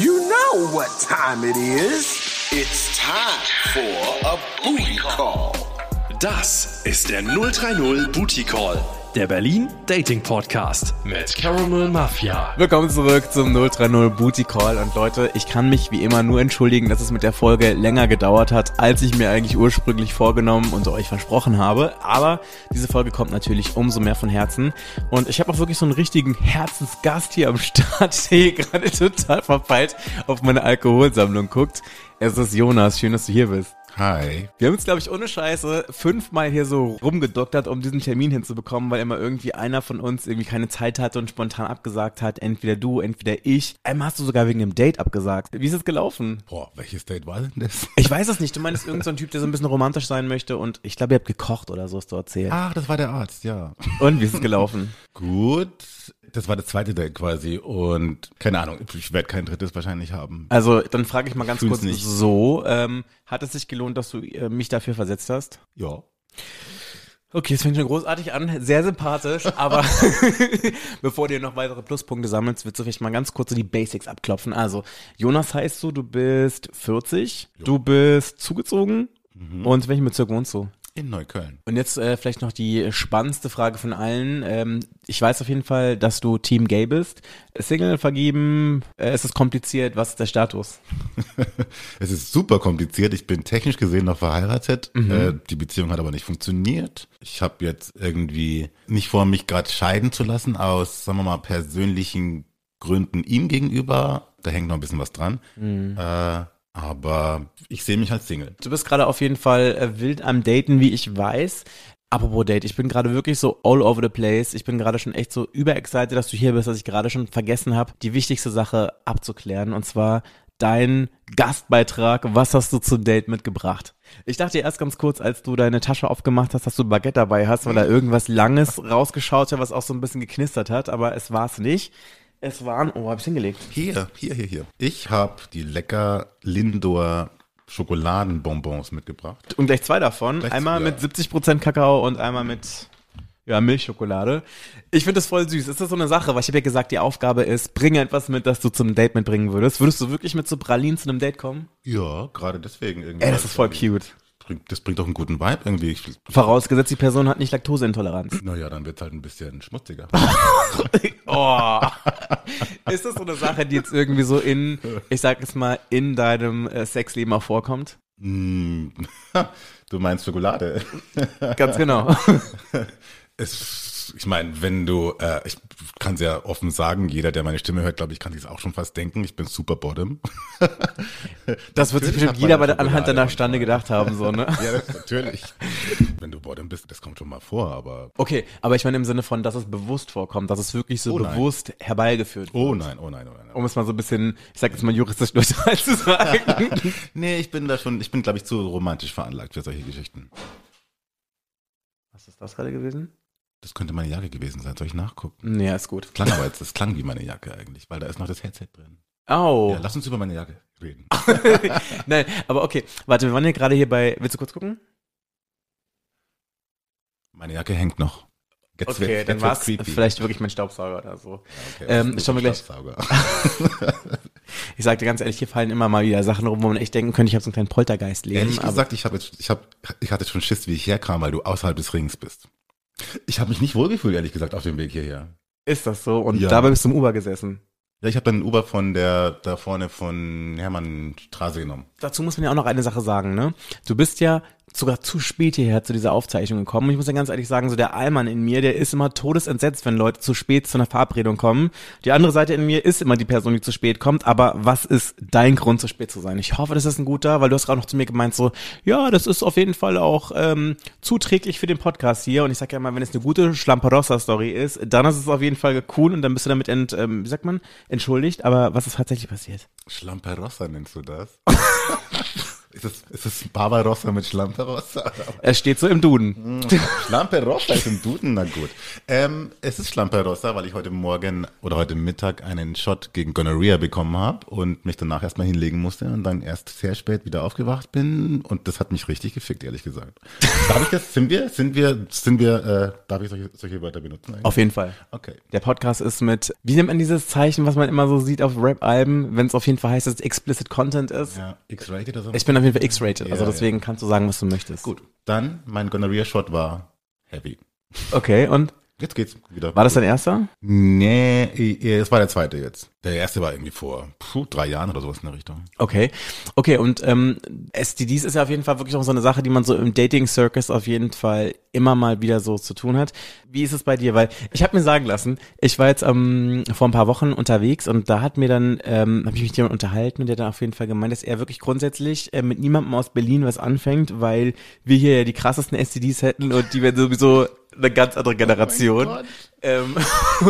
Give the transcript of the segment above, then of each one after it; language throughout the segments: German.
You know what time it is. It's time for a booty call. Das ist der 030 Booty Call, der Berlin Dating Podcast mit Caramel Mafia. Willkommen zurück zum 030 Booty Call und Leute, ich kann mich wie immer nur entschuldigen, dass es mit der Folge länger gedauert hat, als ich mir eigentlich ursprünglich vorgenommen und euch versprochen habe, aber diese Folge kommt natürlich umso mehr von Herzen und ich habe auch wirklich so einen richtigen Herzensgast hier am Start, der hier gerade total verpeilt auf meine Alkoholsammlung guckt. Es ist Jonas, schön, dass du hier bist. Hi. Wir haben uns, glaube ich, ohne Scheiße fünfmal hier so rumgedoktert, um diesen Termin hinzubekommen, weil immer irgendwie einer von uns irgendwie keine Zeit hatte und spontan abgesagt hat. Entweder du, entweder ich. Einmal hast du sogar wegen einem Date abgesagt. Wie ist es gelaufen? Boah, welches Date war denn das? Ich weiß es nicht. Du meinst irgendein so Typ, der so ein bisschen romantisch sein möchte und ich glaube, ihr habt gekocht oder so, hast du erzählt. Ach, das war der Arzt, ja. Und wie ist es gelaufen? Gut. Das war das zweite Date quasi und keine Ahnung, ich werde kein drittes wahrscheinlich haben. Also, dann frage ich mal ganz Fühl's kurz nicht. so. Ähm, hat es sich gelohnt, dass du äh, mich dafür versetzt hast? Ja. Okay, das fängt schon großartig an, sehr sympathisch, aber bevor du dir noch weitere Pluspunkte sammelst, willst du vielleicht mal ganz kurz so die Basics abklopfen. Also, Jonas heißt du, du bist 40, du bist zugezogen und in welchem Bezirk wohnst du? In Neukölln. Und jetzt äh, vielleicht noch die spannendste Frage von allen. Ähm, ich weiß auf jeden Fall, dass du Team Gay bist. Single, vergeben, äh, ist es kompliziert? Was ist der Status? Es ist super kompliziert. Ich bin technisch gesehen noch verheiratet. Mhm. Äh, die Beziehung hat aber nicht funktioniert. Ich habe jetzt irgendwie nicht vor, mich gerade scheiden zu lassen aus, sagen wir mal, persönlichen Gründen ihm gegenüber. Da hängt noch ein bisschen was dran. Mhm. Äh, aber ich sehe mich als Single. Du bist gerade auf jeden Fall äh, wild am Daten, wie ich weiß. Apropos Date, ich bin gerade wirklich so all over the place. Ich bin gerade schon echt so überexcited, dass du hier bist, dass ich gerade schon vergessen habe, die wichtigste Sache abzuklären. Und zwar dein Gastbeitrag. Was hast du zum Date mitgebracht? Ich dachte erst ganz kurz, als du deine Tasche aufgemacht hast, dass du Baguette dabei hast, weil da irgendwas Langes rausgeschaut hat, was auch so ein bisschen geknistert hat. Aber es war es nicht. Es waren, oh, hab ich's hingelegt? Hier, hier, hier, hier. Ich habe die lecker Lindor Schokoladenbonbons mitgebracht. Und gleich zwei davon. Gleich einmal zwei, mit 70% Kakao und einmal mit ja, Milchschokolade. Ich finde das voll süß. Ist das so eine Sache? Weil ich habe ja gesagt, die Aufgabe ist, bringe etwas mit, das du zum Date mitbringen würdest. Würdest du wirklich mit so Pralinen zu einem Date kommen? Ja, gerade deswegen irgendwie. Ey, das ist voll cute. Bringt- Das bringt doch einen guten Vibe irgendwie. Ich, Vorausgesetzt, die Person hat nicht Laktoseintoleranz. naja, dann wird's halt ein bisschen schmutziger. oh. Ist das so eine Sache, die jetzt irgendwie so in, ich sag jetzt mal, in deinem äh, Sexleben auch vorkommt? Mm, du meinst Schokolade. Ganz genau. Es, ich meine, wenn du, äh, ich kann sehr offen sagen, jeder, der meine Stimme hört, glaube ich, kann sich auch schon fast denken, ich bin super bottom. Das wird sich bestimmt jeder bei der, anhand deiner Stande gedacht haben, so, ne? ja, das, natürlich. Wenn du bottom bist, das kommt schon mal vor, aber Okay, aber ich meine im Sinne von, dass es bewusst vorkommt, dass es wirklich so Oh nein. bewusst herbeigeführt wird. oh nein, oh nein, oh nein. Um es mal so ein bisschen, ich sag jetzt mal juristisch neutral zu sagen. Nee, ich bin da schon, ich bin, glaube ich, zu romantisch veranlagt für solche Geschichten. Was ist das gerade gewesen? Das könnte meine Jacke gewesen sein. Soll ich nachgucken? Nee, ist gut. Klang aber jetzt, das klang wie meine Jacke eigentlich, weil da ist noch das Headset drin. Au. Ja, lass uns über meine Jacke reden. Nein, aber okay. Warte, wir waren ja gerade hier bei, willst du kurz gucken? Meine Jacke hängt noch. Jetzt Okay, wird- dann war es vielleicht wirklich mein Staubsauger oder so. Okay, ähm, schauen wir gleich. Staubsauger? Ich sag dir ganz ehrlich, hier fallen immer mal wieder Sachen rum, wo man echt denken könnte, ich habe so einen kleinen Poltergeist leben. Ehrlich gesagt, ich habe jetzt, ich habe, ich hatte schon Schiss, wie ich herkam, weil du außerhalb des Rings bist. Ich habe mich nicht wohlgefühlt, ehrlich gesagt, auf dem Weg hierher. ist das so? Und Ja. dabei bist du im Uber gesessen. Ja, ich habe dann einen Uber von der da vorne von Hermann Straße genommen. Dazu muss man ja auch noch eine Sache sagen, ne? Du bist ja sogar zu spät hierher zu dieser Aufzeichnung gekommen. Und ich muss ja ganz ehrlich sagen, so der Allmann in mir, der ist immer todesentsetzt, wenn Leute zu spät zu einer Verabredung kommen. Die andere Seite in mir ist immer die Person, die zu spät kommt. Aber was ist dein Grund, zu spät zu sein? Ich hoffe, das ist ein guter, weil du hast gerade noch zu mir gemeint, so, ja, das ist auf jeden Fall auch ähm, zuträglich für den Podcast hier. Und ich sage ja immer, wenn es eine gute Schlamperossa-Story ist, dann ist es auf jeden Fall cool und dann bist du damit, ent, ähm, wie sagt man, entschuldigt. Aber was ist tatsächlich passiert? Schlamperossa nennst du das? Ist es, ist es Barbarossa mit Schlamperossa? Es steht so im Duden. Schlamperossa ist im Duden, na gut. Ähm, es ist Schlamperossa, weil ich heute Morgen oder heute Mittag einen Shot gegen Gonorrhea bekommen habe und mich danach erstmal hinlegen musste und dann erst sehr spät wieder aufgewacht bin und das hat mich richtig gefickt, ehrlich gesagt. Darf ich das, sind wir, sind wir, sind wir, äh, darf ich solche, solche Wörter benutzen? Eigentlich? Auf jeden Fall. Okay. Der Podcast ist mit, wie nennt man dieses Zeichen, was man immer so sieht auf Rap-Alben, wenn es auf jeden Fall heißt, dass es explicit Content ist? Ja, X-rated oder so? Ich bin auf jeden Fall X-rated, also Ja, deswegen kannst du sagen, was du möchtest. Gut. Dann, mein Gonorrhea-Shot war heavy. Okay, und Jetzt geht's wieder. war das dein erster? Nee, es war der zweite jetzt. Der erste war irgendwie vor puh, drei Jahren oder sowas in der Richtung. Okay. Okay, und ähm, STDs ist ja auf jeden Fall wirklich auch so eine Sache, die man so im Dating-Circus auf jeden Fall immer mal wieder so zu tun hat. Wie ist es bei dir? Weil ich habe mir sagen lassen, ich war jetzt ähm, vor ein paar Wochen unterwegs und da hat mir dann, ähm, habe ich mich mit jemandem unterhalten und der dann auf jeden Fall gemeint, dass er wirklich grundsätzlich äh, mit niemandem aus Berlin was anfängt, weil wir hier ja die krassesten STDs hätten und die werden sowieso eine ganz andere Generation. Gott. Ähm,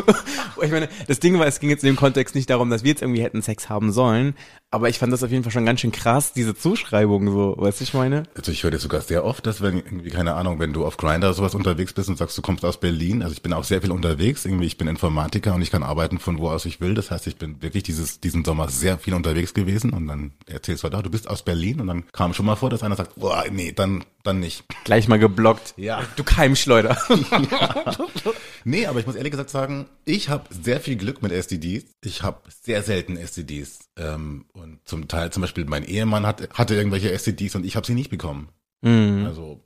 ich meine, das Ding war, es ging jetzt in dem Kontext nicht darum, dass wir jetzt irgendwie hätten Sex haben sollen, aber ich fand das auf jeden Fall schon ganz schön krass, diese Zuschreibung so, weißt du, ich meine? Also ich höre das sogar sehr oft, dass wenn irgendwie, keine Ahnung, wenn du auf Grindr sowas unterwegs bist und sagst, du kommst aus Berlin, also ich bin auch sehr viel unterwegs, irgendwie, ich bin Informatiker und ich kann arbeiten von wo aus ich will. Das heißt, ich bin wirklich dieses, diesen Sommer sehr viel unterwegs gewesen und dann erzählst du halt, ah, du bist aus Berlin und dann kam schon mal vor, dass einer sagt, boah, nee, dann, dann nicht. Gleich mal geblockt. Ja. Du Keimschleuder. Nee, aber ich muss ehrlich gesagt sagen, ich habe sehr viel Glück mit STDs. Ich habe sehr selten STDs. Ähm, und zum Teil, zum Beispiel mein Ehemann hat, hatte irgendwelche STDs und ich habe sie nicht bekommen. Also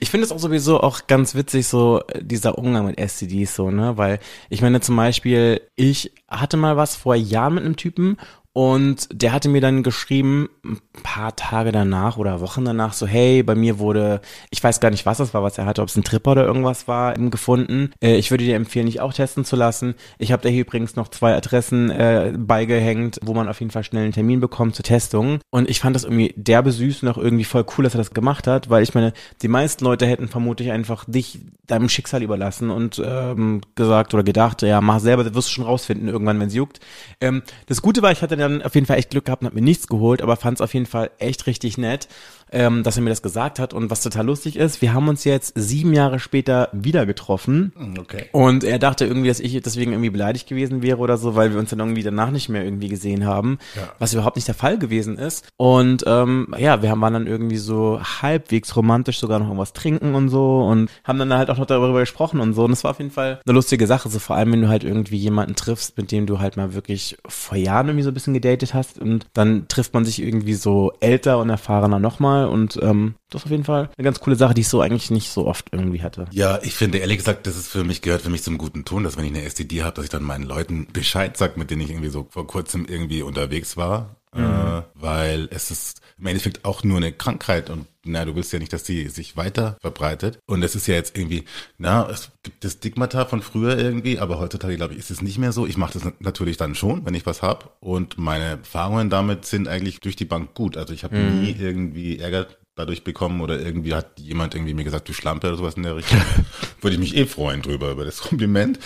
Ich finde es auch sowieso auch ganz witzig, so äh, dieser Umgang mit STDs, so, ne? Weil ich meine zum Beispiel, ich hatte mal was vor Jahren mit einem Typen und der hatte mir dann geschrieben, ein paar Tage danach oder Wochen danach, so, hey, bei mir wurde, ich weiß gar nicht, was das war, was er hatte, ob es ein Tripper oder irgendwas war, gefunden. Äh, ich würde dir empfehlen, dich auch testen zu lassen. Ich habe da hier übrigens noch zwei Adressen äh, beigehängt, wo man auf jeden Fall schnell einen Termin bekommt zur Testung. Und ich fand das irgendwie derbe süß und auch irgendwie voll cool, dass er das gemacht hat, weil ich meine, die meisten Leute hätten vermutlich einfach dich deinem Schicksal überlassen und ähm, gesagt oder gedacht, ja, mach selber, wirst du schon rausfinden irgendwann, wenn es juckt. Ähm, das Gute war, ich hatte dann auf jeden Fall echt Glück gehabt und hab mir nichts geholt, aber fand es auf jeden Fall echt richtig nett, ähm, dass er mir das gesagt hat. Und was total lustig ist, wir haben uns jetzt sieben Jahre später wieder getroffen. okay. Und er dachte irgendwie, dass ich deswegen irgendwie beleidigt gewesen wäre oder so, weil wir uns dann irgendwie danach nicht mehr irgendwie gesehen haben, Ja. was überhaupt nicht der Fall gewesen ist. Und ähm, ja, wir haben waren dann irgendwie so halbwegs romantisch sogar noch irgendwas trinken und so und haben dann halt auch noch darüber gesprochen und so. Und es war auf jeden Fall eine lustige Sache, so vor allem, wenn du halt irgendwie jemanden triffst, mit dem du halt mal wirklich vor Jahren irgendwie so ein bisschen gedatet hast und dann trifft man sich irgendwie so älter und erfahrener nochmal und ähm, das ist auf jeden Fall eine ganz coole Sache, die ich so eigentlich nicht so oft irgendwie hatte. Ja, ich finde ehrlich gesagt, das ist für mich, gehört für mich zum guten Ton, dass wenn ich eine STD habe, dass ich dann meinen Leuten Bescheid sag, mit denen ich irgendwie so vor kurzem irgendwie unterwegs war. Äh, weil es ist im Endeffekt auch nur eine Krankheit und na, du willst ja nicht, dass die sich weiter verbreitet. Und es ist ja jetzt irgendwie, na, es gibt das Stigmata von früher irgendwie, aber heutzutage, glaube ich, ist es nicht mehr so. Ich mache das natürlich dann schon, wenn ich was hab. Und meine Erfahrungen damit sind eigentlich durch die Bank gut. Also ich habe nie irgendwie Ärger dadurch bekommen oder irgendwie hat jemand irgendwie mir gesagt, du Schlampe oder sowas in der Richtung. Würde ich mich eh freuen drüber, über das Kompliment.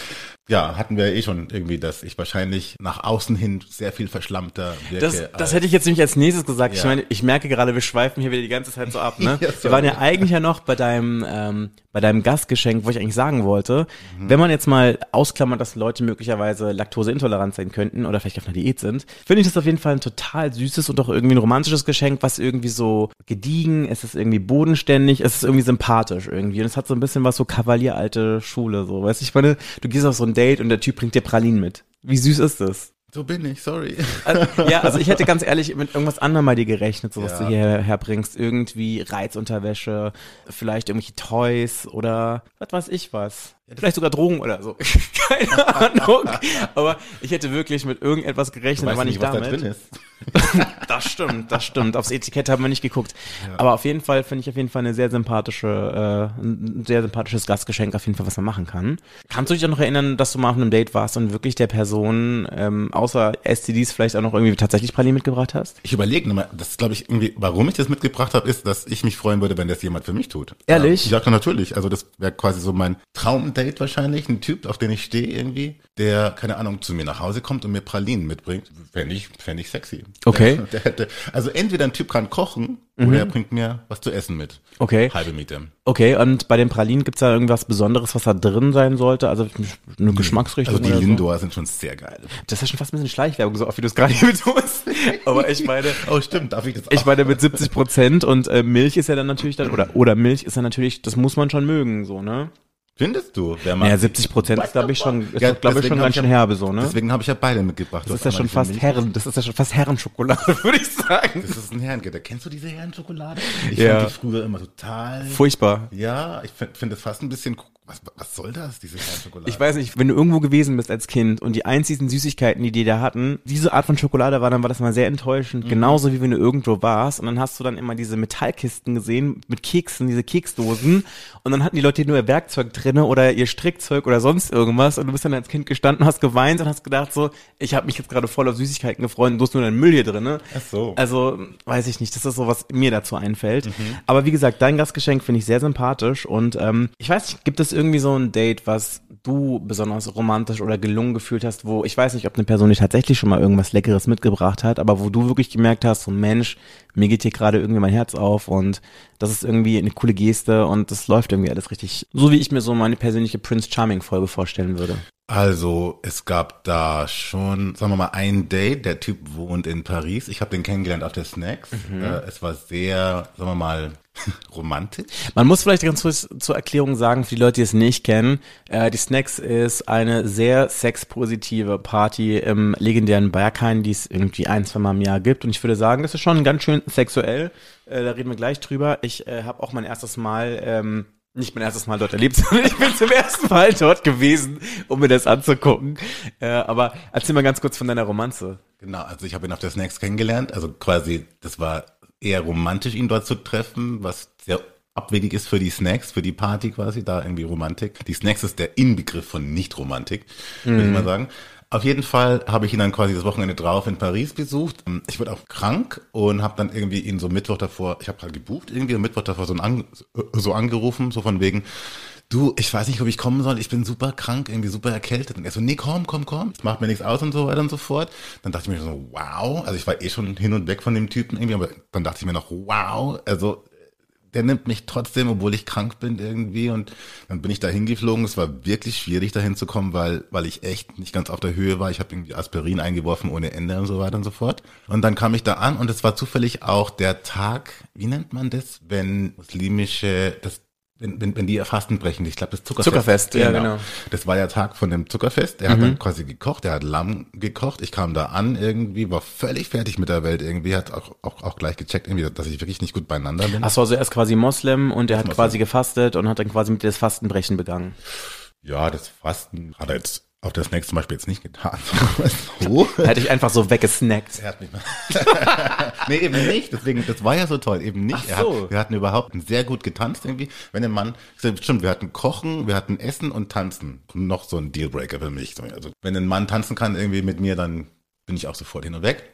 Ja, hatten wir eh schon irgendwie, dass ich wahrscheinlich nach außen hin sehr viel verschlammter wirke. Das, das hätte ich jetzt nämlich als nächstes gesagt. Ich Ja. meine, ich merke gerade, wir schweifen hier wieder die ganze Zeit so ab, ne? Ja, wir waren ja eigentlich ja noch bei deinem, ähm, bei deinem Gastgeschenk, wo ich eigentlich sagen wollte, Mhm. wenn man jetzt mal ausklammert, dass Leute möglicherweise laktoseintolerant sein könnten oder vielleicht auf einer Diät sind, finde ich das auf jeden Fall ein total süßes und auch irgendwie ein romantisches Geschenk, was irgendwie so gediegen, es ist irgendwie bodenständig, es ist irgendwie sympathisch irgendwie und es hat so ein bisschen was so Kavallier-alte Schule, so, weißt du, ich meine, du gehst auf so ein Date und der Typ bringt dir Pralinen mit. Wie süß ist das? so bin ich, sorry. Also, ja, also ich hätte ganz ehrlich mit irgendwas anderem bei dir gerechnet, so was Ja. du hierher herbringst. Irgendwie Reizunterwäsche, vielleicht irgendwelche Toys oder was weiß ich was. Vielleicht sogar Drogen oder so. Keine Ahnung. Aber ich hätte wirklich mit irgendetwas gerechnet, aber nicht, was da damit. drin ist. Das stimmt, das stimmt. Aufs Etikett haben wir nicht geguckt. Aber auf jeden Fall finde ich auf jeden Fall eine sehr sympathische, äh, ein sehr sympathisches Gastgeschenk auf jeden Fall, was man machen kann. Kannst du dich auch noch erinnern, dass du mal auf einem Date warst und wirklich der Person, ähm, außer STDs vielleicht auch noch irgendwie tatsächlich Pralinen mitgebracht hast? Ich überlege nochmal, das glaube ich irgendwie, warum ich das mitgebracht habe, ist, dass ich mich freuen würde, wenn das jemand für mich tut. Ehrlich? Ja, klar, natürlich. Also das wäre quasi so mein Traumdate wahrscheinlich, ein Typ, auf den ich stehe irgendwie, der, keine Ahnung, zu mir nach Hause kommt und mir Pralinen mitbringt. Fände ich, fände ich sexy. Okay. Der, der hätte, also entweder ein Typ kann kochen oder er bringt mir was zu essen mit. Okay. Halbe Miete. Okay, und bei den Pralinen gibt's da irgendwas Besonderes, was da drin sein sollte? Also eine Geschmacksrichtung? Also die oder so? Lindor sind schon sehr geil. Das ist ja schon fast ein bisschen Schleichwerbung, so oft wie du es gerade hier betonst. Aber ich meine, Oh, stimmt, darf ich das ich meine mit 70 Prozent und äh, Milch ist ja dann natürlich dann, oder, oder Milch ist ja natürlich, das muss man schon mögen, so, ne? Findest du? Wer mag Ja, 70 Prozent ist, glaube ich, schon, ist, Ja, glaube ich, schon ganz schön herbe, so, ne? Deswegen habe ich ja beide mitgebracht. Das ist ja schon fast Herren, das ist ja schon fast Herrenschokolade, würde ich sagen. Das ist ein Herrengitter. Kennst du diese Herrenschokolade? Ich Ja. fand die früher immer total. Furchtbar. Ja, ich finde find das fast ein bisschen. Was, was soll das, diese Herrenschokolade? Ich weiß nicht, wenn du irgendwo gewesen bist als Kind und die einzigen Süßigkeiten, die die da hatten, diese Art von Schokolade war, dann war das mal sehr enttäuschend. Mhm. Genauso wie wenn du irgendwo warst und dann hast du dann immer diese Metallkisten gesehen mit Keksen, diese Keksdosen und dann hatten die Leute nur ihr Werkzeug drinne oder ihr Strickzeug oder sonst irgendwas und du bist dann als Kind gestanden, hast geweint und hast gedacht so, ich habe mich jetzt gerade voll auf Süßigkeiten gefreut und du hast nur deinen Müll hier drinne. Ach so. Also, weiß ich nicht, das ist so, was mir dazu einfällt. Aber wie gesagt, dein Gastgeschenk finde ich sehr sympathisch und ähm, ich weiß nicht, gibt es irgendwie so ein Date, was du besonders romantisch oder gelungen gefühlt hast, wo ich weiß nicht, ob eine Person dir tatsächlich schon mal irgendwas Leckeres mitgebracht hat, aber wo du wirklich gemerkt hast, so Mensch, mir geht hier gerade irgendwie mein Herz auf und das ist irgendwie eine coole Geste und das läuft irgendwie alles richtig, so wie ich mir so meine persönliche Prince Charming Folge vorstellen würde. Also, es gab da schon, sagen wir mal, ein Date. Der Typ wohnt in Paris. Ich habe den kennengelernt auf der Snacks. Mhm. Äh, es war sehr, sagen wir mal, romantisch. Man muss vielleicht ganz kurz zur Erklärung sagen, für die Leute, die es nicht kennen, äh, die Snacks ist eine sehr sexpositive Party im legendären Berghain, die es irgendwie ein, zwei Mal im Jahr gibt. Und ich würde sagen, das ist schon ganz schön sexuell. Äh, da reden wir gleich drüber. Ich äh, habe auch mein erstes Mal, ähm, nicht mein erstes Mal dort erlebt, sondern ich bin zum ersten Mal dort gewesen, um mir das anzugucken. Äh, aber erzähl mal ganz kurz von deiner Romanze. Genau, also ich habe ihn auf der Snacks kennengelernt. Also quasi, das war eher romantisch, ihn dort zu treffen, was sehr abwegig ist für die Snacks, für die Party quasi, da irgendwie Romantik. Die Snacks ist der Inbegriff von Nicht-Romantik, würde ich mal sagen. Auf jeden Fall habe ich ihn dann quasi das Wochenende drauf in Paris besucht. Ich wurde auch krank und habe dann irgendwie ihn so Mittwoch davor, ich habe halt gebucht irgendwie und Mittwoch davor so, an, so angerufen, so von wegen, du, ich weiß nicht, ob ich kommen soll, ich bin super krank, irgendwie super erkältet. Und er so, nee, komm, komm, komm, es macht mir nichts aus und so weiter und so fort. Dann dachte ich mir so, wow, also ich war eh schon hin und weg von dem Typen irgendwie, aber dann dachte ich mir noch, wow, also der nimmt mich trotzdem, obwohl ich krank bin irgendwie und dann bin ich da hingeflogen. Es war wirklich schwierig dahin zu kommen, weil, weil ich echt nicht ganz auf der Höhe war. Ich habe irgendwie Aspirin eingeworfen ohne Ende und so weiter und so fort. Und dann kam ich da an und es war zufällig auch der Tag, wie nennt man das, wenn muslimische, das wenn, wenn, wenn die ihr Fasten brechen, ich glaube das Zuckerfest. Zuckerfest, ja, genau. Das war ja Tag von dem Zuckerfest. Er hat dann quasi gekocht, er hat Lamm gekocht. Ich kam da an irgendwie, war völlig fertig mit der Welt irgendwie, hat auch, auch, auch gleich gecheckt irgendwie, dass ich wirklich nicht gut beieinander bin. Achso, also er ist quasi Moslem und er hat Moslem. quasi gefastet und hat dann quasi mit das Fastenbrechen begangen. Ja, das Fasten hat er jetzt auf der Snacks zum Beispiel jetzt nicht getan. so. Hätte ich einfach so weggesnackt. Er hat mich mal. nee, eben nicht. Deswegen, das war ja so toll. Eben nicht. Ach so. hat, wir hatten überhaupt sehr gut getanzt irgendwie. Wenn ein Mann, stimmt, wir hatten Kochen, wir hatten Essen und Tanzen. Noch so ein Dealbreaker für mich. Also, wenn ein Mann tanzen kann irgendwie mit mir, dann bin ich auch sofort hin und weg.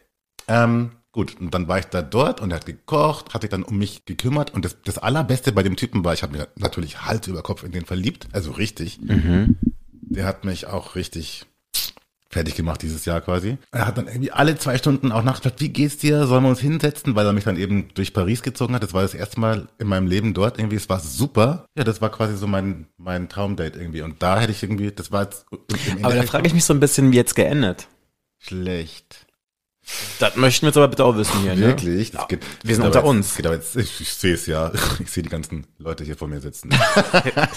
Ähm, gut, und dann war ich da dort und er hat gekocht, hat sich dann um mich gekümmert und das, das Allerbeste bei dem Typen war, ich habe mich natürlich Hals über Kopf in den verliebt, also richtig. Der hat mich auch richtig fertig gemacht dieses Jahr quasi. Er hat dann irgendwie alle zwei Stunden auch nachgefragt, wie geht's dir? Sollen wir uns hinsetzen? Weil er mich dann eben durch Paris gezogen hat. Das war das erste Mal in meinem Leben dort irgendwie. Es war super. Ja, das war quasi so mein, mein Traumdate irgendwie. Und da hätte ich irgendwie, das war jetzt Aber da frage ich mich so ein bisschen, wie jetzt geendet. schlecht. Das möchten wir jetzt aber bitte auch wissen hier, ne? Wirklich? Das geht, wir sind unter aber uns. Jetzt, geht aber jetzt, ich, ich sehe es ja. Ich sehe die ganzen Leute hier vor mir sitzen.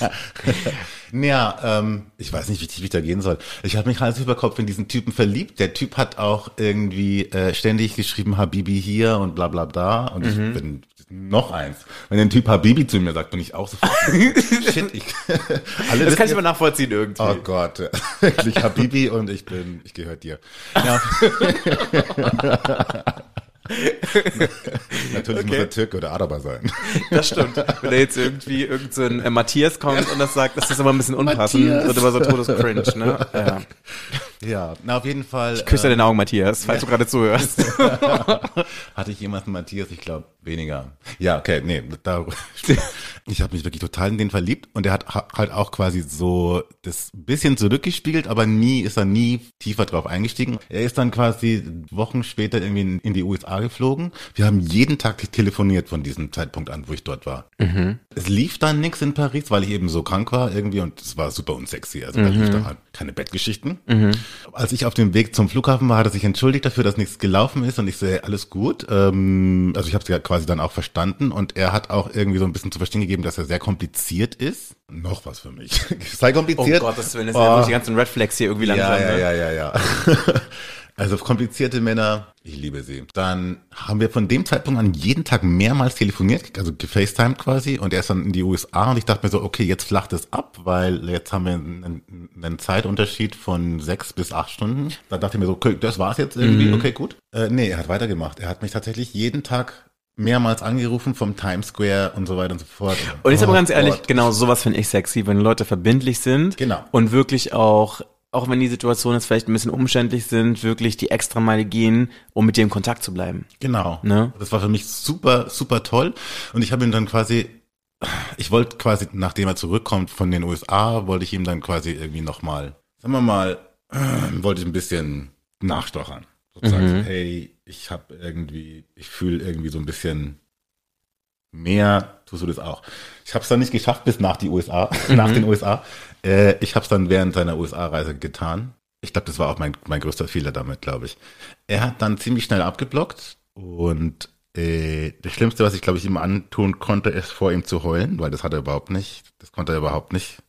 ja, ähm, ich weiß nicht, wie ich da gehen soll. Ich habe mich Hals über Kopf in diesen Typen verliebt. Der Typ hat auch irgendwie äh, ständig geschrieben, Habibi hier und bla bla bla. Und Mhm. ich bin noch eins. Wenn ein Typ Habibi zu mir sagt, bin ich auch sofort. Shit, ich. alle Das kann ich aber nachvollziehen irgendwie. Oh Gott, ja. wirklich Habibi und ich bin, ich gehöre dir. Ja. Natürlich muss Okay. er Türke oder Araber sein. Das stimmt. Wenn da jetzt irgendwie irgend so ein äh, Matthias kommt und das sagt, das ist aber ein bisschen unpassend, Matthias. wird aber so todes cringe, ne? Ja. Ja, na auf jeden Fall. Ich küsse deine Augen, Matthias, falls du gerade zuhörst. Hatte ich jemanden Matthias? Ich glaube weniger. Ja, okay, nee, da, ich habe mich wirklich total in den verliebt und er hat ha- halt auch quasi so das bisschen zurückgespiegelt, aber nie ist er nie tiefer drauf eingestiegen. Er ist dann quasi Wochen später irgendwie in, die USA geflogen. Wir haben jeden Tag telefoniert von diesem Zeitpunkt an, wo ich dort war. Es lief dann nix in Paris, weil ich eben so krank war irgendwie und es war super unsexy. Also da lief dann halt keine Bettgeschichten. Als ich auf dem Weg zum Flughafen war, hat er sich entschuldigt dafür, dass nichts gelaufen ist und ich so, hey, alles gut. Ähm, also ich habe es ja quasi dann auch verstanden und er hat auch irgendwie so ein bisschen zu verstehen gegeben, dass er sehr kompliziert ist. Noch was für mich. Sei kompliziert. Oh Willen, das Oh. die ganzen Red Flags hier irgendwie langsam. Ja, ja, ne? ja, ja, ja. Also komplizierte Männer, ich liebe sie. Dann haben wir von dem Zeitpunkt an jeden Tag mehrmals telefoniert, also gefacetimed quasi, und er ist dann in die USA und ich dachte mir so, okay, jetzt flacht es ab, weil jetzt haben wir einen, einen Zeitunterschied von sechs bis acht Stunden. Da dachte ich mir so, okay, das war's jetzt irgendwie, Mhm. okay, gut. Äh, nee, er hat weitergemacht. Er hat mich tatsächlich jeden Tag mehrmals angerufen vom Times Square und so weiter und so fort. Und aber Oh ganz ehrlich, Gott. genau sowas finde ich sexy, wenn Leute verbindlich sind Genau. und wirklich auch, auch wenn die Situationen jetzt vielleicht ein bisschen umständlich sind, wirklich die extra Meile gehen, um mit dir in Kontakt zu bleiben. Genau. Ne? Das war für mich super, super toll. Und ich habe ihm dann quasi, ich wollte quasi, nachdem er zurückkommt von den USA, wollte ich ihm dann quasi irgendwie nochmal, sagen wir mal, äh, wollte ich ein bisschen nachstochern. Sozusagen, so, hey, ich habe irgendwie, ich fühle irgendwie so ein bisschen mehr, tust du das auch. Ich habe es dann nicht geschafft bis nach die USA, nach den USA. Äh, ich habe es dann während seiner USA-Reise getan. Ich glaube, das war auch mein, mein größter Fehler damit, glaube ich. Er hat dann ziemlich schnell abgeblockt und äh, das Schlimmste, was ich glaube ich ihm antun konnte, ist vor ihm zu heulen, weil das hat er überhaupt nicht. Das konnte er überhaupt nicht.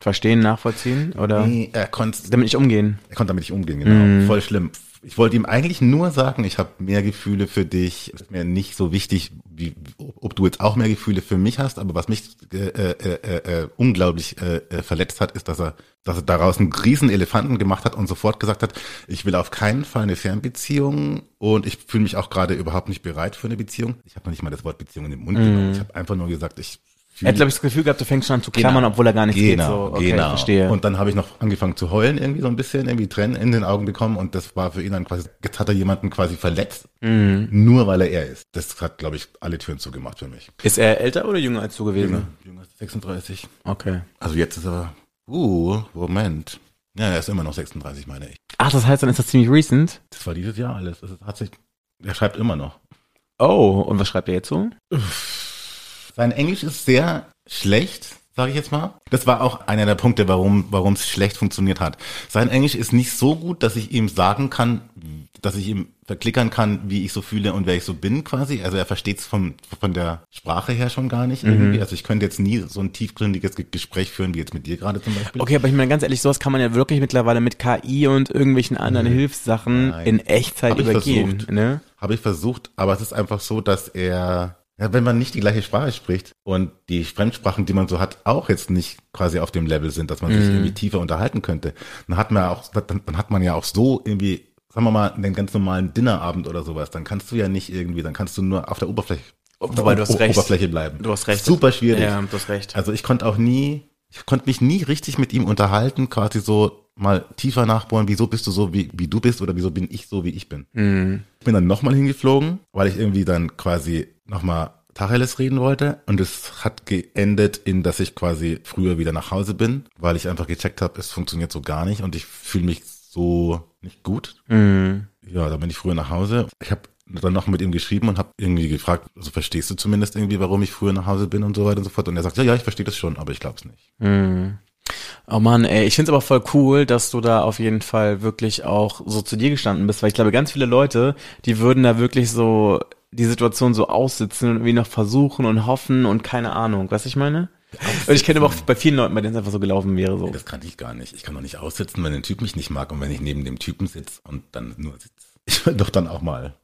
Verstehen, nachvollziehen oder Nee, er konnte damit nicht umgehen. er konnte damit nicht umgehen, genau. Voll schlimm. Ich wollte ihm eigentlich nur sagen, ich habe mehr Gefühle für dich. Es ist mir nicht so wichtig, wie, ob du jetzt auch mehr Gefühle für mich hast, aber was mich äh, äh, äh, äh, unglaublich äh, äh, verletzt hat, ist, dass er, dass er daraus einen riesen Elefanten gemacht hat und sofort gesagt hat, ich will auf keinen Fall eine Fernbeziehung und ich fühle mich auch gerade überhaupt nicht bereit für eine Beziehung. Ich habe noch nicht mal das Wort Beziehung in den Mund genommen. Ich habe einfach nur gesagt, ich Er hat, glaube ich, das Gefühl gehabt, du fängst schon an zu klammern, obwohl er gar nichts genau, geht. So, okay, genau. verstehe. Und dann habe ich noch angefangen zu heulen, irgendwie so ein bisschen, irgendwie Tränen in den Augen bekommen und das war für ihn dann quasi, jetzt hat er jemanden quasi verletzt, Mhm. nur weil er er ist. Das hat, glaube ich, alle Türen zugemacht für mich. ist er älter oder jünger als du gewesen? Jünger, 36. Okay. Also jetzt ist er, uh, Moment. Ja, er ist immer noch 36, meine ich. Ach, das heißt, dann ist das ziemlich recent. Das war dieses Jahr alles. Das hat sich, er schreibt immer noch. Oh, und was schreibt er jetzt so? Sein Englisch ist sehr schlecht, sage ich jetzt mal. Das war auch einer der Punkte, warum warum es schlecht funktioniert hat. Sein Englisch ist nicht so gut, dass ich ihm sagen kann, dass ich ihm verklickern kann, wie ich so fühle und wer ich so bin quasi. Also er versteht es von von der Sprache her schon gar nicht irgendwie. Also ich könnte jetzt nie so ein tiefgründiges Ge- Gespräch führen wie jetzt mit dir gerade zum Beispiel. Okay, aber ich meine ganz ehrlich, sowas kann man ja wirklich mittlerweile mit KI und irgendwelchen anderen Hilfssachen Nein. in Echtzeit Hab übergehen. Ne? Habe ich versucht, aber es ist einfach so, dass er, ja, wenn man nicht die gleiche Sprache spricht und die Fremdsprachen, die man so hat, auch jetzt nicht quasi auf dem Level sind, dass man sich irgendwie tiefer unterhalten könnte, dann hat man ja auch, dann, dann hat man ja auch so irgendwie, sagen wir mal, einen ganz normalen Dinnerabend oder sowas, dann kannst du ja nicht irgendwie, dann kannst du nur auf der Oberfläche, auf der Wobei, du hast recht. Oberfläche bleiben. Du hast recht. Super schwierig. Ja, du hast recht. Also ich konnte auch nie, ich konnte mich nie richtig mit ihm unterhalten, quasi so mal tiefer nachbohren, wieso bist du so, wie, wie du bist oder wieso bin ich so, wie ich bin. Mhm. Ich bin dann nochmal hingeflogen, weil ich irgendwie dann quasi nochmal Tacheles reden wollte und es hat geendet in, dass ich quasi früher wieder nach Hause bin, weil ich einfach gecheckt habe, es funktioniert so gar nicht und ich fühle mich so nicht gut. Mhm. Ja, dann bin ich früher nach Hause. Ich habe dann noch mit ihm geschrieben und habe irgendwie gefragt, also verstehst du zumindest irgendwie, warum ich früher nach Hause bin und so weiter und so fort. Und er sagt, ja, ja, ich verstehe das schon, aber ich glaube es nicht. Mhm. Oh Mann, ey, ich find's aber voll cool, dass du da auf jeden Fall wirklich auch so zu dir gestanden bist, weil ich glaube, ganz viele Leute, die würden da wirklich so die Situation so aussitzen und irgendwie noch versuchen und hoffen und keine Ahnung, was ich meine? Und ich kenne aber auch bei vielen Leuten, bei denen es einfach so gelaufen wäre, so. Das kann ich gar nicht. Ich kann doch nicht aussitzen, wenn ein Typ mich nicht mag und wenn ich neben dem Typen sitze und dann nur sitze. Ich will doch dann auch mal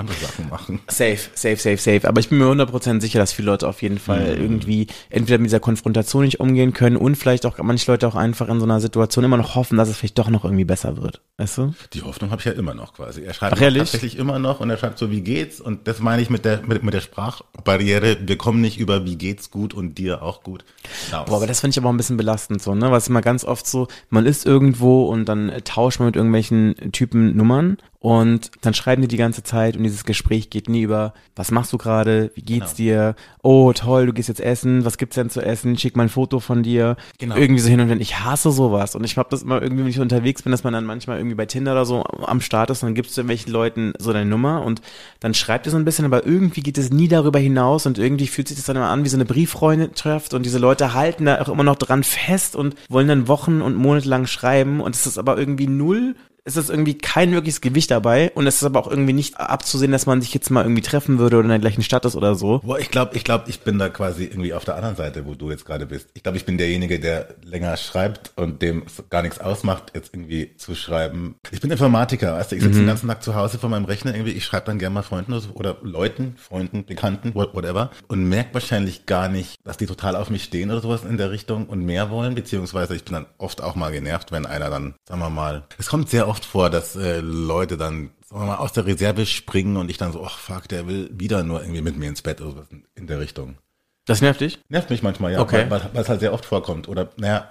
andere Sachen machen. Safe, safe, safe, safe. Aber ich bin mir 100% sicher, dass viele Leute auf jeden Fall Mhm. irgendwie entweder mit dieser Konfrontation nicht umgehen können und vielleicht auch manche Leute auch einfach in so einer Situation immer noch hoffen, dass es vielleicht doch noch irgendwie besser wird. Weißt du? Die Hoffnung habe ich ja immer noch quasi. Er schreibt Ach, tatsächlich immer noch und er schreibt so, wie geht's? Und das meine ich mit der, mit, mit der Sprachbarriere. Wir kommen nicht über, wie geht's gut und dir auch gut. hinaus. Boah, aber das finde ich aber auch ein bisschen belastend so, ne? Was immer ganz oft so, man ist irgendwo und dann tauscht man mit irgendwelchen Typen Nummern und dann schreiben die die ganze Zeit und dieses Gespräch geht nie über, was machst du gerade, wie geht's dir, oh toll, du gehst jetzt essen, was gibt's denn zu essen, schick mal ein Foto von dir, Genau. irgendwie so hin und her. Ich hasse sowas. Und ich hab das immer irgendwie, wenn ich unterwegs bin, dass man dann manchmal irgendwie bei Tinder oder so am Start ist und dann gibst du irgendwelchen Leuten so deine Nummer und dann schreibt ihr so ein bisschen, aber irgendwie geht es nie darüber hinaus und irgendwie fühlt sich das dann immer an wie so eine Brieffreundschaft und diese Leute halten da auch immer noch dran fest und wollen dann Wochen und Monate lang schreiben und es ist aber irgendwie null es ist irgendwie kein wirkliches Gewicht dabei und es ist aber auch irgendwie nicht abzusehen, dass man sich jetzt mal irgendwie treffen würde oder in der gleichen Stadt ist oder so. Boah, ich glaube, ich glaube, ich bin da quasi irgendwie auf der anderen Seite, wo du jetzt gerade bist. Ich glaube, ich bin derjenige, der länger schreibt und dem gar nichts ausmacht, jetzt irgendwie zu schreiben. Ich bin Informatiker, weißt du, ich sitze den ganzen Tag zu Hause vor meinem Rechner irgendwie, ich schreibe dann gerne mal Freunden oder, Leuten, Freunden, Bekannten, what- whatever, und merke wahrscheinlich gar nicht, dass die total auf mich stehen oder sowas in der Richtung und mehr wollen, beziehungsweise ich bin dann oft auch mal genervt, wenn einer dann, sagen wir mal, es kommt sehr oft vor, dass äh, Leute dann sagen wir mal, aus der Reserve springen und ich dann so, ach fuck, der will wieder nur irgendwie mit mir ins Bett oder sowas in der Richtung. Das nervt dich? Nervt mich manchmal, ja, Okay. weil, weil, es halt sehr oft vorkommt. Oder, naja,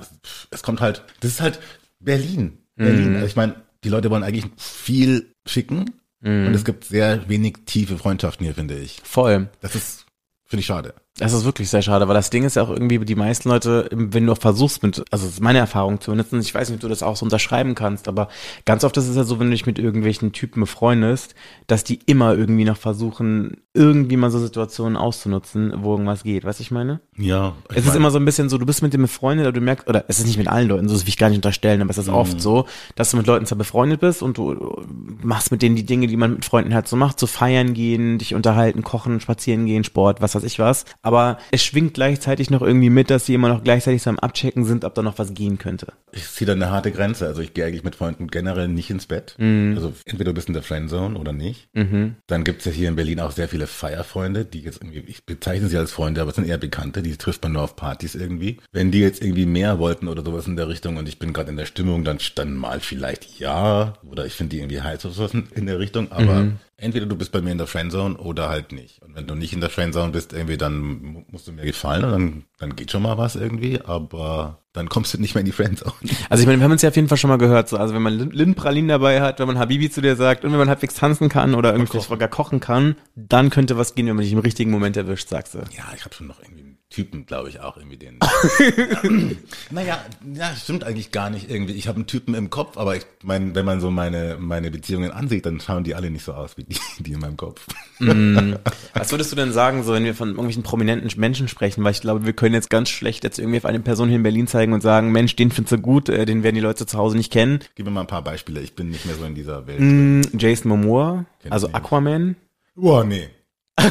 es- kommt halt, das ist halt Berlin. Berlin. Also ich meine, die Leute wollen eigentlich viel schicken und es gibt sehr wenig tiefe Freundschaften hier, finde ich. Voll. Das ist, finde ich schade. Das ist wirklich sehr schade, weil das Ding ist ja auch irgendwie, die meisten Leute, wenn du auch versuchst mit, also das ist meine Erfahrung zumindest, ich weiß nicht, ob du das auch so unterschreiben kannst, aber ganz oft ist es ja so, wenn du dich mit irgendwelchen Typen befreundest, dass die immer irgendwie noch versuchen, irgendwie mal so Situationen auszunutzen, wo irgendwas geht. Weißt du, ich meine? Ja. ich Es ist immer so ein bisschen so, du bist mit dem befreundet, aber du merkst, oder es ist nicht mit allen Leuten, so das will ich gar nicht unterstellen, aber es ist Mhm. oft so, dass du mit Leuten zwar befreundet bist und du machst mit denen die Dinge, die man mit Freunden halt so macht, so feiern gehen, dich unterhalten, kochen, spazieren gehen, Sport, was weiß ich was. Aber es schwingt gleichzeitig noch irgendwie mit, dass sie immer noch gleichzeitig so am Abchecken sind, ob da noch was gehen könnte. ich ziehe da eine harte Grenze. Also ich gehe eigentlich mit Freunden generell nicht ins Bett. Mhm. Also entweder du bist in der Friendzone oder nicht. Dann gibt's ja hier in Berlin auch sehr viele Feierfreunde, die jetzt irgendwie, ich bezeichne sie als Freunde, aber es sind eher Bekannte, die trifft man nur auf Partys irgendwie. Wenn die jetzt irgendwie mehr wollten oder sowas in der Richtung und ich bin gerade in der Stimmung, dann, dann mal vielleicht ja. Oder ich finde die irgendwie heiß oder sowas in- in der Richtung. Aber entweder du bist bei mir in der Friendzone oder halt nicht. Und wenn du nicht in der Friendzone bist, irgendwie, dann mu- musst du mir gefallen und dann, dann geht schon mal was irgendwie, aber dann kommst du nicht mehr in die Friendzone. Also ich meine, wir haben uns ja auf jeden Fall schon mal gehört, so, also wenn man Lin- Lindenpralinen dabei hat, wenn man Habibi zu dir sagt und wenn man halbwegs tanzen kann oder irgendwie sogar kochen kann, dann könnte was gehen, wenn man dich im richtigen Moment erwischt, sagst du. Ja, ich habe schon noch irgendwie einen Typen, glaube ich, auch irgendwie den. naja, ja, stimmt eigentlich gar nicht irgendwie. Ich habe einen Typen im Kopf, aber ich meine, wenn man so meine, meine Beziehungen ansieht, dann schauen die alle nicht so aus wie die, die in meinem Kopf. Was würdest du denn sagen, so wenn wir von irgendwelchen prominenten Menschen sprechen? Weil ich glaube, wir können jetzt ganz schlecht jetzt irgendwie auf eine Person hier in Berlin zeigen und sagen, Mensch, den findest du gut, äh, den werden die Leute zu Hause nicht kennen. Gib mir mal ein paar Beispiele. Ich bin nicht mehr so in dieser Welt. Mm, Jason Momoa, Kenn also. Aquaman. Boah, nee.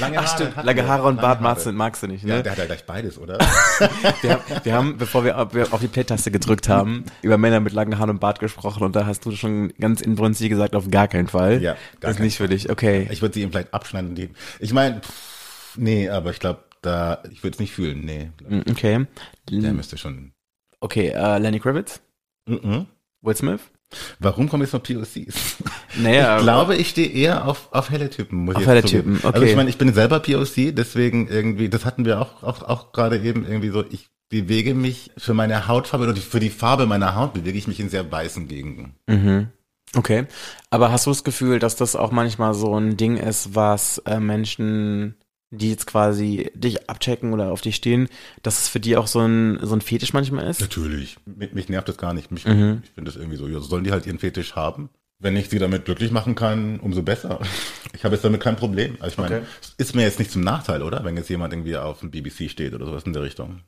Lange Ach stimmt, lange Haare und lange Bart Haare. magst du, magst du nicht, Ja, ne? der hat ja gleich beides, oder? Wir, wir haben, bevor wir auf, die Play-Taste gedrückt haben, über Männer mit langen Haaren und Bart gesprochen und da hast du schon ganz inbrünstig gesagt, auf gar keinen Fall. Ja, gar Das ist nicht für dich, okay. Ich würde sie ihm vielleicht abschneiden. Ich meine, nee, aber ich glaube, da, ich würde es nicht fühlen. Nee, Mm, Okay. der müsste schon. Okay, äh, Lenny Kravitz? Mhm. Will Smith? Warum kommen jetzt noch POCs? Naja, ich glaube, ich stehe eher auf, auf helle Typen. Muss Auf ich helle. Typen, okay. Also ich meine, ich bin selber POC, deswegen irgendwie, das hatten wir auch, auch, auch gerade eben irgendwie so, ich bewege mich für meine Hautfarbe oder für die Farbe meiner Haut bewege ich mich in sehr weißen Gegenden. Okay. Aber hast du das Gefühl, dass das auch manchmal so ein Ding ist, was äh, Menschen, die jetzt quasi dich abchecken oder auf dich stehen, dass es für die auch so ein, so ein Fetisch manchmal ist? Natürlich. Mich, mich nervt das gar nicht. Mich, Mhm. Ich finde das irgendwie so, ja, sollen die halt ihren Fetisch haben? Wenn ich sie damit glücklich machen kann, umso besser. Ich habe jetzt damit kein Problem. Also ich meine, Okay. es ist mir jetzt nicht zum Nachteil, oder? Wenn jetzt jemand irgendwie auf dem BBC steht oder sowas in der Richtung.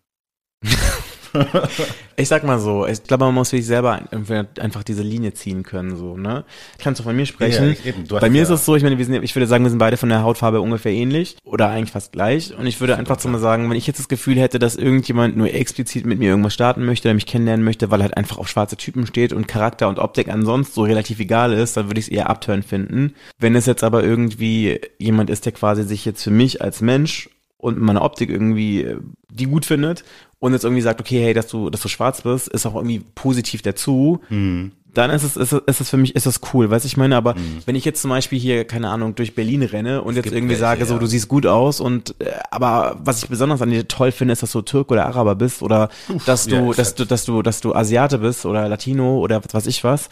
Ich sag mal so, ich glaube, man muss sich selber einfach diese Linie ziehen können, so, ne? Kannst du von mir sprechen? Ja, ich eben. Bei mir ja- ist es so, ich meine, wir sind, ich würde sagen, wir sind beide von der Hautfarbe ungefähr ähnlich oder eigentlich fast gleich. Und ich würde einfach so mal sagen, wenn ich jetzt das Gefühl hätte, dass irgendjemand nur explizit mit mir irgendwas starten möchte oder mich kennenlernen möchte, weil er halt einfach auf schwarze Typen steht und Charakter und Optik ansonsten so relativ egal ist, dann würde ich es eher abtören finden. Wenn es jetzt aber irgendwie jemand ist, der quasi sich jetzt für mich als Mensch und meine Optik irgendwie äh, die gut findet und jetzt irgendwie sagt, okay, hey, dass du, dass du schwarz bist, ist auch irgendwie positiv dazu, dann ist es, ist es, ist es für mich, ist es cool, weißt du, ich meine, aber wenn ich jetzt zum Beispiel hier, keine Ahnung, durch Berlin renne und jetzt gibt irgendwie welche, sage, so, ja. du siehst gut aus und, äh, aber was ich besonders an dir toll finde, ist, dass du Türk oder Araber bist oder dass du, ja, dass du, dass du, dass du Asiate bist oder Latino oder was weiß ich was,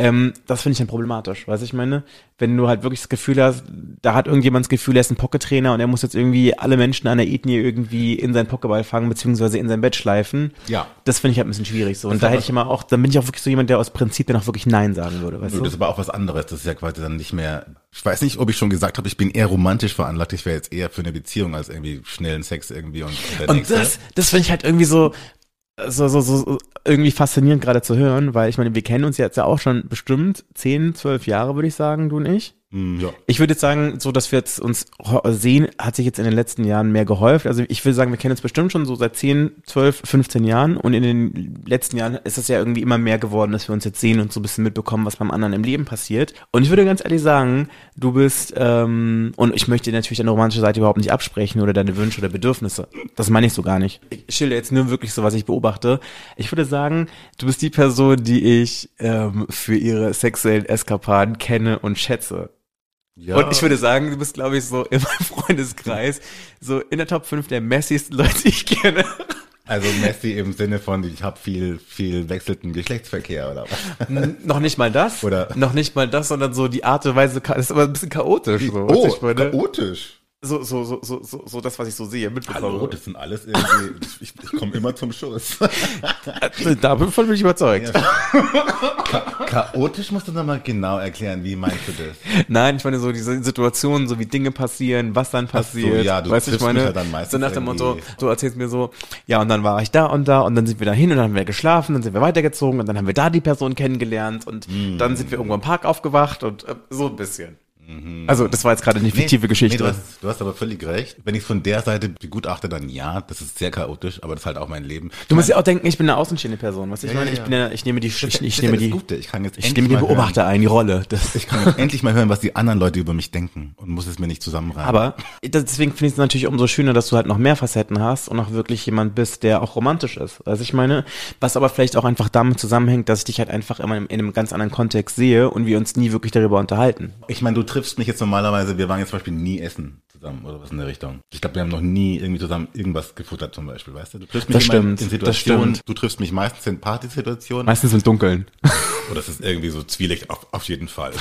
ähm, das finde ich dann problematisch, weißt du, ich meine, wenn du halt wirklich das Gefühl hast, da hat irgendjemand das Gefühl, er ist ein Pocket-Trainer und er muss jetzt irgendwie alle Menschen an der Ethnie irgendwie in seinen Pokéball fangen, beziehungsweise in sein Bett schleifen. Ja. Das finde ich halt ein bisschen schwierig so. Und ist da hätte ich immer auch, dann bin ich auch wirklich so jemand, der aus Prinzip dann auch wirklich Nein sagen würde, weißt du? Das ist aber auch was anderes. Das ist ja quasi dann nicht mehr. Ich weiß nicht, ob ich schon gesagt habe, ich bin eher romantisch veranlagt. Ich wäre jetzt eher für eine Beziehung als irgendwie schnellen Sex irgendwie und Und das, das finde ich halt irgendwie so, so, so, so irgendwie faszinierend gerade zu hören, weil ich meine, wir kennen uns jetzt ja auch schon bestimmt 10, 12 Jahre, würde ich sagen, du und ich. Hm, ja. Ich würde jetzt sagen, so dass wir jetzt uns sehen, hat sich jetzt in den letzten Jahren mehr gehäuft. Also ich würde sagen, wir kennen uns bestimmt schon so seit 10, 12, 15 Jahren und in den letzten Jahren ist es ja irgendwie immer mehr geworden, dass wir uns jetzt sehen und so ein bisschen mitbekommen, was beim anderen im Leben passiert. Und ich würde ganz ehrlich sagen, du bist, ähm, und ich möchte natürlich deine romantische Seite überhaupt nicht absprechen oder deine Wünsche oder Bedürfnisse. Das meine ich so gar nicht. Ich schilder jetzt nur wirklich so, was ich beobachte. Ich würde sagen, du bist die Person, die ich ähm, für ihre sexuellen Eskapaden kenne und schätze. Ja. Und ich würde sagen, du bist, glaube ich, so in meinem Freundeskreis so in der Top 5 der messigsten Leute, die ich kenne. also Messi im Sinne von, ich habe viel, viel wechselnden Geschlechtsverkehr oder was? N- noch nicht mal das. Oder- Noch nicht mal das, sondern so die Art und Weise, das ist aber ein bisschen chaotisch. So, meine? chaotisch. So, so, so, so, so, so das, was ich so sehe, mitbekomme. Hallo, das sind alles irgendwie, ich, ich komme immer zum Schuss. Äh, Davon bin ich überzeugt. chaotisch musst du nochmal genau erklären, wie meinst du das? Nein, ich meine so diese Situationen, so wie Dinge passieren, was dann passiert. ja, du weißt du, ich triffst mich meine, ja dann meistens so nach dem Motto, du erzählst mir so, ja, und dann war ich da und da und dann sind wir da hin und dann haben wir geschlafen, dann sind wir weitergezogen und dann haben wir da die Person kennengelernt und Mm. dann sind wir irgendwo im Park aufgewacht und äh, so ein bisschen. Also, das war jetzt gerade eine fiktive Geschichte. Mhm. Nee, du, hast, du hast aber völlig recht. Wenn ich von der Seite begutachte, dann ja, das ist sehr chaotisch, aber das ist halt auch mein Leben. Du musst ja auch denken, ich bin eine außenstehende Person. Was ich Ja, meine, ja, ich ja. bin ja, ich nehme die, ich, ich nehme die, Gute. Ich kann jetzt ich nehme den mal hören. Beobachter ein, die Rolle. Das, Ich kann jetzt endlich mal hören, was die anderen Leute über mich denken und muss es mir nicht zusammenreimen. aber deswegen finde ich es natürlich umso schöner, dass du halt noch mehr Facetten hast und auch wirklich jemand bist, der auch romantisch ist. Also ich meine, was aber vielleicht auch einfach damit zusammenhängt, dass ich dich halt einfach immer in, in einem ganz anderen Kontext sehe und wir uns nie wirklich darüber unterhalten. ich meine, du triffst mich jetzt normalerweise, wir waren jetzt zum Beispiel nie essen zusammen oder was in der Richtung. Ich glaube, wir haben noch nie irgendwie zusammen irgendwas gefuttert zum Beispiel, weißt du? Du triffst mich Das immer stimmt, in das Situationen, stimmt. du triffst mich meistens in Partysituationen Meistens im Dunkeln. oder es ist irgendwie so Zwielicht auf, auf jeden Fall.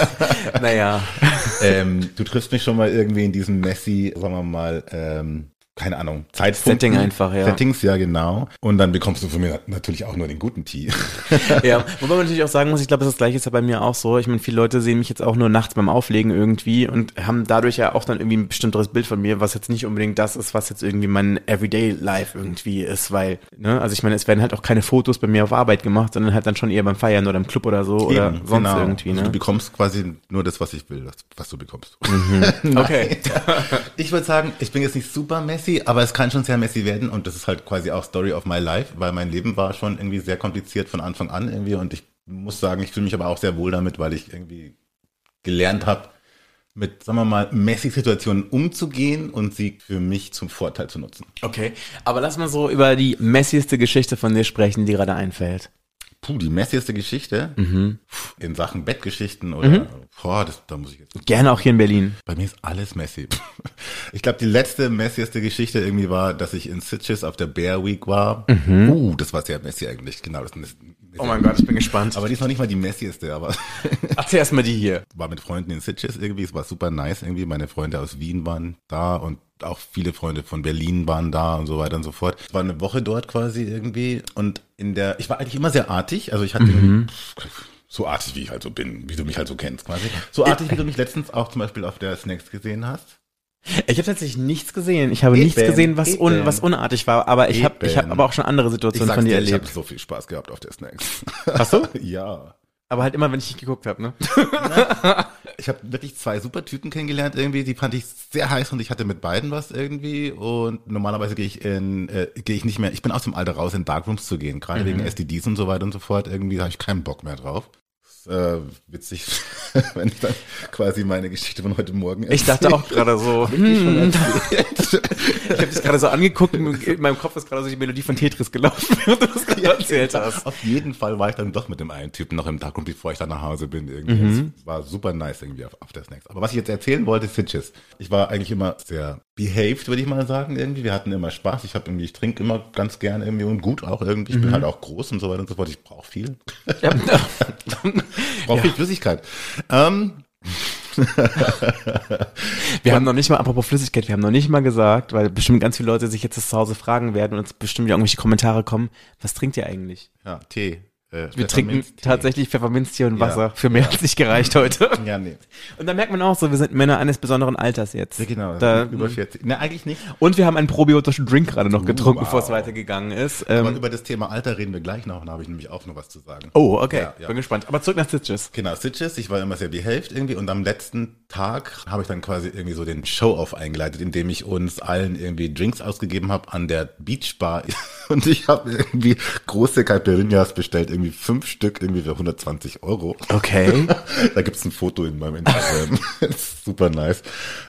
naja. ähm, du triffst mich schon mal irgendwie in diesem messy, sagen wir mal, ähm, keine Ahnung, Zeitpunkten. Setting einfach, ja. Settings, ja genau. Und dann bekommst du von mir natürlich auch nur den guten Tee. ja, wobei man natürlich auch sagen muss, ich glaube, das gleiche ist ja bei mir auch so. Ich meine, viele Leute sehen mich jetzt auch nur nachts beim Auflegen irgendwie und haben dadurch ja auch dann irgendwie ein bestimmteres Bild von mir, was jetzt nicht unbedingt das ist, was jetzt irgendwie mein Everyday Life irgendwie ist, weil, ne, also ich meine, es werden halt auch keine Fotos bei mir auf Arbeit gemacht, sondern halt dann schon eher beim Feiern oder im Club oder so oder Eben, sonst genau. irgendwie, Also ne? du bekommst quasi nur das, was ich will, was du bekommst. okay. Ich würde sagen, ich bin jetzt nicht super messy, aber es kann schon sehr messy werden und das ist halt quasi auch Story of my life, weil mein Leben war schon irgendwie sehr kompliziert von Anfang an irgendwie und ich muss sagen, ich fühle mich aber auch sehr wohl damit, weil ich irgendwie gelernt habe, mit, sagen wir mal, messy Situationen umzugehen und sie für mich zum Vorteil zu nutzen. Okay, aber lass mal so über die messigste Geschichte von dir sprechen, die gerade einfällt. Puh, die messieste Geschichte in Sachen Bettgeschichten oder, boah, das, da muss ich jetzt Gerne auch hier in Berlin. Bei mir ist alles messy. Ich glaube, die letzte messieste Geschichte irgendwie war, dass ich in Sitges auf der Bear Week war. Uh, das war sehr messy eigentlich. Genau, das ist Oh mein Gott, ich bin gespannt. aber die ist noch nicht mal die messieste, aber Erzähl erst mal die hier. war mit Freunden in Sitges irgendwie. Es war super nice irgendwie. Meine Freunde aus Wien waren da und auch viele Freunde von Berlin waren da und so weiter und so fort. Es war eine Woche dort quasi irgendwie und in der, ich war eigentlich immer sehr artig. Also ich hatte so artig, wie ich halt so bin, wie du mich halt so kennst quasi. So artig, wie du mich letztens auch zum Beispiel auf der Snacks gesehen hast. Ich habe tatsächlich nichts gesehen. Ich habe Eben, nichts gesehen, was, un, was unartig war. Aber ich habe ich hab aber auch schon andere Situationen von dir ich habe erlebt. so viel Spaß gehabt auf der Snacks. Hast du? ja. Aber halt immer, wenn ich nicht geguckt habe, ne? Ich habe wirklich zwei super Typen kennengelernt irgendwie, die fand ich sehr heiß und ich hatte mit beiden was irgendwie und normalerweise gehe ich in äh, gehe ich nicht mehr, ich bin aus dem Alter raus in Darkrooms zu gehen, gerade wegen STDs und so weiter und so fort, irgendwie habe ich keinen Bock mehr drauf. Ist, äh, witzig, wenn ich dann quasi meine Geschichte von heute Morgen Ich dachte auch gerade so, hm, erzähle. ich habe dich gerade so angeguckt und in meinem Kopf ist gerade so die Melodie von Tetris gelaufen, während du das gerade erzählt hast. Auf jeden Fall war ich dann doch mit dem einen Typen noch im Darkroom, bevor ich dann nach Hause bin. Irgendwie. Mhm. Es war super nice irgendwie auf, der Snacks. Aber was ich jetzt erzählen wollte, Sitches. Ich war eigentlich immer sehr behaved, würde ich mal sagen, irgendwie. Wir hatten immer Spaß. Ich habe irgendwie, ich trinke immer ganz gern irgendwie und gut auch irgendwie. Ich bin halt auch groß und so weiter und so fort. Ich brauche viel. Mhm. Ja. Ich brauche viel Flüssigkeit. Ähm, Wir haben noch nicht mal, apropos Flüssigkeit, wir haben noch nicht mal gesagt, weil bestimmt ganz viele Leute sich jetzt das zu Hause fragen werden und uns bestimmt irgendwelche Kommentare kommen, was trinkt ihr eigentlich? ja, Tee. Äh, Wir trinken tatsächlich Pfefferminztee und Ja. Wasser. Für mehr als nicht gereicht heute. Ja, nee. Und da merkt man auch so, wir sind Männer eines besonderen Alters jetzt. Ja, genau. Da, über 40. Ne, eigentlich nicht. und wir haben einen probiotischen Drink gerade noch getrunken, wow. bevor es weitergegangen ist. Aber Ähm, über das Thema Alter reden wir gleich noch. Da habe ich nämlich auch noch was zu sagen. oh, okay. Ja, ja. Bin gespannt. Aber zurück nach Stitches. Genau, Stitches. Ich war immer sehr behaved irgendwie und am letzten Tag habe ich dann quasi irgendwie so den Show-Off eingeleitet, indem ich uns allen irgendwie Drinks ausgegeben habe an der Beachbar und ich habe irgendwie große Caipirinhas bestellt, irgendwie fünf Stück, irgendwie für 120 Euro. Okay. Da gibt's ein Foto in meinem Instagram. Super nice.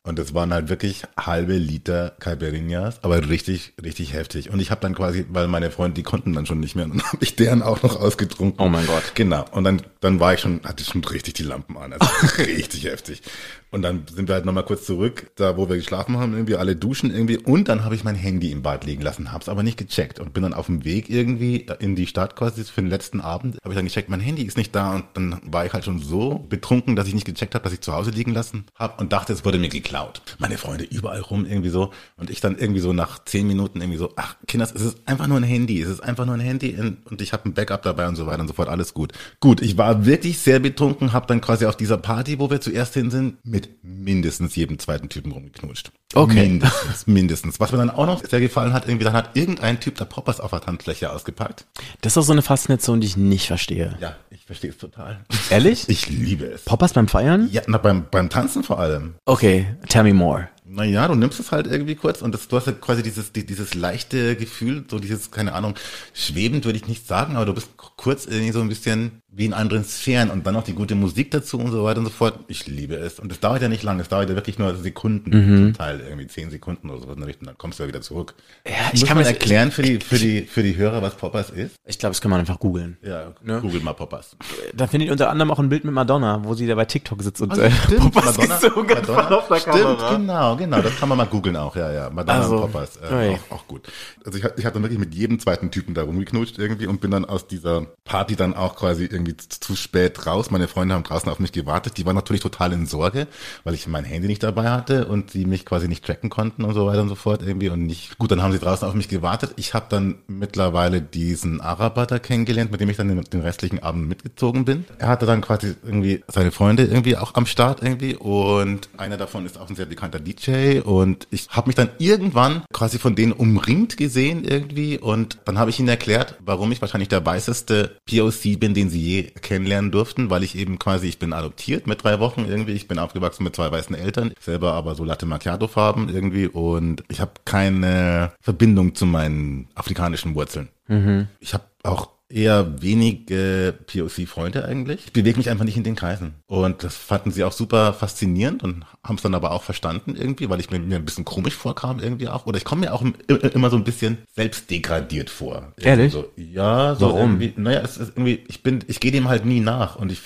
Und das waren halt wirklich halbe Liter Caipirinhas, aber richtig, richtig heftig. Und ich habe dann quasi, weil meine Freunde, die konnten dann schon nicht mehr, und dann habe ich deren auch noch ausgetrunken. Oh mein Gott. Genau. Und dann, dann war ich schon, hatte ich schon richtig die Lampen an. Also richtig heftig. Und dann sind wir halt nochmal kurz zurück, da wo wir geschlafen haben, irgendwie alle duschen irgendwie. Und dann habe ich mein Handy im Bad liegen lassen, hab's aber nicht gecheckt und bin dann auf dem Weg irgendwie in die Stadt quasi für den letzten Abend. Habe ich dann gecheckt, mein Handy ist nicht da und dann war ich halt schon so betrunken, dass ich nicht gecheckt habe, dass ich zu Hause liegen lassen habe und dachte, es wurde mir geklaut. Meine Freunde überall rum irgendwie so und ich dann irgendwie so nach zehn Minuten irgendwie so, ach Kinders, es ist einfach nur ein Handy, es ist einfach nur ein Handy und ich habe ein Backup dabei und so weiter und so fort, alles gut. Gut, ich war wirklich sehr betrunken, habe dann quasi auf dieser Party, wo wir zuerst hin sind, mit mindestens jedem zweiten Typen rumgeknutscht. Okay. Mindestens, mindestens. Was mir dann auch noch sehr gefallen hat, irgendwie dann hat irgendein Typ da Poppers auf der Tanzfläche ausgepackt. Das ist auch so eine Faszination, die ich nicht verstehe. Ja, ich verstehe es total. Ehrlich? Ich liebe es. Poppers beim Feiern? Ja, na, beim, beim Tanzen vor allem. Okay, tell me more. Naja, du nimmst es halt irgendwie kurz und das, du hast ja quasi dieses, die, dieses leichte Gefühl, so dieses, keine Ahnung, schwebend würde ich nicht sagen, aber du bist kurz irgendwie so ein bisschen wie in anderen Sphären und dann noch die gute Musik dazu und so weiter und so fort. Ich liebe es. Und es dauert ja nicht lange, es dauert ja wirklich nur Sekunden, zum Teil irgendwie zehn Sekunden oder so in der Richtung, dann kommst du ja wieder zurück. Ja, ich Muss kann man mir- erklären für die, für die, für die Hörer, was Poppers ist? Ich glaube, das kann man einfach googeln. Ja, Ne? google mal Poppers. Da findet ihr unter anderem auch ein Bild mit Madonna, wo sie da bei TikTok sitzt und Also, äh, stimmt, Poppers Madonna, gesungen hat Madonna, auf der stimmt, Kamera. genau, genau, das kann man mal googeln auch, ja, ja, Madonna Also, und Poppers, äh, ui. auch, auch gut. Also ich, hab- ich habe dann wirklich mit jedem zweiten Typen da rumgeknutscht irgendwie und bin dann aus dieser Party dann auch quasi irgendwie zu, spät raus. Meine Freunde haben draußen auf mich gewartet, die waren natürlich total in Sorge, weil ich mein Handy nicht dabei hatte und sie mich quasi nicht tracken konnten und so weiter und so fort irgendwie und nicht, gut, dann haben sie draußen auf mich gewartet. Ich habe dann mittlerweile diesen Araber da kennengelernt, mit dem ich dann den, den restlichen Abend mitgezogen bin. Er hatte dann quasi irgendwie seine Freunde irgendwie auch am Start irgendwie und einer davon ist auch ein sehr bekannter DJ und ich habe mich dann irgendwann quasi von denen umringt gesehen irgendwie und dann habe ich ihnen erklärt, warum ich wahrscheinlich der weißeste POC bin, den sie je kennenlernen durften, weil ich eben quasi, ich bin adoptiert mit drei Wochen irgendwie, ich bin aufgewachsen mit zwei weißen Eltern, selber aber so Latte Macchiato Farben irgendwie. Und ich habe keine Verbindung zu meinen afrikanischen Wurzeln. Ich habe auch eher wenige POC-Freunde eigentlich. Ich bewege mich einfach nicht in den Kreisen. Und das fanden sie auch super faszinierend und haben es dann aber auch verstanden irgendwie, weil ich mir, mir ein bisschen komisch vorkam irgendwie auch. Oder ich komme mir auch im- immer so ein bisschen selbstdegradiert vor. Ehrlich? So, ja, so Warum? irgendwie. Naja, es ist irgendwie, ich bin, ich gehe dem halt nie nach und ich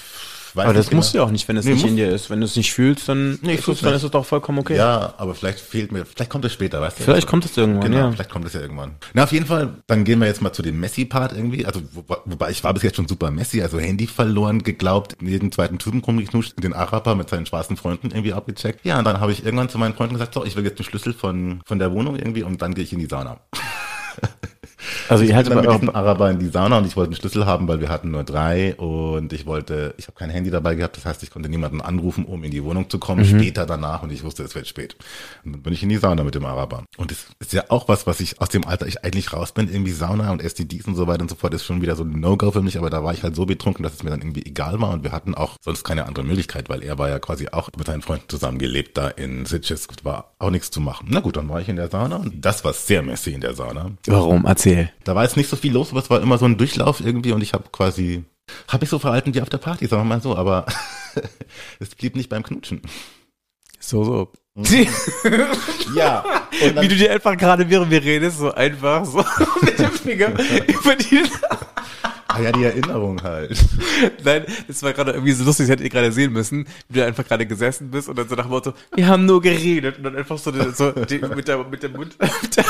weiß Aber das nicht musst du genau- ja auch nicht, wenn es Nee, nicht in dir ist. Wenn du es nicht fühlst, dann, Nee, ich ist, fühl's es, dann nicht. ist es doch vollkommen okay. Ja, aber vielleicht fehlt mir, vielleicht kommt es später, weißt du? Vielleicht kommt es irgendwann, Genau, ja. vielleicht kommt es ja irgendwann. Na, auf jeden Fall, dann gehen wir jetzt mal zu dem Messi-Part irgendwie. Also, wobei, wobei ich war bis jetzt schon super Messi, also Handy verloren, geglaubt, jeden zweiten Typen rumgeknuscht, den Araber mit seinen schwarzen Freunden irgendwie abgecheckt. Ja, und dann habe ich irgendwann zu meinen Freunden gesagt, so, ich will jetzt den Schlüssel von, von der Wohnung irgendwie und dann gehe ich in die Sauna. Also ihr ich haltet bin bei dann mit diesem eurem, Araber in die Sauna und ich wollte einen Schlüssel haben, weil wir hatten nur drei und ich wollte, ich habe kein Handy dabei gehabt, das heißt, ich konnte niemanden anrufen, um in die Wohnung zu kommen, Mhm. später danach und ich wusste, es wird spät. Und dann bin ich in die Sauna mit dem Araber. Und das ist ja auch was, was ich aus dem Alter ich eigentlich raus bin, irgendwie Sauna und STDs und so weiter und so fort ist schon wieder so ein No-Go für mich, aber da war ich halt so betrunken, dass es mir dann irgendwie egal war und wir hatten auch sonst keine andere Möglichkeit, weil er war ja quasi auch mit seinen Freunden zusammen gelebt da in Sitges, war auch nichts zu machen. Na gut, dann war ich in der Sauna und das war sehr messy in der Sauna. warum? Erzähl. Da war jetzt nicht so viel los, aber es war immer so ein Durchlauf irgendwie und ich habe quasi, habe mich so verhalten wie auf der Party, sagen wir mal so, aber es blieb nicht beim Knutschen. So, so. Ja. Und Wie du dir einfach gerade, während wir reden, so einfach so mit dem Finger über die... ah ja, die Erinnerung halt. Nein, das war gerade irgendwie so lustig, das hättet ihr gerade sehen müssen, wie du einfach gerade gesessen bist und dann so nach dem Motto, wir haben nur geredet und dann einfach so, so mit der, mit dem Mund, mit der,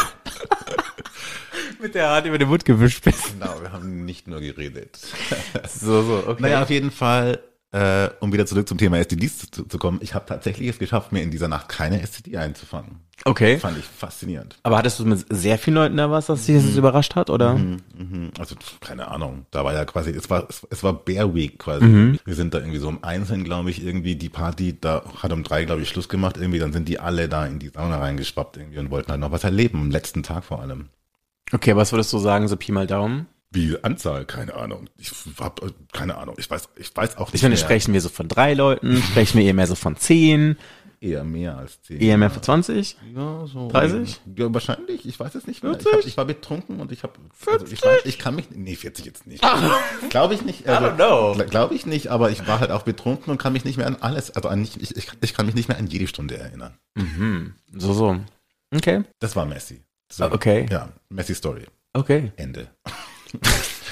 mit der Hand über den Mund gewischt bist. Genau, wir haben nicht nur geredet. So, so, okay. Naja, auf jeden Fall, äh, um wieder zurück zum Thema STDs zu, zu kommen, ich habe tatsächlich es geschafft, mir in dieser Nacht keine STD einzufangen. Okay. Fand ich faszinierend. Aber hattest du mit sehr vielen Leuten da was, dass dich das überrascht hat, oder? Mhm, Also keine Ahnung. Da war ja quasi, es war es, es war Bear Week quasi. Wir sind da irgendwie so um eins hin, glaube ich, irgendwie die Party, da hat um drei, glaube ich, Schluss gemacht irgendwie. Dann sind die alle da in die Sauna reingeschwappt irgendwie und wollten halt noch was erleben, am letzten Tag vor allem. Okay, was würdest du sagen, so Pi mal Daumen? Wie Anzahl, keine Ahnung. Ich hab äh, keine Ahnung. Ich weiß, ich weiß auch nicht. Ich meine, mehr. sprechen wir so von drei Leuten, sprechen wir eher mehr so von zehn, eher mehr als zehn. eher mehr von 20? Ja, so 30? Ja, wahrscheinlich. Ich weiß es nicht mehr. Ich, 40? hab, ich war betrunken und ich habe, also ich, weiß, ich kann mich, nee, 40 jetzt nicht. Glaube ich nicht. Also, don't know. Glaube ich nicht, aber ich war halt auch betrunken und kann mich nicht mehr an alles, also an nicht, ich, ich, ich kann mich nicht mehr an jede Stunde erinnern. So, so. Okay, Das war Messi. So, Okay. Ja, Messi Story. okay. Ende.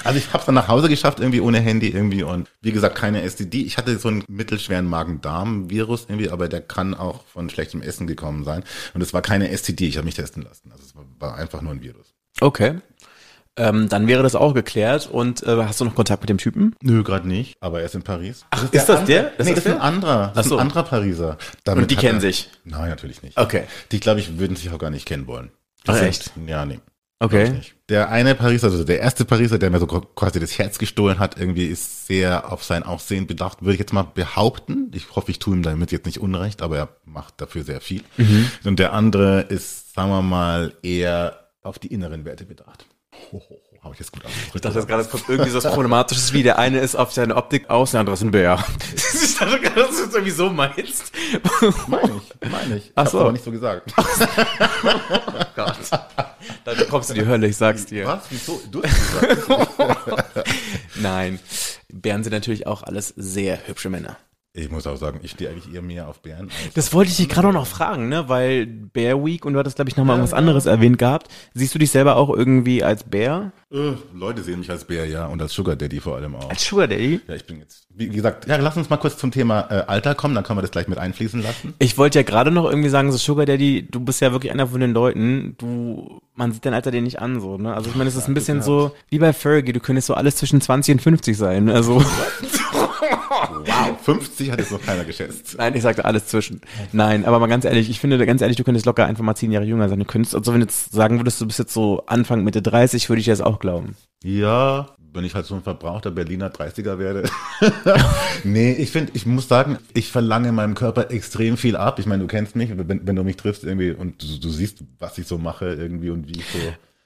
Also ich habe es dann nach Hause geschafft, irgendwie ohne Handy irgendwie und wie gesagt keine STD. Ich hatte so einen mittelschweren Magen-Darm-Virus irgendwie, aber der kann auch von schlechtem Essen gekommen sein. Und es war keine STD, ich habe mich testen lassen. Also es war, einfach nur ein Virus. Okay. Ähm, dann wäre das auch geklärt. Und äh, hast du noch Kontakt mit dem Typen? Nö, gerade nicht. Aber er ist in Paris. Ach, ist das der? Das nee, ist das ist ein der? anderer. Das so. ist ein anderer Pariser. Damit Und die kennen er- sich? Nein, natürlich nicht. Okay. Die, glaube ich, würden sich auch gar nicht kennen wollen. Ach, sind- echt? Ja, nee. Okay. Der eine Pariser, also der erste Pariser, der mir so quasi das Herz gestohlen hat, irgendwie ist sehr auf sein Aussehen bedacht, würde ich jetzt mal behaupten. Ich hoffe, ich tue ihm damit jetzt nicht unrecht, aber er macht dafür sehr viel. Mhm. Und der andere ist, sagen wir mal, eher auf die inneren Werte bedacht. Ho, ho, ho, habe ich jetzt gut ausgedrückt. Ich dachte jetzt gerade, es kommt irgendwie so was Problematisches wie der eine ist auf seine Optik aus, der andere ist ein Bär. ich dachte gerade, dass du es irgendwie so meinst. Meine ich, meine ich. Ach Hab's so. aber nicht so gesagt. Gott. Dann kommst du in die Hölle, ich sag's dir. Was? Wieso? Du hast gesagt. Nein. Bären sind natürlich auch alles sehr hübsche Männer. Ich muss auch sagen, ich stehe eigentlich eher mehr auf Bären. Das wollte ich dich gerade auch noch fragen, ne? Weil Bear Week und du hattest, glaube ich, nochmal irgendwas anderes erwähnt gehabt. Siehst du dich selber auch irgendwie als Bär? äh, Leute sehen mich als Bär, ja, und als Sugar Daddy vor allem auch. Als Sugar Daddy? Ja, ich bin jetzt, wie gesagt, ja, lass uns mal kurz zum Thema äh, Alter kommen, dann können wir das gleich mit einfließen lassen. Ich wollte ja gerade noch irgendwie sagen, so Sugar Daddy, du bist ja wirklich einer von den Leuten, du, man sieht dein Alter dir nicht an, so, ne? Also ich meine, es ist ein bisschen so, wie bei Fergie, du könntest so alles zwischen 20 und 50 sein, also. Wow, 50 hat jetzt noch keiner geschätzt. Nein, ich sagte alles zwischen. Nein, aber mal ganz ehrlich, ich finde, ganz ehrlich, du könntest locker einfach mal zehn Jahre jünger sein. Du könntest, also wenn du jetzt sagen würdest, du bist jetzt so Anfang, Mitte 30, würde ich das auch glauben. Ja, wenn ich halt so ein verbrauchter Berliner 30er werde. nee, ich finde, ich muss sagen, ich verlange meinem Körper extrem viel ab. Ich meine, du kennst mich, wenn, wenn du mich triffst irgendwie und du, du siehst, was ich so mache irgendwie und wie ich so.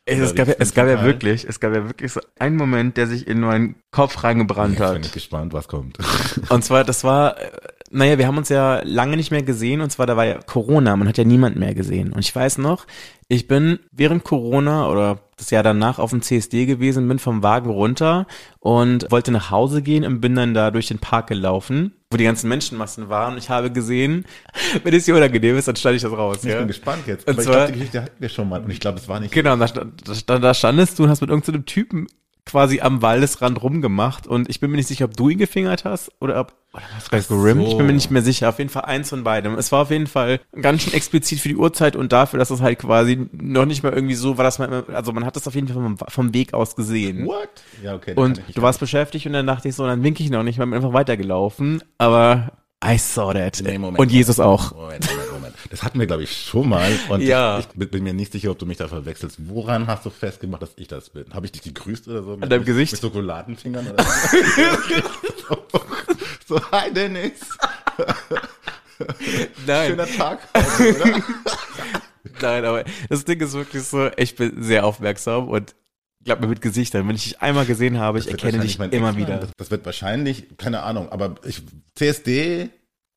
Es gab, ja, es gab bin ja wirklich, es gab ja wirklich so einen Moment, der sich in meinen Kopf reingebrannt bin ich hat. gespannt, was kommt. Und zwar, das war, äh, naja, wir haben uns ja lange nicht mehr gesehen und zwar, da war ja Corona, man hat ja niemand mehr gesehen. Und ich weiß noch, ich bin während Corona oder das Jahr danach auf dem CSD gewesen, bin vom Wagen runter und wollte nach Hause gehen und bin dann da durch den Park gelaufen, wo die ganzen Menschenmassen waren. Und ich habe gesehen, wenn es dir unangenehm ist, dann schneide ich das raus. Ich ja? bin gespannt jetzt. Und Aber ich zwar- glaube, die Geschichte hatten wir schon mal und ich glaube, es war nicht. Genau, da, da, da standest du und hast mit irgendeinem Typen quasi am Waldesrand rumgemacht und ich bin mir nicht sicher, ob du ihn gefingert hast oder ob oder gleich gerimmt? Ich bin mir nicht mehr sicher. Auf jeden Fall eins von beidem. Es war auf jeden Fall ganz schön explizit für die Uhrzeit und dafür, dass es halt quasi noch nicht mal irgendwie so war, dass man, also man hat das auf jeden Fall vom, vom Weg aus gesehen. What? Ja, okay. Und ich du warst beschäftigt und dann dachte ich so, dann winke ich noch nicht, mal bin einfach weitergelaufen. Aber I saw that. Nee, Moment, und Jesus auch. Moment, Moment, Moment. Das hatten wir, glaube ich, schon mal. Und Ja. ich, ich bin mir nicht sicher, ob du mich da verwechselst. Woran hast du festgemacht, dass ich das bin? Habe ich dich gegrüßt oder so? Mit, deinem Gesicht? Mit Schokoladenfingern oder so? so, hi Dennis. Nein, Schöner Tag. heute, oder? nein, aber das Ding ist wirklich so, ich bin sehr aufmerksam und glaub mir mit Gesichtern, wenn ich dich einmal gesehen habe, ich Das wird erkenne dich immer wieder. Das, das wird wahrscheinlich, keine Ahnung, aber ich, CSD,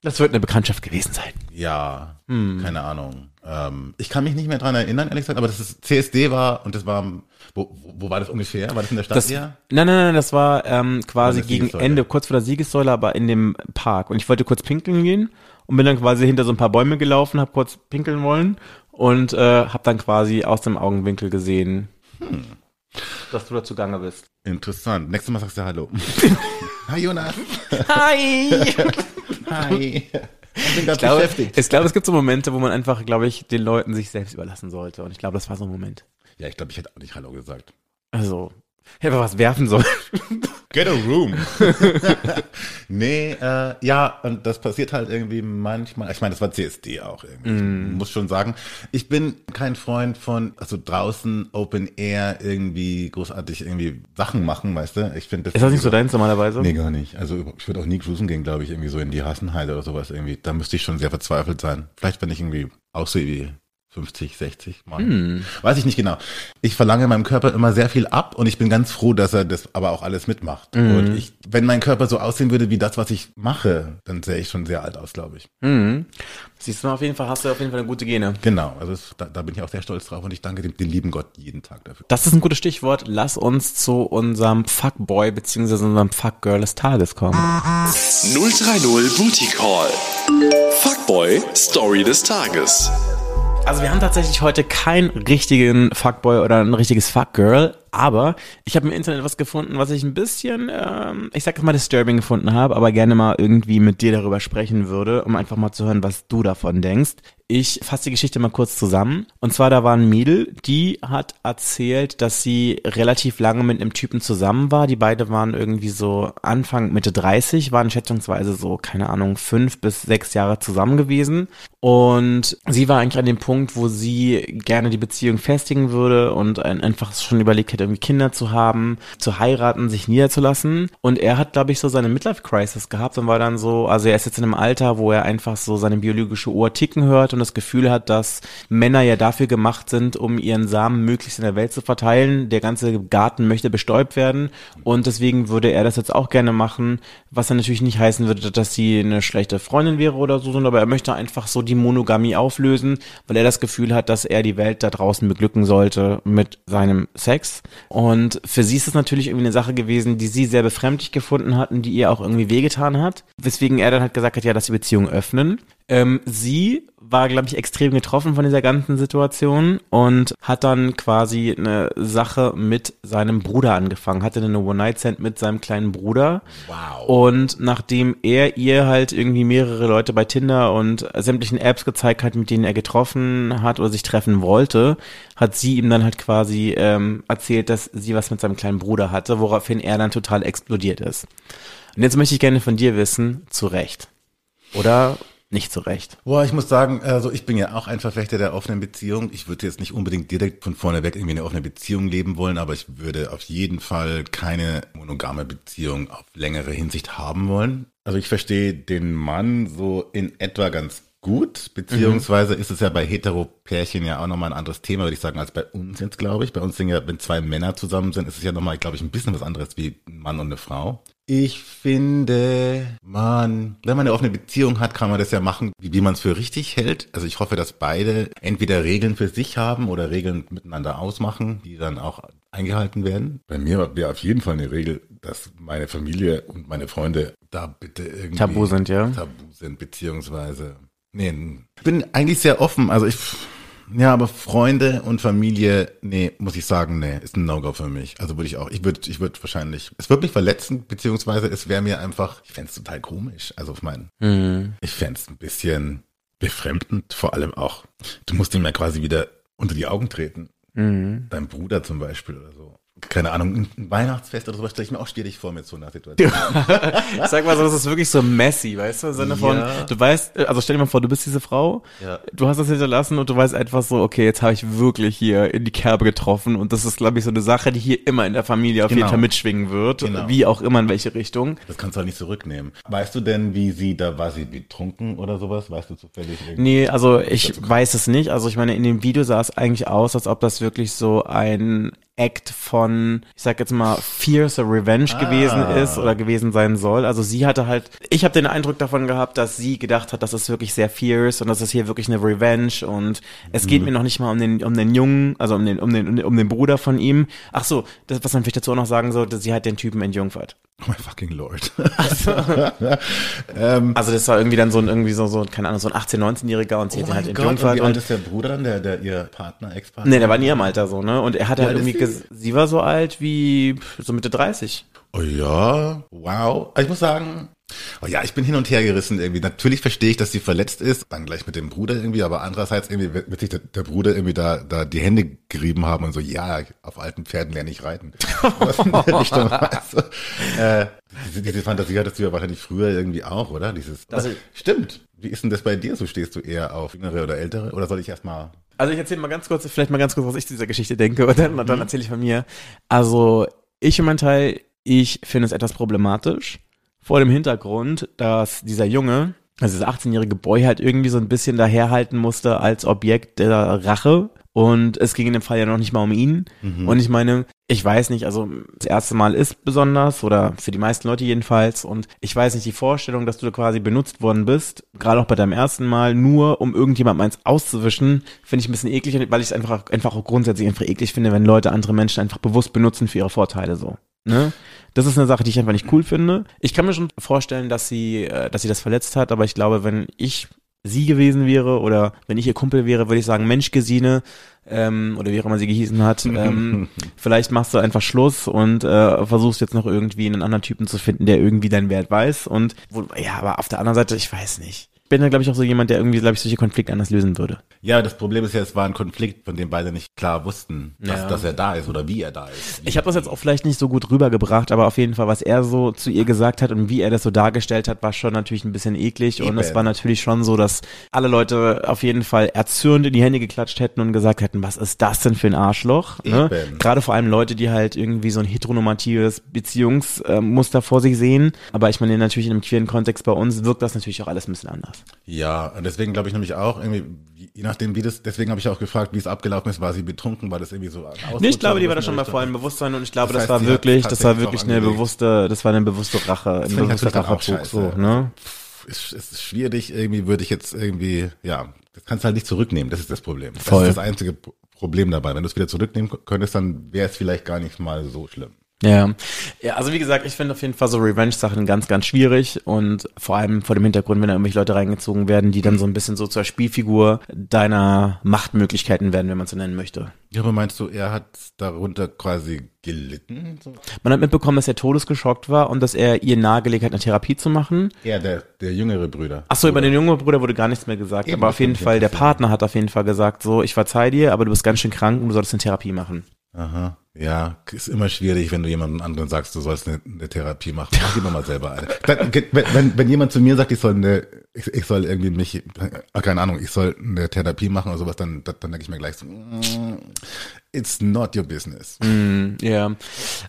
Das wird eine Bekanntschaft gewesen sein. ja, Hm. keine Ahnung. Ähm, ich kann mich nicht mehr dran erinnern, ehrlich gesagt, aber das ist CSD war und das war, wo, wo, war das ungefähr? War das in der Stadt Das, eher? nein, nein, nein, das war ähm, quasi gegen. Ende, kurz vor der Siegessäule, aber in dem Park. Und ich wollte kurz pinkeln gehen und bin dann quasi hinter so ein paar Bäume gelaufen, habe kurz pinkeln wollen und äh, habe dann quasi aus dem Augenwinkel gesehen, Hm. dass du dazu gange bist. Interessant. Nächstes Mal sagst du Hallo. Hi Jonas. Hi! Hi. Ich bin gerade Ich glaube, beschäftigt. ich glaube, es gibt so Momente, wo man einfach, glaube ich, den Leuten sich selbst überlassen sollte. Und ich glaube, das war so ein Moment. Ja, ich glaube, ich hätte auch nicht Hallo gesagt. Also, ich hätte was werfen sollen. Get a room. nee, äh, ja, und das passiert halt irgendwie manchmal. Ich meine, das war CSD auch irgendwie. Mm. Ich muss schon sagen, ich bin kein Freund von, also draußen Open Air irgendwie großartig irgendwie Sachen machen, weißt du? Ich finde Ist das nicht so deins normalerweise? Nee, gar nicht. Also ich würde auch nie cruisen gehen, glaube ich, irgendwie so in die Hassenheide oder sowas irgendwie. Da müsste ich schon sehr verzweifelt sein. Vielleicht, wenn ich irgendwie aussehe wie 50, 60 Mal. Hm. Weiß ich nicht genau. Ich verlange meinem Körper immer sehr viel ab und ich bin ganz froh, dass er das aber auch alles mitmacht. Mhm. Und ich, wenn mein Körper so aussehen würde wie das, was ich mache, dann sähe ich schon sehr alt aus, glaube ich. Mhm. Siehst du mal, auf jeden Fall hast du auf jeden Fall eine gute Gene. Genau. Also es, da, da bin ich auch sehr stolz drauf und ich danke dem, dem lieben Gott jeden Tag dafür. Das ist ein gutes Stichwort. Lass uns zu unserem Fuckboy bzw. unserem Fuckgirl des Tages kommen. 030 Booty Call. Fuckboy Story des Tages. Also wir haben tatsächlich heute keinen richtigen Fuckboy oder ein richtiges Fuckgirl, aber ich habe im Internet was gefunden, was ich ein bisschen, ähm, ich sag mal disturbing gefunden habe, aber gerne mal irgendwie mit dir darüber sprechen würde, um einfach mal zu hören, was du davon denkst. Ich fasse die Geschichte mal kurz zusammen. Und zwar, da war ein Mädel, die hat erzählt, dass sie relativ lange mit einem Typen zusammen war. Die beide waren irgendwie so Anfang, Mitte 30, waren schätzungsweise so, keine Ahnung, fünf bis sechs Jahre zusammen gewesen. Und sie war eigentlich an dem Punkt, wo sie gerne die Beziehung festigen würde und ein, einfach schon überlegt hätte, irgendwie Kinder zu haben, zu heiraten, sich niederzulassen. Und er hat, glaube ich, so seine Midlife-Crisis gehabt und war dann so, also er ist jetzt in einem Alter, wo er einfach so seine biologische Uhr ticken hört und das Gefühl hat, dass Männer ja dafür gemacht sind, um ihren Samen möglichst in der Welt zu verteilen. Der ganze Garten möchte bestäubt werden und deswegen würde er das jetzt auch gerne machen, was dann natürlich nicht heißen würde, dass sie eine schlechte Freundin wäre oder so, sondern aber er möchte einfach so die Monogamie auflösen, weil er das Gefühl hat, dass er die Welt da draußen beglücken sollte mit seinem Sex. Und für sie ist es natürlich irgendwie eine Sache gewesen, die sie sehr befremdlich gefunden hatten, die ihr auch irgendwie wehgetan hat, weswegen er dann halt gesagt hat, ja, dass die Beziehung öffnen. Ähm, sie war, glaube ich, extrem getroffen von dieser ganzen Situation und hat dann quasi eine Sache mit seinem Bruder angefangen, hatte eine One-Night-Stand mit seinem kleinen Bruder. Wow. Und nachdem er ihr halt irgendwie mehrere Leute bei Tinder und sämtlichen Apps gezeigt hat, mit denen er getroffen hat oder sich treffen wollte, hat sie ihm dann halt quasi ähm, erzählt, dass sie was mit seinem kleinen Bruder hatte, woraufhin er dann total explodiert ist. Und jetzt möchte ich gerne von dir wissen, zu Recht. Oder nicht zu Recht. Boah, ich muss sagen, also ich bin ja auch ein Verfechter der offenen Beziehung. Ich würde jetzt nicht unbedingt direkt von vorne weg irgendwie eine offene Beziehung leben wollen, aber ich würde auf jeden Fall keine monogame Beziehung auf längere Hinsicht haben wollen. Also ich verstehe den Mann so in etwa ganz gut, beziehungsweise ist es ja bei Hetero-Pärchen ja auch nochmal ein anderes Thema, würde ich sagen, als bei uns jetzt, glaube ich. Bei uns sind ja, wenn zwei Männer zusammen sind, ist es ja nochmal, glaube ich, ein bisschen was anderes wie ein Mann und eine Frau. Ich finde, man, wenn man eine offene Beziehung hat, kann man das ja machen, wie, wie man es für richtig hält. Also ich hoffe, dass beide entweder Regeln für sich haben oder Regeln miteinander ausmachen, die dann auch eingehalten werden. Bei mir wäre auf jeden Fall eine Regel, dass meine Familie und meine Freunde da bitte irgendwie Tabu sind, ja? Tabu sind, beziehungsweise nee, ich bin eigentlich sehr offen. Also ich ja, aber Freunde und Familie, nee, muss ich sagen, nee, ist ein No-Go für mich. Also würde ich auch, ich würde, ich würde wahrscheinlich, es würde mich verletzen, beziehungsweise es wäre mir einfach, ich fände es total komisch. Also ich meine, Mhm. ich fände es ein bisschen befremdend, vor allem auch, du musst ihm ja quasi wieder unter die Augen treten. Mhm. Dein Bruder zum Beispiel oder so. Keine Ahnung, ein Weihnachtsfest oder sowas stelle ich mir auch schwierig vor mit so einer Situation. Sag mal so, das ist wirklich so messy, weißt du, im Sinne von, Ja. du weißt, also stell dir mal vor, du bist diese Frau, Ja. du hast das hinterlassen und du weißt einfach so, okay, jetzt habe ich wirklich hier in die Kerbe getroffen und das ist, glaube ich, so eine Sache, die hier immer in der Familie auf jeden Genau. Fall mitschwingen wird, Genau. wie auch immer in welche Richtung. Das kannst du halt nicht zurücknehmen. Weißt du denn, wie sie, da war sie betrunken oder sowas? Weißt du zufällig? Nee, also ich weiß es nicht. Also ich meine, in dem Video sah es eigentlich aus, als ob das wirklich so ein Act von, ich sag jetzt mal, Fierce Revenge gewesen ist oder gewesen sein soll. Also sie hatte halt, ich habe den Eindruck davon gehabt, dass sie gedacht hat, das ist wirklich sehr fierce und das ist hier wirklich eine Revenge und es geht mir noch nicht mal um den, um den Jungen, also um den, um den, um den Bruder von ihm. Ach so, das, was man vielleicht dazu auch noch sagen sollte, sie hat den Typen entjungfert. Oh my fucking Lord. Also das war irgendwie dann so ein, irgendwie so, so, keine Ahnung, so ein 18-, 19-Jähriger und sie hat ihn halt und entjungfert wie und alt ist der Bruder dann, der, der ihr Partner, Ex-Partner? Nee, der war in ihrem Alter so, ne? Und er hatte Wie halt alt irgendwie, sie war so alt wie so Mitte 30. Oh ja, wow. Ich muss sagen, oh ja, ich bin hin und her gerissen irgendwie. Natürlich verstehe ich, dass sie verletzt ist, dann gleich mit dem Bruder irgendwie, aber andererseits irgendwie wird sich der, der Bruder irgendwie da, da die Hände gerieben haben und so, ja, auf alten Pferden lerne ich reiten. Was in der Richtung, weißt du? äh, diese, diese Fantasie hattest du ja wahrscheinlich früher irgendwie auch, oder? Dieses, Also- stimmt. Wie ist denn das bei dir? So stehst du eher auf jüngere oder ältere? Oder soll ich erstmal Also ich erzähle mal ganz kurz, vielleicht mal ganz kurz, was ich zu dieser Geschichte denke und dann, dann erzähle ich von mir. Also ich für meinen Teil, ich finde es etwas problematisch vor dem Hintergrund, dass dieser Junge, also dieser 18-jährige Boy halt irgendwie so ein bisschen daherhalten musste als Objekt der Rache. Und es ging in dem Fall ja noch nicht mal um ihn. Und ich meine, ich weiß nicht, also das erste Mal ist besonders oder für die meisten Leute jedenfalls. Und ich weiß nicht, die Vorstellung, dass du quasi benutzt worden bist, gerade auch bei deinem ersten Mal, nur um irgendjemandem eins auszuwischen, finde ich ein bisschen eklig, weil ich es einfach, einfach auch grundsätzlich einfach eklig finde, wenn Leute andere Menschen einfach bewusst benutzen für ihre Vorteile so. Ne? Das ist eine Sache, die ich einfach nicht cool finde. Ich kann mir schon vorstellen, dass sie, äh, dass sie das verletzt hat, aber ich glaube, wenn ich sie gewesen wäre oder wenn ich ihr Kumpel wäre, würde ich sagen, Mensch, Gesine, ähm, oder wie auch immer sie gehießen hat, ähm, vielleicht machst du einfach Schluss und äh, versuchst jetzt noch irgendwie einen anderen Typen zu finden, der irgendwie deinen Wert weiß. Und ja, aber auf der anderen Seite, ich weiß nicht. Ich bin da, glaube ich, auch so jemand, der irgendwie, glaube ich, solche Konflikte anders lösen würde. Ja, das Problem ist ja, es war ein Konflikt, von dem beide nicht klar wussten, dass, Ja. dass er da ist oder wie er da ist. Ich habe das jetzt auch vielleicht nicht so gut rübergebracht, aber auf jeden Fall, was er so zu ihr gesagt hat und wie er das so dargestellt hat, war schon natürlich ein bisschen eklig. Und Eben. es war natürlich schon so, dass alle Leute auf jeden Fall erzürnt in die Hände geklatscht hätten und gesagt hätten, was ist das denn für ein Arschloch? Ne? Gerade vor allem Leute, die halt irgendwie so ein heteronormatives Beziehungsmuster vor sich sehen. Aber ich meine, natürlich in einem queeren Kontext bei uns wirkt das natürlich auch alles ein bisschen anders. Ja, und deswegen glaube ich nämlich auch, irgendwie, je nachdem, wie das, deswegen habe ich auch gefragt, wie es abgelaufen ist, war sie betrunken, war das irgendwie so Ausrutscher Nee, ich glaube, die war da schon vollem der Richtung? Bewusstsein und ich glaube, Das das, heißt, war wirklich, das war wirklich eine angelegt. bewusste, das war eine bewusste Rache, ein bewusster Rachezug, so, ne? Es es ist schwierig, irgendwie würde ich jetzt irgendwie, ja, das kannst du halt nicht zurücknehmen, das ist das Problem. Das Voll. ist das einzige Problem dabei. Wenn du es wieder zurücknehmen könntest, dann wäre es vielleicht gar nicht mal so schlimm. Ja. ja, also wie gesagt, ich finde auf jeden Fall so Revenge-Sachen ganz, ganz schwierig und vor allem vor dem Hintergrund, wenn da irgendwelche Leute reingezogen werden, die dann so ein bisschen so zur Spielfigur deiner Machtmöglichkeiten werden, wenn man es so nennen möchte. Ja, aber meinst du, er hat darunter quasi gelitten? Man hat mitbekommen, dass er todesgeschockt war und dass er ihr nahegelegt hat, eine Therapie zu machen. Er, der, der jüngere Brüder. Ach so, über den jungen Bruder wurde gar nichts mehr gesagt, Eben, aber auf jeden Fall, der. Partner hat auf jeden Fall gesagt, so, ich verzeih dir, aber du bist ganz schön krank und du solltest eine Therapie machen. Aha. Ja, ist immer schwierig, wenn du jemandem anderen sagst, du sollst eine, eine Therapie machen. Mach lieber mal selber eine. Dann, wenn, wenn, jemand zu mir sagt, ich soll eine, ich, ich soll irgendwie mich, äh, keine Ahnung, ich soll eine Therapie machen oder sowas, dann, dann, dann denke ich mir gleich so, mm, it's not your business. Ja.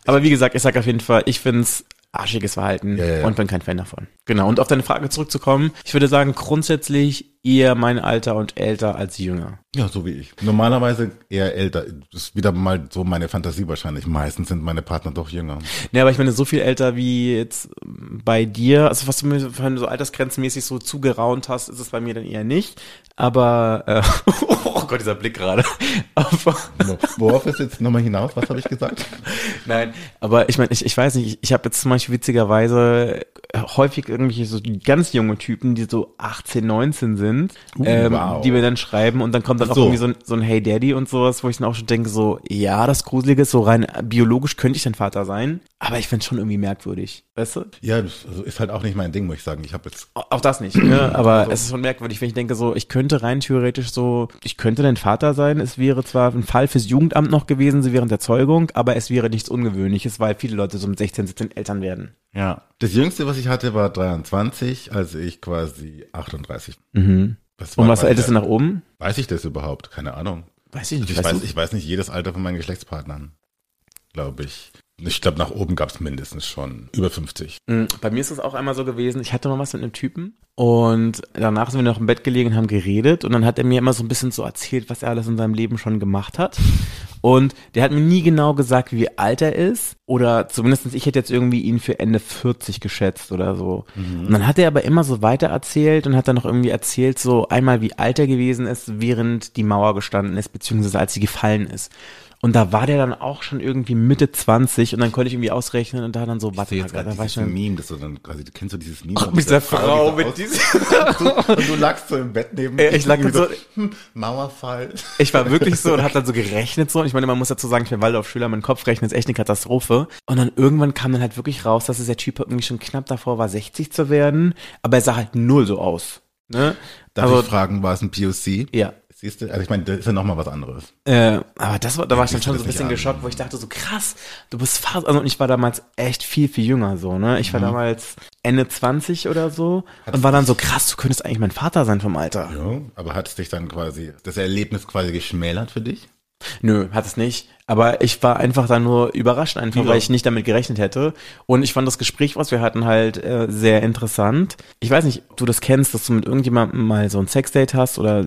Aber wie gesagt, ich sag auf jeden Fall, ich find's arschiges Verhalten Ja, ja, ja. und bin kein Fan davon. Genau. Und auf deine Frage zurückzukommen, ich würde sagen, grundsätzlich eher mein Alter und älter als jünger. Ja, so wie ich. Normalerweise eher älter. Das ist wieder mal so meine Fantasie wahrscheinlich. Meistens sind meine Partner doch jünger. Ne, aber ich meine, so viel älter wie jetzt bei dir, also was du mir so altersgrenzenmäßig so zugeraunt hast, ist es bei mir dann eher nicht. Aber, äh, oh Gott, dieser Blick gerade. Aber, Worauf ist jetzt nochmal hinaus? Was habe ich gesagt? Nein, aber ich meine, ich, ich weiß nicht, ich, ich habe jetzt zum Beispiel witzigerweise häufig irgendwelche so ganz junge Typen, die so 18, 19 sind, ähm, wow. die mir dann schreiben und dann kommt dann Ach auch so. irgendwie so ein, so ein Hey Daddy und sowas, wo ich dann auch schon denke, so, ja, das Gruselige ist so rein biologisch könnte ich dein Vater sein, aber ich find's schon irgendwie merkwürdig. Weißt du? Ja, das also ist halt auch nicht mein Ding, muss ich sagen. Ich habe jetzt. Auch das nicht, ne? aber es ist schon merkwürdig, wenn ich denke, so, ich könnte rein theoretisch so, ich könnte dein Vater sein. Es wäre zwar ein Fall fürs Jugendamt noch gewesen, sie während der Zeugung, aber es wäre nichts Ungewöhnliches, weil viele Leute so mit 16, 17 Eltern werden. Ja. Das jüngste, was ich hatte, war 23, als ich quasi 38. Mhm. Und was älteste nach oben? Weiß ich das überhaupt? Keine Ahnung. Weiß ich nicht. Ich weiß, ich weiß nicht jedes Alter von meinen Geschlechtspartnern. Glaube ich. Ich glaube, nach oben gab es mindestens schon über 50. Mm, Bei mir ist es auch einmal so gewesen, ich hatte mal was mit einem Typen und danach sind wir noch im Bett gelegen und haben geredet und dann hat er mir immer so ein bisschen so erzählt, was er alles in seinem Leben schon gemacht hat. Und der hat mir nie genau gesagt, wie alt er ist oder zumindest ich hätte jetzt irgendwie ihn für Ende 40 geschätzt oder so. Und dann hat er aber immer so weiter erzählt und hat dann noch irgendwie erzählt, so einmal wie alt er gewesen ist, während die Mauer gestanden ist, beziehungsweise als sie gefallen ist. Und da war der dann auch schon irgendwie Mitte 20 und dann konnte ich irgendwie ausrechnen und da dann so, warte jetzt gerade dieses schon Meme, das du dann quasi, du kennst du dieses Meme? Ach, mit dieser Frau, mit aus- diesem- und du lagst so im Bett neben Äh, ich lag irgendwie so- hm, Mauerfall. Ich war wirklich so und hab dann so gerechnet so. Und ich meine, man muss dazu sagen, ich bin Waldorfschüler, mein Kopf rechnet ist echt eine Katastrophe. Und dann irgendwann kam dann halt wirklich raus, dass es der Typ irgendwie schon knapp davor war, 60 zu werden. Aber er sah halt null so aus. Ne? Darf also, ich fragen, war es ein POC? ja. Siehst du? Also ich meine, das ist ja nochmal was anderes. Äh, aber das war, da war ich dann schon so ein bisschen geschockt, wo ich dachte so krass, du bist fast, also und ich war damals echt viel, viel jünger so, ne? Ich war damals Ende 20 oder so und war dann so krass, du könntest eigentlich mein Vater sein vom Alter. Ja, aber hat es dich dann quasi, das Erlebnis quasi geschmälert für dich? Nö, hat es nicht. Aber ich war einfach dann nur überrascht, einfach Ja. weil ich nicht damit gerechnet hätte. Und ich fand das Gespräch, was wir hatten, halt äh, sehr interessant. Ich weiß nicht, ob du das kennst, dass du mit irgendjemandem mal so ein Sexdate hast oder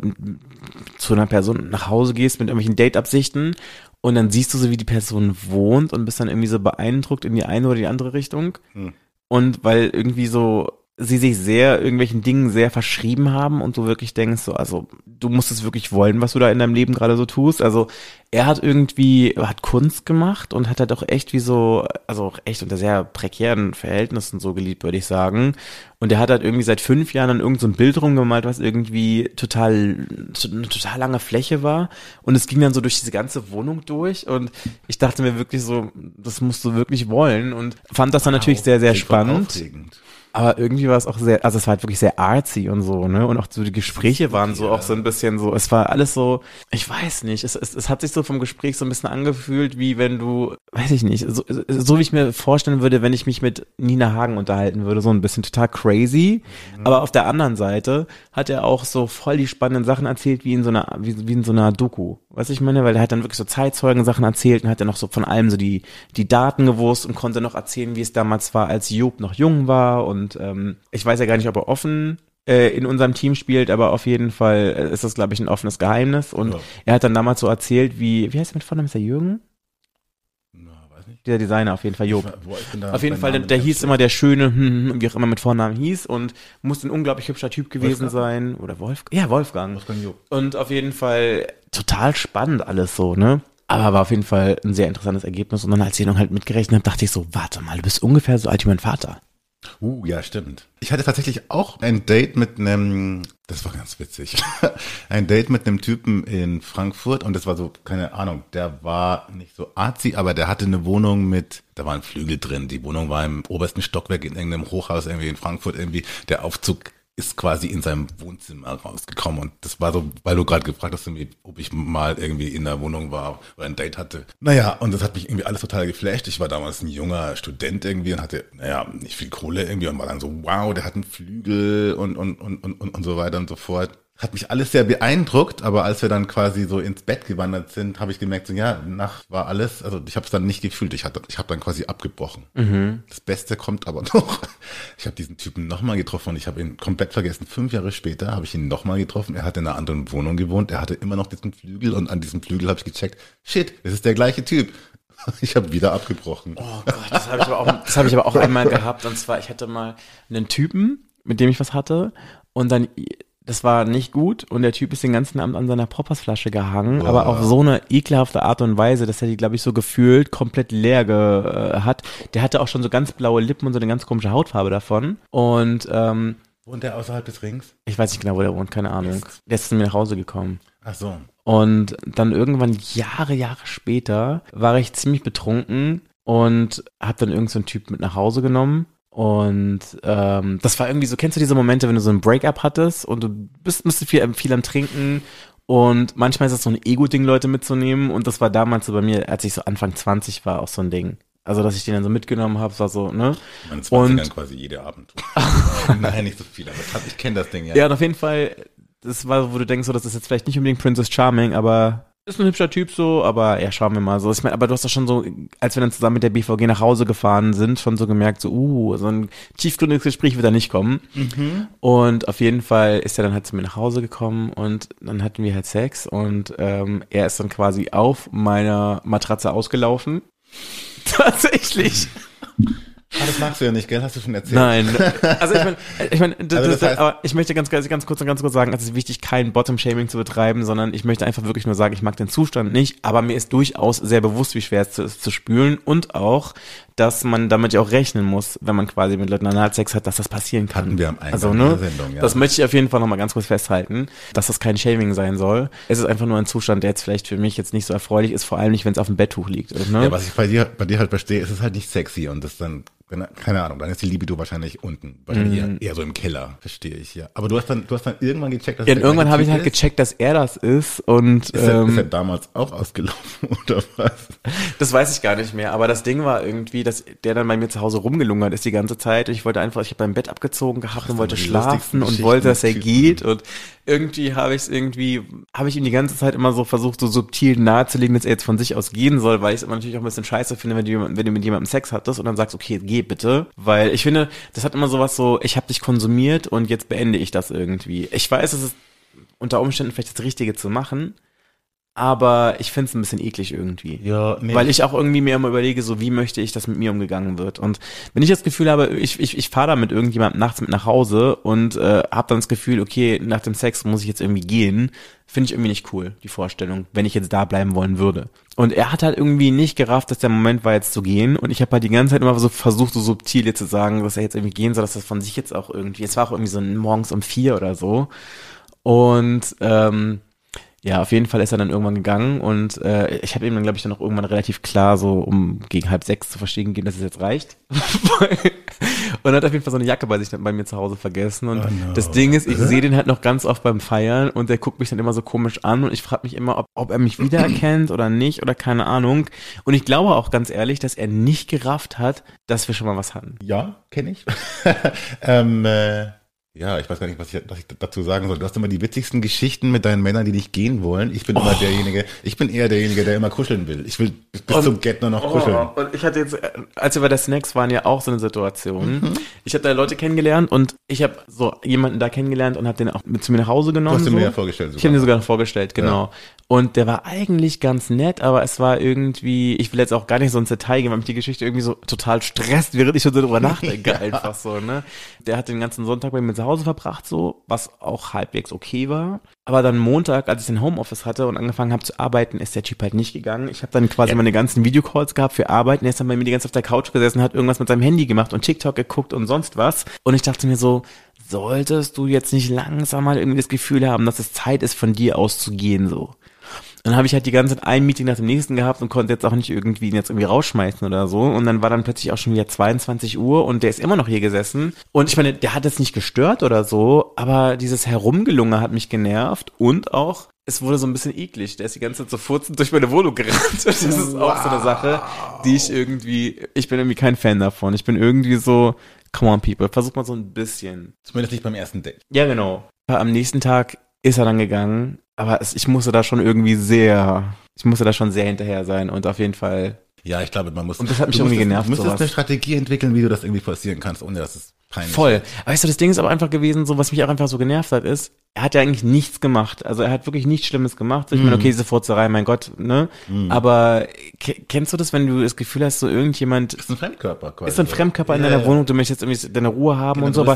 zu einer Person nach Hause gehst mit irgendwelchen Date-Absichten und dann siehst du so, wie die Person wohnt und bist dann irgendwie so beeindruckt in die eine oder die andere Richtung. Hm. Und weil irgendwie so sie sich sehr irgendwelchen Dingen sehr verschrieben haben und du wirklich denkst so, also du musst es wirklich wollen, was du da in deinem Leben gerade so tust. Also er hat irgendwie, hat Kunst gemacht und hat halt auch echt wie so, also auch echt unter sehr prekären Verhältnissen so geliebt, würde ich sagen. Und er hat halt irgendwie seit fünf Jahren dann irgend so ein Bild rumgemalt, was irgendwie total, eine total lange Fläche war. Und es ging dann so durch diese ganze Wohnung durch. Und ich dachte mir wirklich so, das musst du wirklich wollen. Und fand das dann natürlich sehr, sehr Klingt spannend. Aber irgendwie war es auch sehr, also es war halt wirklich sehr artsy und so, ne? Und auch so die Gespräche waren so auch so ein bisschen so, es war alles so, ich weiß nicht, es, es, es hat sich so vom Gespräch so ein bisschen angefühlt, wie wenn du, weiß ich nicht, so, so wie ich mir vorstellen würde, wenn ich mich mit Nina Hagen unterhalten würde, so ein bisschen total crazy. Aber auf der anderen Seite hat er auch so voll die spannenden Sachen erzählt, wie in so einer, wie, wie in so einer Doku. Weißt du, ich meine, weil er hat dann wirklich so Zeitzeugen-Sachen erzählt und hat dann noch so von allem so die, die Daten gewusst und konnte noch erzählen, wie es damals war, als Job noch jung war und ähm, ich weiß ja gar nicht, ob er offen äh, in unserem Team spielt, aber auf jeden Fall äh, ist das, glaube ich, ein offenes Geheimnis und Ja. er hat dann damals so erzählt, wie, wie heißt er mit Vornamen, ist der Jürgen? Na, weiß nicht. Der Designer auf jeden Fall, Job. Auf jeden Fall, der, der hieß immer der schöne, hm, hm, wie auch immer mit Vornamen hieß und muss ein unglaublich hübscher Typ gewesen Wolfgang? sein. Oder Wolf, ja, Wolfgang. Wolfgang Job. Und auf jeden Fall total spannend alles so, ne? Aber war auf jeden Fall ein sehr interessantes Ergebnis. Und dann, als ich noch halt mitgerechnet habe, dachte ich so, warte mal, du bist ungefähr so alt wie mein Vater. Uh, ja, stimmt. Ich hatte tatsächlich auch ein Date mit einem, das war ganz witzig, ein Date mit einem Typen in Frankfurt und das war so, keine Ahnung, der war nicht so arzi, aber der hatte eine Wohnung mit, da war ein Flügel drin, die Wohnung war im obersten Stockwerk in irgendeinem Hochhaus irgendwie in Frankfurt irgendwie, der Aufzug ist quasi in seinem Wohnzimmer rausgekommen und das war so, weil du gerade gefragt hast, ob ich mal irgendwie in der Wohnung war oder ein Date hatte. Naja, und das hat mich irgendwie alles total geflasht. Ich war damals ein junger Student irgendwie und hatte, naja, nicht viel Kohle irgendwie und war dann so, wow, der hat einen Flügel und, und, und, und, und so weiter und so fort. Hat mich alles sehr beeindruckt, aber als wir dann quasi so ins Bett gewandert sind, habe ich gemerkt, so ja, Nacht war alles, also ich habe es dann nicht gefühlt, ich hatte, ich habe dann quasi abgebrochen. Das Beste kommt aber noch. Ich habe diesen Typen nochmal getroffen und ich habe ihn komplett vergessen. Fünf Jahre später habe ich ihn nochmal getroffen. Er hat in einer anderen Wohnung gewohnt. Er hatte immer noch diesen Flügel und an diesem Flügel habe ich gecheckt, shit, das ist der gleiche Typ. Ich habe wieder abgebrochen. Oh Gott, das habe ich aber auch, das habe ich aber auch einmal gehabt. Und zwar, ich hatte mal einen Typen, mit dem ich was hatte, und dann, das war nicht gut, und der Typ ist den ganzen Abend an seiner Proppersflasche gehangen, aber auf so eine ekelhafte Art und Weise, dass er die, glaube ich, so gefühlt komplett leer ge, äh, hat. Der hatte auch schon so ganz blaue Lippen und so eine ganz komische Hautfarbe davon. Und ähm, Wohnt er außerhalb des Rings? ich weiß nicht genau, wo der wohnt, keine Ahnung. Der ist zu mir nach Hause gekommen. Ach so. Und dann irgendwann Jahre, Jahre später war ich ziemlich betrunken und habe dann irgendeinen so einen Typ mit nach Hause genommen. Und ähm, das war irgendwie so, kennst du diese Momente, wenn du so ein Breakup hattest und du bist, bist viel, viel am Trinken und manchmal ist es so ein Ego-Ding, Leute mitzunehmen und das war damals so bei mir, als ich so Anfang 20 war, auch so ein Ding. Also, dass ich den dann so mitgenommen habe, war so, ne? Man 20 Und- quasi jede Abend. Nein, nicht so viel, aber ich kenne das Ding ja. Ja, und auf jeden Fall, das war, wo du denkst, so, das ist jetzt vielleicht nicht unbedingt Princess Charming, aber ist ein hübscher Typ so, aber ja, schauen wir mal so. Ich meine, aber du hast doch schon so, als wir dann zusammen mit der BVG nach Hause gefahren sind, schon so gemerkt, so, uh, so ein tiefgründiges Gespräch wird da nicht kommen. Und auf jeden Fall ist er dann halt zu mir nach Hause gekommen und dann hatten wir halt Sex und ähm, er ist dann quasi auf meiner Matratze ausgelaufen. Tatsächlich. Ah, das magst du ja nicht, gell? Hast du schon erzählt. Nein. Also ich meine, ich meine, das, Also das heißt- aber ich möchte ganz, ganz, kurz, ganz kurz sagen, es ist wichtig, kein Bottom-Shaming zu betreiben, sondern ich möchte einfach wirklich nur sagen, ich mag den Zustand nicht, aber mir ist durchaus sehr bewusst, wie schwer es ist zu spülen und auch, dass man damit ja auch rechnen muss, wenn man quasi mit Leuten Analsex hat, dass das passieren kann. Hatten wir am Eingang also, ne, Sendung, ja. Das möchte ich auf jeden Fall nochmal ganz kurz festhalten, dass das kein Shaming sein soll. Es ist einfach nur ein Zustand, der jetzt vielleicht für mich jetzt nicht so erfreulich ist, vor allem nicht, wenn es auf dem Betttuch liegt. Ne? Ja, was ich bei dir, bei dir halt verstehe, ist es halt nicht sexy und das dann, wenn- keine Ahnung, dann ist die Libido wahrscheinlich unten. Wahrscheinlich eher, eher so im Keller, verstehe ich, ja. Aber du hast dann, du hast dann irgendwann gecheckt, dass ja, der irgendwann habe ich halt ist? gecheckt, dass er das ist und Ist, er, ist ähm, er damals auch ausgelaufen oder was? Das weiß ich gar nicht mehr, aber das Ding war irgendwie, dass der dann bei mir zu Hause rumgelungert ist die ganze Zeit. Ich wollte einfach, ich habe mein Bett abgezogen gehabt und wollte schlafen und wollte, dass er geht und irgendwie habe ich es irgendwie, habe ich ihm die ganze Zeit immer so versucht, so subtil nahezulegen, dass er jetzt von sich aus gehen soll, weil ich es immer natürlich auch ein bisschen scheiße finde, wenn du, wenn du mit jemandem Sex hattest und dann sagst, okay, geh bitte, weil ich finde, das hat immer sowas so, ich habe dich konsumiert und jetzt beende ich das irgendwie. Ich weiß, es ist unter Umständen vielleicht das Richtige zu machen, aber ich finde es ein bisschen eklig irgendwie. Ja, nee. Weil ich auch irgendwie mir immer überlege, so wie möchte ich, dass mit mir umgegangen wird. Und wenn ich das Gefühl habe, ich, ich, ich fahre da mit irgendjemandem nachts mit nach Hause und äh, habe dann das Gefühl, okay, nach dem Sex muss ich jetzt irgendwie gehen, finde ich irgendwie nicht cool, die Vorstellung, wenn ich jetzt da bleiben wollen würde. Und er hat halt irgendwie nicht gerafft, dass der Moment war jetzt zu gehen. Und ich habe halt die ganze Zeit immer so versucht, so subtil jetzt zu sagen, dass er jetzt irgendwie gehen soll, dass das von sich jetzt auch irgendwie, es war auch irgendwie so morgens um vier oder so. Und ähm, ja, auf jeden Fall ist er dann irgendwann gegangen und äh, ich habe ihm dann, glaube ich, dann auch irgendwann relativ klar so um gegen halb sechs zu verstehen gegeben, dass es jetzt reicht. und hat auf jeden Fall so eine Jacke bei sich dann bei mir zu Hause vergessen. Und Oh no. das Ding ist, ich sehe den halt noch ganz oft beim Feiern und der guckt mich dann immer so komisch an und ich frage mich immer, ob, ob er mich wiedererkennt oder nicht oder keine Ahnung. Und ich glaube auch ganz ehrlich, dass er nicht gerafft hat, dass wir schon mal was hatten. Ja, kenne ich. ähm, äh, ja, ich weiß gar nicht, was ich, was ich dazu sagen soll. Du hast immer die witzigsten Geschichten mit deinen Männern, die nicht gehen wollen. Ich bin immer derjenige, ich bin eher derjenige, der immer kuscheln will. Ich will bis Und- zum Get nur noch kuscheln. Oh, und ich hatte jetzt, äh, als wir bei der Snacks waren, ja auch so eine Situation. Mhm. Ich habe da Leute kennengelernt und ich habe so jemanden da kennengelernt und habe den auch mit zu mir nach Hause Du genommen. hast ihn so. mir ja vorgestellt. Ich habe mir sogar noch vorgestellt, genau. Und der war eigentlich ganz nett, aber es war irgendwie, ich will jetzt auch gar nicht so ins Detail gehen, weil mich die Geschichte irgendwie so total stresst, während ich schon so drüber nachdenke, einfach so, ne. Der hat den ganzen Sonntag bei mir zu Hause verbracht, so, was auch halbwegs okay war. Aber dann Montag, als ich den Homeoffice hatte und angefangen habe zu arbeiten, ist der Typ halt nicht gegangen. Ich habe dann quasi meine ganzen Videocalls gehabt für Arbeit und er ist dann bei mir die ganze Zeit auf der Couch gesessen, hat irgendwas mit seinem Handy gemacht und TikTok geguckt und sonst was. Und ich dachte mir so, solltest du jetzt nicht langsam mal irgendwie das Gefühl haben, dass es Zeit ist, von dir auszugehen, so. Dann habe ich halt die ganze Zeit ein Meeting nach dem nächsten gehabt und konnte jetzt auch nicht irgendwie ihn jetzt irgendwie rausschmeißen oder so. Und dann war dann plötzlich auch schon wieder 22 Uhr und der ist immer noch hier gesessen. Und ich meine, der hat es nicht gestört oder so, aber dieses Herumgelunge hat mich genervt und auch, es wurde so ein bisschen eklig. Der ist die ganze Zeit so furzend durch meine Wohnung gerannt. Das ist auch so eine Sache, die ich irgendwie, ich bin irgendwie kein Fan davon. Ich bin irgendwie so, come on people, versuch mal so ein bisschen. Zumindest nicht beim ersten Date. Ja, genau. Am nächsten Tag ist er dann gegangen, aber es, ich musste da schon irgendwie sehr, ich musste da schon sehr hinterher sein und auf jeden Fall. Ja, ich glaube, man muss. Und das hat mich irgendwie es- genervt, Du musst sowas. eine Strategie entwickeln, wie du das irgendwie forcieren kannst, ohne dass es peinlich Voll. wird. Weißt du, das Ding ist aber einfach gewesen, so was mich auch einfach so genervt hat, ist, er hat ja eigentlich nichts gemacht. Also er hat wirklich nichts Schlimmes gemacht. So, Ich meine, okay, diese Furzerei, mein Gott, ne? Aber ke- kennst du das, wenn du das Gefühl hast, so irgendjemand ist ein Fremdkörper quasi. ist ein Fremdkörper in Ja, deiner ja. Wohnung, du möchtest jetzt irgendwie deine Ruhe haben Genau, und so, aber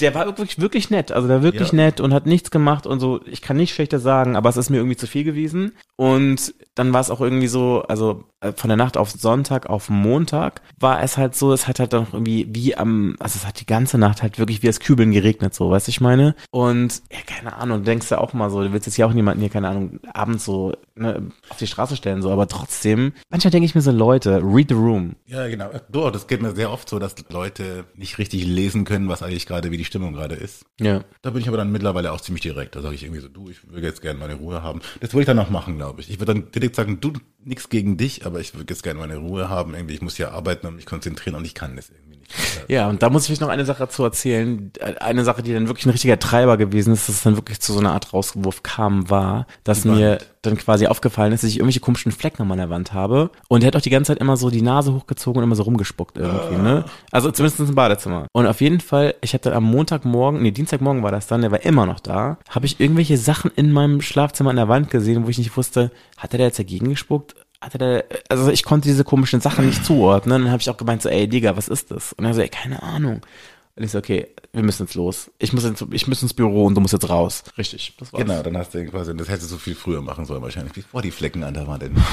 der war wirklich, wirklich nett, also der war wirklich Ja. nett und hat nichts gemacht und so, ich kann nicht schlechter sagen, aber es ist mir irgendwie zu viel gewesen und dann war es auch irgendwie so, also äh, von der Nacht auf Sonntag auf Montag war es halt so, es hat halt dann auch irgendwie wie am, also es hat die ganze Nacht halt wirklich wie das Kübeln geregnet, so, weißt du, ich meine? Und ja, keine Ahnung, du denkst ja auch mal so, du willst jetzt ja auch niemanden hier, keine Ahnung, abends so ne, auf die Straße stellen, so, aber trotzdem, manchmal denke ich mir so, Leute, read the room. Ja, genau. Du, das geht mir sehr oft so, dass Leute nicht richtig lesen können, was eigentlich gerade, wie die Stimmung gerade ist. Ja. Da bin ich aber dann mittlerweile auch ziemlich direkt. Da sage ich irgendwie so, du, ich würde jetzt gerne meine Ruhe haben. Das würde ich dann auch machen, glaube ich. Ich würde dann direkt sagen, du, nichts gegen dich, aber ich würde jetzt gerne meine Ruhe haben. Irgendwie, ich muss hier arbeiten und mich konzentrieren und ich kann das irgendwie. Ja, und da muss ich noch eine Sache dazu erzählen. Eine Sache, die dann wirklich ein richtiger Treiber gewesen ist, dass es dann wirklich zu so einer Art Rauswurf kam, war, dass Die Wand. mir dann quasi aufgefallen ist, dass ich irgendwelche komischen Flecken an meiner Wand habe. Und er hat auch die ganze Zeit immer so die Nase hochgezogen und immer so rumgespuckt irgendwie, ne? Also zumindest im Badezimmer. Und auf jeden Fall, ich hatte am Montagmorgen, nee, Dienstagmorgen war das dann, der war immer noch da, habe ich irgendwelche Sachen in meinem Schlafzimmer an der Wand gesehen, wo ich nicht wusste, hat er da jetzt dagegen gespuckt? Hatte der, also ich konnte diese komischen Sachen nicht zuordnen. Dann habe ich auch gemeint so, ey Digga, was ist das? Und er so, ey, keine Ahnung. Und ich so, okay, wir müssen jetzt los. Ich muss jetzt, ich muss ins Büro und du musst jetzt raus. Richtig, das war's. Genau, dann hast du quasi, das hättest du viel früher machen sollen wahrscheinlich, bevor die Flecken an der Wand entstanden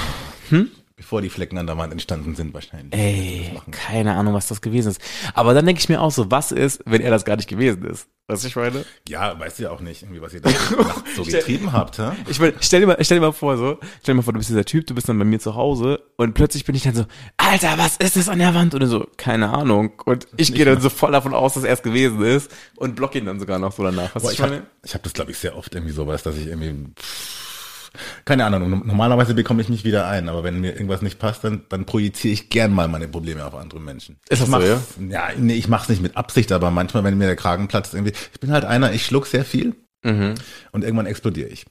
hm? Bevor die Flecken an der Wand entstanden sind wahrscheinlich. Ey, keine Ahnung, was das gewesen ist. Aber dann denke ich mir auch so, was ist, wenn er das gar nicht gewesen ist? Weißt du, ich meine? Ja, weißt du ja auch nicht, irgendwie, was ihr da so getrieben habt, hä? Ich meine, stell dir mal, stell dir mal vor, so, stell dir mal vor, du bist dieser Typ, du bist dann bei mir zu Hause und plötzlich bin ich dann so, Alter, was ist das an der Wand? Und so, keine Ahnung. Und ich gehe dann so voll davon aus, dass er es gewesen ist und block ihn dann sogar noch so danach. Du, Boah, ich habe ich hab das, glaube ich, sehr oft irgendwie sowas, dass ich irgendwie, pff, keine Ahnung, no- normalerweise bekomme ich mich wieder ein, aber wenn mir irgendwas nicht passt, dann, dann projiziere ich gern mal meine Probleme auf andere Menschen. Ist das ich so, ja? Ja, nee, ich mach's nicht mit Absicht, aber manchmal, wenn mir der Kragen platzt, irgendwie, ich bin halt einer, ich schluck sehr viel Mhm. und irgendwann explodiere ich.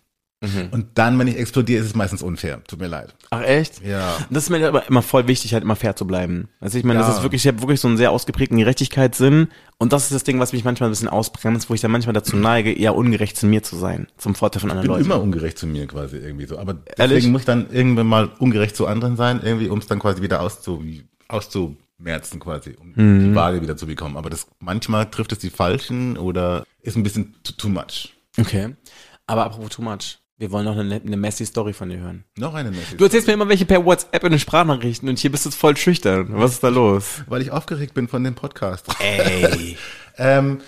Und dann, wenn ich explodiere, ist es meistens unfair. Tut mir leid. Ach echt? Ja. Das ist mir aber immer voll wichtig, halt immer fair zu bleiben. Also ich meine, das Ja. ist wirklich, ich habe wirklich so einen sehr ausgeprägten Gerechtigkeitssinn und das ist das Ding, was mich manchmal ein bisschen ausbremst, wo ich dann manchmal dazu neige, eher ungerecht zu mir zu sein, zum Vorteil von anderen Ich bin Leuten. immer ungerecht zu mir quasi irgendwie so. Aber deswegen Ehrlich? muss ich dann irgendwann mal ungerecht zu anderen sein, irgendwie, um es dann quasi wieder auszu, auszumerzen quasi, um Mhm. die Waage wieder zu bekommen. Aber das manchmal trifft es die Falschen oder ist ein bisschen too, too much. Okay. Aber apropos too much. Wir wollen noch eine, eine Messi-Story von dir hören. Noch eine Message. Du erzählst mir immer welche per WhatsApp in den Sprachnachrichten und hier bist du voll schüchtern. Was ist da los? Weil ich aufgeregt bin von dem Podcast. Ey. ähm,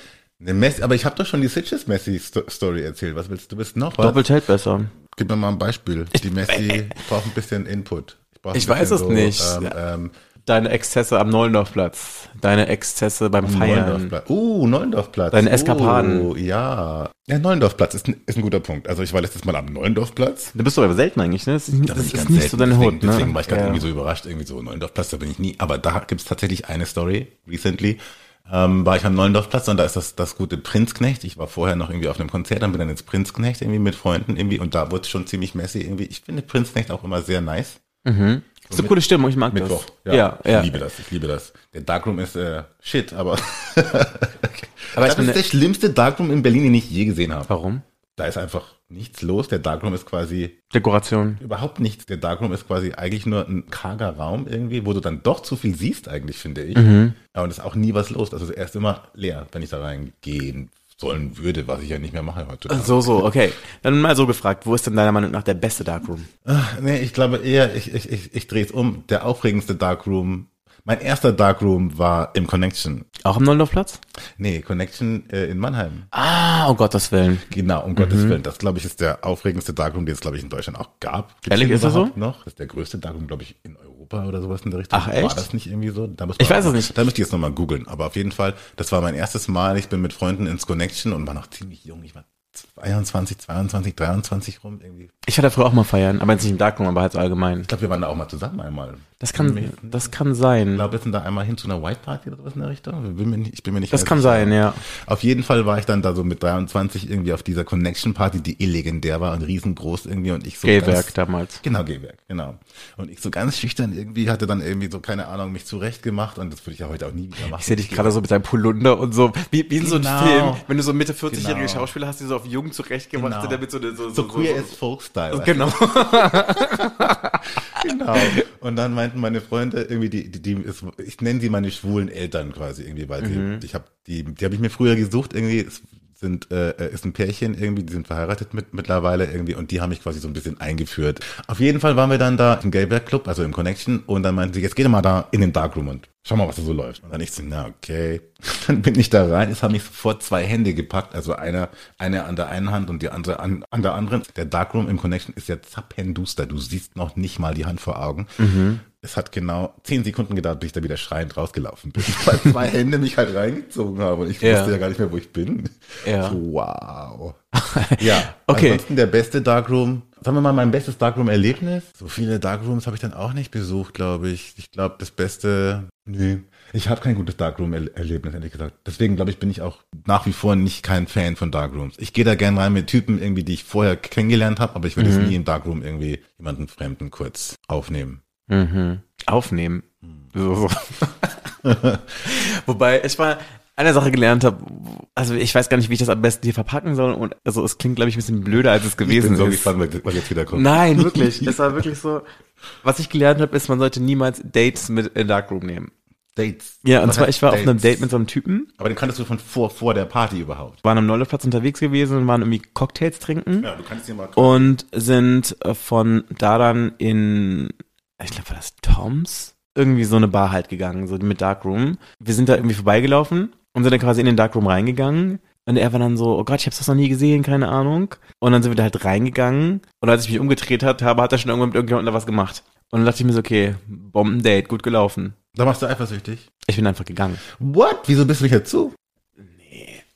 eine Messi, aber ich habe doch schon die Sitches Messi Sto- Story erzählt. Was willst du? Du bist noch was? Doppelt hält besser. Gib mir mal ein Beispiel. Die Messi braucht ein bisschen Input. ein Ich weiß es nicht. Ähm, ähm, Deine Exzesse am Neulendorfplatz. Deine Exzesse beim Feiern. Neulendorfplatz. Uh, Neulendorfplatz. Deine Eskapaden. Oh, ja. Ja, Neulendorfplatz ist ein, ist ein guter Punkt. Also ich war letztes Mal am Neulendorfplatz. Du bist doch aber selten eigentlich, ne? Das ist, das bin ist ganz nicht selten. so deine deswegen, Hut, ne? Deswegen war ich gerade Ja. irgendwie so überrascht, irgendwie so Neulendorfplatz, da bin ich nie. Aber da gibt's tatsächlich eine Story, recently. Ähm, war ich am Neulendorfplatz und da ist das, das gute Prinzknecht. Ich war vorher noch irgendwie auf einem Konzert, dann bin dann ins Prinzknecht irgendwie mit Freunden irgendwie und da wurde schon ziemlich messy irgendwie. Ich finde Prinzknecht auch immer sehr nice. Ist eine coole Stimmung, ich mag Mittwoch. das. Ja, ich ja. liebe das, ich liebe das. Der Darkroom ist äh, shit, aber, Aber das ist der schlimmste Darkroom in Berlin, den ich je gesehen habe. warum? Da ist einfach nichts los. Der Darkroom ist quasi Dekoration. überhaupt nichts. Der Darkroom ist quasi eigentlich nur ein karger Raum irgendwie, wo du dann doch zu viel siehst eigentlich, finde ich. Mhm. Ja, und es ist auch nie was los. Also er ist immer leer, wenn ich da reingehen sollen würde, was ich ja nicht mehr mache heutzutage. So, so, okay. Dann mal so gefragt, wo ist denn deiner Meinung nach der beste Darkroom? Ach, nee, ich glaube eher, ich, ich, ich, ich drehe es um. Der aufregendste Darkroom. Mein erster Darkroom war im Connection. Auch am Neulendorfplatz? Nee, Connection äh, in Mannheim. Ah, um Gottes Willen. Genau, um Gottes Willen. Das, glaube ich, ist der aufregendste Darkroom, den es, glaube ich, in Deutschland auch gab. Gibt's Ehrlich, ist das so? noch? Das ist der größte Darkroom, glaube ich, in Europa oder sowas in der Richtung. Ach, echt? War das nicht irgendwie so? Da muss Ich weiß auch es nicht. Da müsste ich jetzt nochmal googeln. Aber auf jeden Fall, das war mein erstes Mal. Ich bin mit Freunden ins Connection und war noch ziemlich jung. Ich war 22, 22, 23 rum irgendwie. Ich war da früher auch mal feiern, aber jetzt nicht im Darkroom, aber halt so allgemein. Ich glaube, wir waren da auch mal zusammen einmal. Das kann, das kann sein. Ich glaube, wir sind da einmal hin zu einer White Party oder sowas in der Richtung. Ich bin mir nicht, ich bin mir nicht Das kann sein, ja. Auf jeden Fall war ich dann da so mit 23 irgendwie auf dieser Connection Party, die eh legendär war und riesengroß irgendwie und ich so ganz, damals. Genau, Gehwerk, genau. Und ich so ganz schüchtern irgendwie hatte dann irgendwie so, keine Ahnung, mich zurecht gemacht und das würde ich ja heute auch nie wieder machen. Ich sehe dich gerade so mit deinem Polunder und so, wie, wie in so einem Genau. Film, wenn du so Mitte 40-jährige Genau. Schauspieler hast, die so auf jung zurechtgemacht Genau. damit so eine, so, so queer as folk style. Genau. genau. Und dann meinten meine Freunde irgendwie die, die, die ist, ich nenne sie meine schwulen Eltern quasi irgendwie, weil Mhm. sie, ich habe die, die habe ich mir früher gesucht irgendwie. Es sind äh, ist ein Pärchen irgendwie, die sind verheiratet mit mittlerweile irgendwie und die haben mich quasi so ein bisschen eingeführt. Auf jeden Fall waren wir dann da im Gayberg Club, also im Connection und dann meinten sie, jetzt geh doch mal da in den Darkroom und schau mal, was da so läuft. Und dann ich so, na okay. Dann bin ich da rein, es haben mich sofort zwei Hände gepackt, also einer, eine an der einen Hand und die andere an, an der anderen. Der Darkroom im Connection ist ja zappenduster, du siehst noch nicht mal die Hand vor Augen. Es hat genau zehn Sekunden gedauert, bis ich da wieder schreiend rausgelaufen bin, weil zwei Hände mich halt reingezogen haben und ich Ja. wusste ja gar nicht mehr, wo ich bin. Ja. So, wow. Ja, Okay. Ansonsten der beste Darkroom. Sagen wir mal, mein bestes Darkroom-Erlebnis. So viele Darkrooms habe ich dann auch nicht besucht, glaube ich. Ich glaube, das Beste, nee. Ich habe kein gutes Darkroom-Erlebnis, ehrlich gesagt. Deswegen, glaube ich, bin ich auch nach wie vor nicht kein Fan von Darkrooms. Ich gehe da gern rein mit Typen irgendwie, die ich vorher kennengelernt habe, aber ich würde jetzt nie im Darkroom irgendwie jemanden Fremden kurz aufnehmen. Mhm. Aufnehmen. So, so. Wobei ich mal eine Sache gelernt habe, also ich weiß gar nicht, wie ich das am besten hier verpacken soll und also es klingt glaube ich ein bisschen blöder als es Ich gewesen bin so ist. gespannt, was- was jetzt wieder kommt. Nein, wirklich. es war wirklich so. Was ich gelernt habe, ist, man sollte niemals Dates mit in Darkroom nehmen. Dates. Ja, und Was zwar ich war auf einem Dates? Date mit so einem Typen, Aber den kanntest du von vor, vor der Party überhaupt. waren am Neulefplatz unterwegs gewesen und waren irgendwie Cocktails trinken Ja, du kannst dir mal und sind äh, von da dann in, ich glaube, war das Toms? Irgendwie so eine Bar halt gegangen, so mit Darkroom. Wir sind da irgendwie vorbeigelaufen und sind dann quasi in den Darkroom reingegangen. Und er war dann so, oh Gott, ich hab's das noch nie gesehen, keine Ahnung. Und dann sind wir da halt reingegangen. Und als ich mich umgedreht hat, habe, hat er schon irgendwann mit irgendjemandem da was gemacht. Und dann dachte ich mir so, okay, Bombendate, gut gelaufen. Da machst du eifersüchtig. Ich bin einfach gegangen. What? Wieso bist du nicht dazu?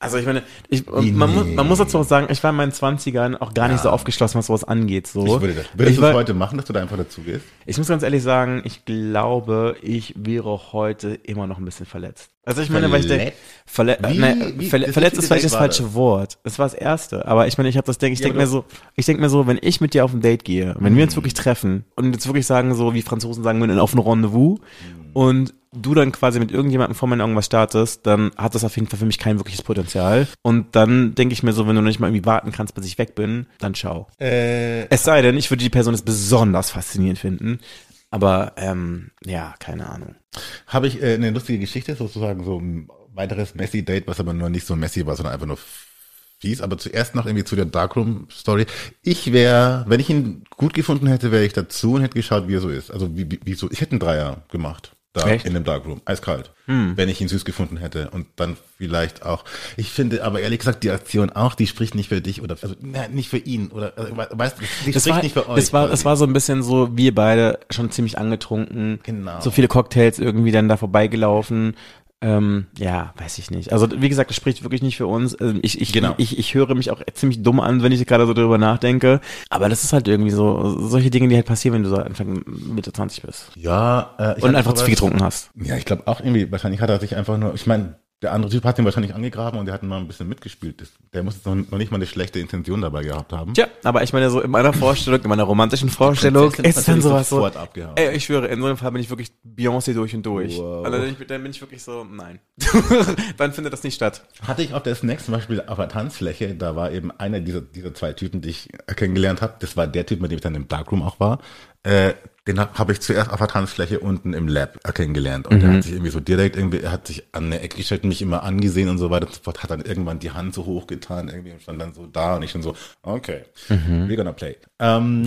Also ich meine, ich, man, muss, nee. man muss dazu auch sagen, ich war in meinen Zwanzigern auch gar nicht Ja. so aufgeschlossen, was sowas angeht. So. Ich würde das. Würdest du es heute machen, dass du da einfach dazu gehst? Ich muss ganz ehrlich sagen, ich glaube, ich wäre heute immer noch ein bisschen verletzt. Also ich meine, weil ich denke, verle Wie- nein, wie- verle verletzt ist vielleicht das falsche das? Wort. Das war das erste. Aber ich meine, ich habe das denke, ich Ja, denke mir so, ich denke mir so, wenn ich mit dir auf ein Date gehe, wenn Mhm. wir uns wirklich treffen und jetzt wirklich sagen, so wie Franzosen sagen würden, auf ein Rendezvous Mhm. Und du dann quasi mit irgendjemandem vor meinen Augen was startest, dann hat das auf jeden Fall für mich kein wirkliches Potenzial. Und dann denke ich mir so, wenn du nicht mal irgendwie warten kannst, bis ich weg bin, dann schau. Äh, Es sei denn, ich würde die Person jetzt besonders faszinierend finden. Aber ähm, ja, keine Ahnung. Habe ich äh, eine lustige Geschichte, sozusagen so ein weiteres Messi-Date, was aber nur nicht so Messi war, sondern einfach nur fies. Aber zuerst noch irgendwie zu der Darkroom-Story. Ich wäre, wenn ich ihn gut gefunden hätte, wäre ich dazu und hätte geschaut, wie er so ist. Also wie, wie, wie so, ich hätte einen Dreier gemacht. Da Echt? in dem Darkroom, eiskalt, wenn ich ihn süß gefunden hätte und dann vielleicht auch. Ich finde aber ehrlich gesagt die Aktion auch, die spricht nicht für dich oder also na, nicht für ihn oder also, we- weißt du, die Das spricht war, nicht für euch. das war, das war so ein bisschen so, wir beide schon ziemlich angetrunken. Genau. So viele Cocktails irgendwie dann da vorbeigelaufen. Ähm, ja, weiß ich nicht. Also wie gesagt, das spricht wirklich nicht für uns. Ähm, Ich, ich, Genau. ich, ich höre mich auch ziemlich dumm an, wenn ich gerade so drüber nachdenke. Aber das ist halt irgendwie so, solche Dinge, die halt passieren, wenn du so Anfang Mitte 20 bist. ja, äh, ich Und einfach zu viel getrunken hast. Ja, ich glaube auch irgendwie, wahrscheinlich hat er sich einfach nur, ich meine, der andere Typ hat ihn wahrscheinlich angegraben und der hat mal ein bisschen mitgespielt. Das, der muss jetzt noch, noch nicht mal eine schlechte Intention dabei gehabt haben. Tja, aber ich meine, so in meiner Vorstellung, in meiner romantischen Vorstellung, ist dann sowas so, sofort abgehauen. Ey, ich schwöre, in so einem Fall bin ich wirklich Beyoncé durch und durch. Wow. Also dann bin, ich, dann bin ich wirklich so, nein. dann findet das nicht statt. Hatte ich auf der Snacks zum Beispiel auf der Tanzfläche, da war eben einer dieser, dieser zwei Typen, die ich kennengelernt habe. Das war der Typ, mit dem ich dann im Darkroom auch war. Äh, den habe hab ich zuerst auf der Tanzfläche unten im Lab kennengelernt. Und er hat sich irgendwie so direkt irgendwie, er hat sich an eine Ecke gestellt, mich immer angesehen und so weiter und so fort, hat dann irgendwann die Hand so hoch getan, irgendwie und stand dann so da und ich schon so, okay, we're gonna play. Ähm,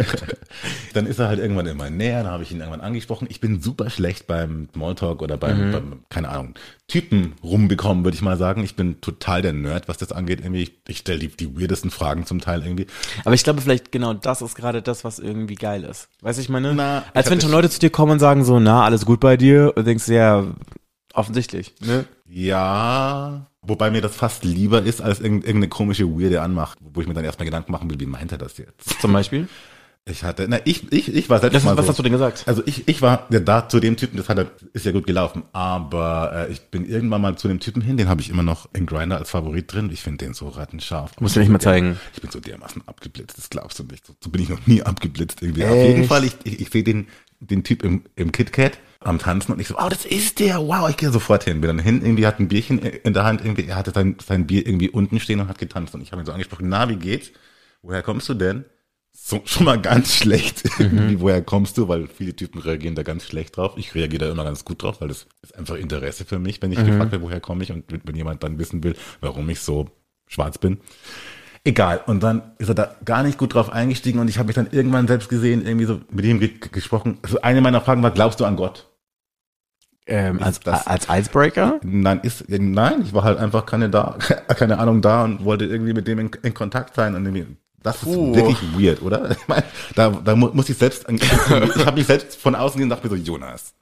dann ist er halt irgendwann immer näher, dann habe ich ihn irgendwann angesprochen. Ich bin super schlecht beim Smalltalk oder beim, beim keine Ahnung, Typen rumbekommen, würde ich mal sagen. Ich bin total der Nerd, was das angeht. Irgendwie, ich, ich stelle die, die weirdesten Fragen zum Teil irgendwie. Aber ich glaube vielleicht genau das ist gerade das, was irgendwie geil ist. Weißt du, ich meine? Na, ich Als hab wenn schon Leute zu dir kommen und sagen so, na, alles gut bei dir, und du denkst, ja, offensichtlich, ne? Ja, wobei mir das fast lieber ist, als irgend- irgendeine komische, weirde Anmacht, wo ich mir dann erstmal Gedanken machen will, wie meint er das jetzt? Zum Beispiel. Ich hatte, na, ich, ich, ich war selbst mal was so. hast du denn gesagt? Also ich, ich war ja da zu dem Typen, das hat er, ist ja gut gelaufen. Aber äh, ich bin irgendwann mal zu dem Typen hin, den habe ich immer noch in Grinder als Favorit drin. Ich finde den so rattenscharf. Musst du nicht mal zeigen. Ich bin so dermaßen abgeblitzt, das glaubst du nicht. So, so bin ich noch nie abgeblitzt irgendwie. Auf Echt? jeden Fall, ich, ich, ich sehe den, den Typ im, im KitKat am Tanzen und ich so, oh, das ist der, wow, ich gehe sofort hin. Bin dann hin, irgendwie hat ein Bierchen in der Hand, irgendwie, er hatte sein, sein Bier irgendwie unten stehen und hat getanzt und ich habe ihn so angesprochen, na, wie geht's? Woher kommst du denn? So, schon mal ganz schlecht. Irgendwie, woher kommst du? Weil viele Typen reagieren da ganz schlecht drauf. Ich reagiere da immer ganz gut drauf, weil das ist einfach Interesse für mich, wenn ich gefragt werde, woher komme ich und wenn jemand dann wissen will, warum ich so schwarz bin. Egal. Und dann ist er da gar nicht gut drauf eingestiegen und ich habe mich dann irgendwann selbst gesehen, irgendwie so mit ihm ge gesprochen. Also eine meiner Fragen war, glaubst du an Gott? Ähm, als, das- als Icebreaker? Nein, ist, nein, ich war halt einfach keine da, keine Ahnung da und wollte irgendwie mit dem in, in Kontakt sein und irgendwie, das ist Puh. wirklich weird, oder? Ich mein, da, da mu- muss ich selbst, ich habe mich selbst von außen gesehen und dachte mir so, Jonas,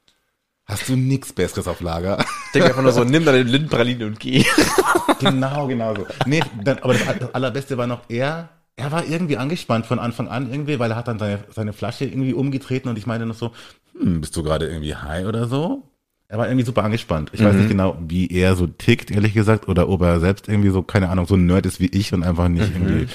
hast du nix Besseres auf Lager? Ich denke einfach nur so, nimm deine Lindenpraline und geh. genau, genau so. Nee, dann, aber das, das Allerbeste war noch, er, er war irgendwie angespannt von Anfang an irgendwie, weil er hat dann seine, seine Flasche irgendwie umgetreten und ich meine noch so, hm, bist du gerade irgendwie high oder so? Er war irgendwie super angespannt. Ich Mhm. weiß nicht genau, wie er so tickt, ehrlich gesagt, oder ob er selbst irgendwie so, keine Ahnung, so ein Nerd ist wie ich und einfach nicht irgendwie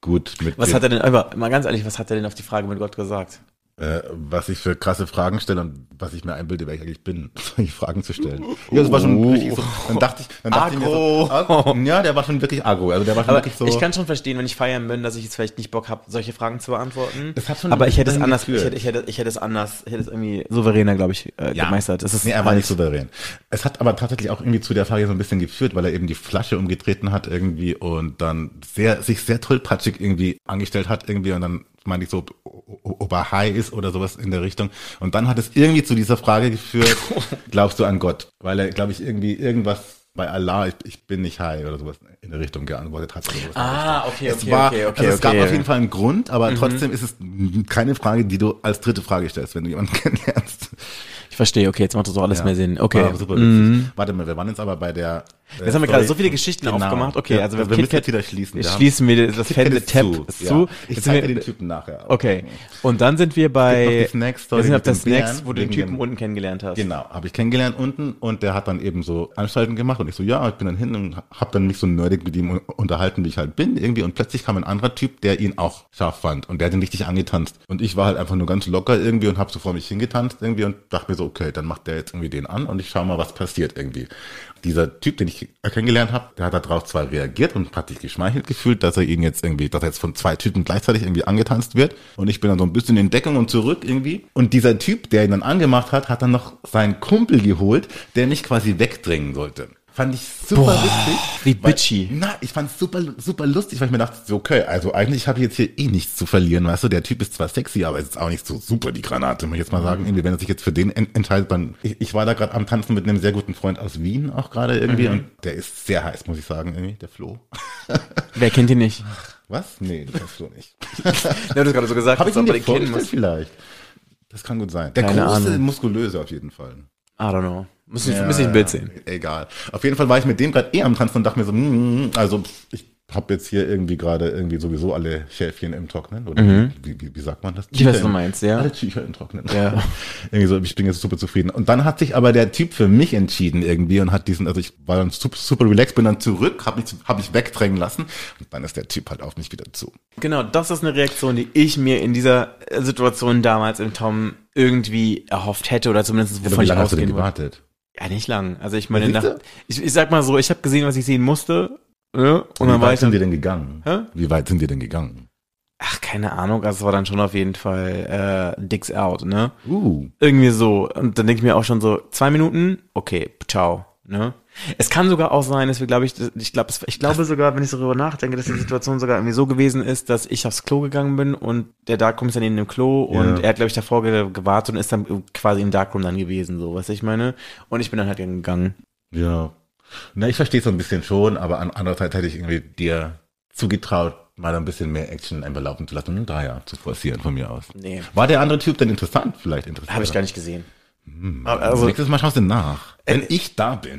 gut mit. Was hat er denn, aber mal ganz ehrlich, was hat er denn auf die Frage mit Gott gesagt? Äh, was ich für krasse Fragen stelle und was ich mir einbilde, wer ich eigentlich bin, solche Fragen zu stellen. Ja, das war schon richtig so. Dann dachte ich, dann dachte ich mir so, ah, ja, der war schon wirklich agro. Also der war schon Aber wirklich so. ich kann schon verstehen, wenn ich feiern bin, dass ich jetzt vielleicht nicht Bock habe, solche Fragen zu beantworten. Es hat schon aber ich hätte es anders, ich hätte, ich hätte, ich hätte es anders, ich hätte es irgendwie souveräner, glaube ich, äh, gemeistert. Es ist nee, er war halt- nicht souverän. Es hat aber tatsächlich auch irgendwie zu der Frage so ein bisschen geführt, weil er eben die Flasche umgetreten hat irgendwie und dann sehr, sich sehr tollpatschig irgendwie angestellt hat irgendwie und dann meinte ich so, ob er high ist oder sowas in der Richtung. Und dann hat es irgendwie zu dieser Frage geführt, glaubst du an Gott? Weil er, glaube ich, irgendwie irgendwas bei Allah, ich, ich bin nicht high oder sowas in der Richtung geantwortet hat. Ah, okay, es okay, war, okay, okay, also es gab okay. Mhm. auf jeden Fall einen Grund, aber trotzdem ist es keine Frage, die du als dritte Frage stellst, wenn du jemanden kennenlernst. Ich verstehe, okay, jetzt macht das auch alles Ja. mehr Sinn. Okay. War super witzig. Warte mal, wir waren jetzt aber bei der. Äh, Jetzt haben wir gerade so viele Geschichten aufgemacht. Okay, also wir wir müssen jetzt wieder schließen. Wir Schließen wir das Fende Tab zu. ist Ja. zu. Ich zeige wir- den Typen nachher. Okay. Und dann sind wir bei, wir sind auf der Snacks, wo du den Typen unten kennengelernt hast. Genau, habe ich kennengelernt unten und der hat dann eben so Anstalten gemacht und ich so, ja, ich bin dann hin und habe dann mich so nerdig mit ihm un- unterhalten, wie ich halt bin irgendwie und plötzlich kam ein anderer Typ, der ihn auch scharf fand und der hat ihn richtig angetanzt und ich war halt einfach nur ganz locker irgendwie und habe so vor mich hingetanzt irgendwie und dachte mir so, okay, dann macht der jetzt irgendwie den an und ich schau mal, was passiert irgendwie. Dieser Typ, den ich kennengelernt habe, der hat darauf zwar reagiert und hat sich geschmeichelt gefühlt, dass er ihn jetzt irgendwie, dass er jetzt von zwei Typen gleichzeitig irgendwie angetanzt wird. Und ich bin dann so ein bisschen in Deckung und zurück irgendwie. Und dieser Typ, der ihn dann angemacht hat, hat dann noch seinen Kumpel geholt, der mich quasi wegdrängen sollte. Fand ich super witzig. wie weil- bitchy. Na, ich fand's super, super lustig, weil ich mir dachte, so, okay, also eigentlich habe ich jetzt hier eh nichts zu verlieren, weißt du, der Typ ist zwar sexy, aber es ist auch nicht so super die Granate, muss ich jetzt mal sagen. Irgendwie, wenn er sich jetzt für den en entscheidet, dann, ich, ich war da gerade am Tanzen mit einem sehr guten Freund aus Wien auch gerade irgendwie und der ist sehr heiß, muss ich sagen, irgendwie, der Flo. Wer kennt ihn nicht? Was? Nee, das kennst du nicht. Ja, du hast gerade so gesagt, Habe ich ihn dir vorgestellt vielleicht? Das kann gut sein. Der Keine große, Ahnung. muskulöse auf jeden Fall. I don't know. Muss ich, Ja, muss ich ein Bild sehen. Egal. Auf jeden Fall war ich mit dem gerade eh am Tanzen und dachte mir so, mm, also ich habe jetzt hier irgendwie gerade irgendwie sowieso alle Schäfchen im Trocknen. Oder wie, wie, wie sagt man das? Mhm. Ich weiß, was du meinst, ja. Alle Tücher im Trocknen. Ja. irgendwie so, ich bin jetzt super zufrieden. Und dann hat sich aber der Typ für mich entschieden irgendwie und hat diesen, also ich war dann super, super relaxed, bin dann zurück, habe mich, hab mich wegdrängen lassen und dann ist der Typ halt auf mich wieder zu. Genau, das ist eine Reaktion, die ich mir in dieser Situation damals im Tom irgendwie erhofft hätte oder zumindest wovon wie ich lange hast du denn ausgehen gewartet? Ja, nicht lang. Also ich meine, nach, ich, ich sag mal so, ich habe gesehen, was ich sehen musste. Ne? Und Wie dann weit ich sind wir denn gegangen? Hä? Wie weit sind wir denn gegangen? ach, keine Ahnung, also es war dann schon auf jeden Fall äh, Dicks out, ne? Uh. Irgendwie so. Und dann denke ich mir auch schon so, zwei Minuten, okay, ciao. Ne? Es kann sogar auch sein, dass wir, glaube ich, ich glaube, ich glaube sogar, wenn ich darüber nachdenke, dass die Situation sogar irgendwie so gewesen ist, dass ich aufs Klo gegangen bin und der Darkroom ist dann in dem Klo und Ja. er hat, glaube ich, davor ge gewartet und ist dann quasi im Darkroom dann gewesen, so, was ich meine. Und ich bin dann halt gegangen. Ja. Na, ich verstehe so ein bisschen schon, aber an andererseits hätte ich irgendwie dir zugetraut, mal ein bisschen mehr Action einfach laufen zu lassen und da ja zu forcieren von mir aus. Nee. War der andere Typ denn interessant? Vielleicht interessant. Habe ich gar nicht gesehen. Also, Also, nächstes Mal schaust du nach. Wenn ich da bin.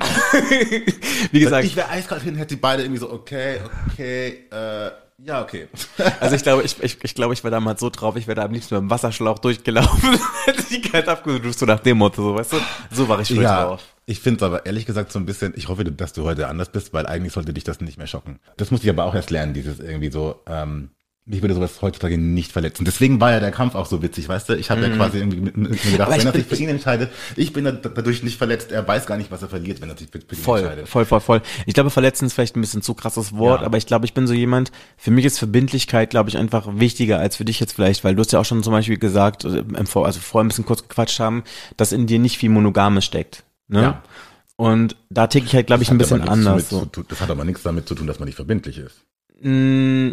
wie gesagt, ich wäre eiskalt hin, hätte die beide irgendwie so, okay, okay, äh, ja, okay. Also ich glaube, ich, ich, ich glaube, ich wäre damals so drauf, ich wäre da am liebsten mit dem Wasserschlauch durchgelaufen, hätte die kalt abgeduscht, so nach dem Motto, so, weißt du? So war ich früher ja, drauf. ich finde es aber ehrlich gesagt so ein bisschen, ich hoffe, dass du heute anders bist, weil eigentlich sollte dich das nicht mehr schocken. Das muss ich aber auch erst lernen, dieses irgendwie so, ähm, mich würde sowas heutzutage nicht verletzen. Deswegen war ja der Kampf auch so witzig, weißt du? Ich habe ja quasi irgendwie mit, mit mir gedacht, Mhm. Ich wenn er sich für ihn entscheidet, ich bin da- dadurch nicht verletzt, er weiß gar nicht, was er verliert, wenn er sich für, für ihn Voll, entscheidet. voll, voll, voll. Ich glaube, verletzen ist vielleicht ein bisschen zu krasses Wort, Ja. aber ich glaube, ich bin so jemand, für mich ist Verbindlichkeit, glaube ich, einfach wichtiger als für dich jetzt vielleicht, weil du hast ja auch schon zum Beispiel gesagt, äh, also vorher ein bisschen kurz gequatscht haben, dass in dir nicht viel Monogames steckt. Ne? Ja. Und da ticke ich halt, glaube ich, ein Das bisschen anders. So. zu Das hat aber nichts damit zu tun, dass man nicht verbindlich ist. Mm,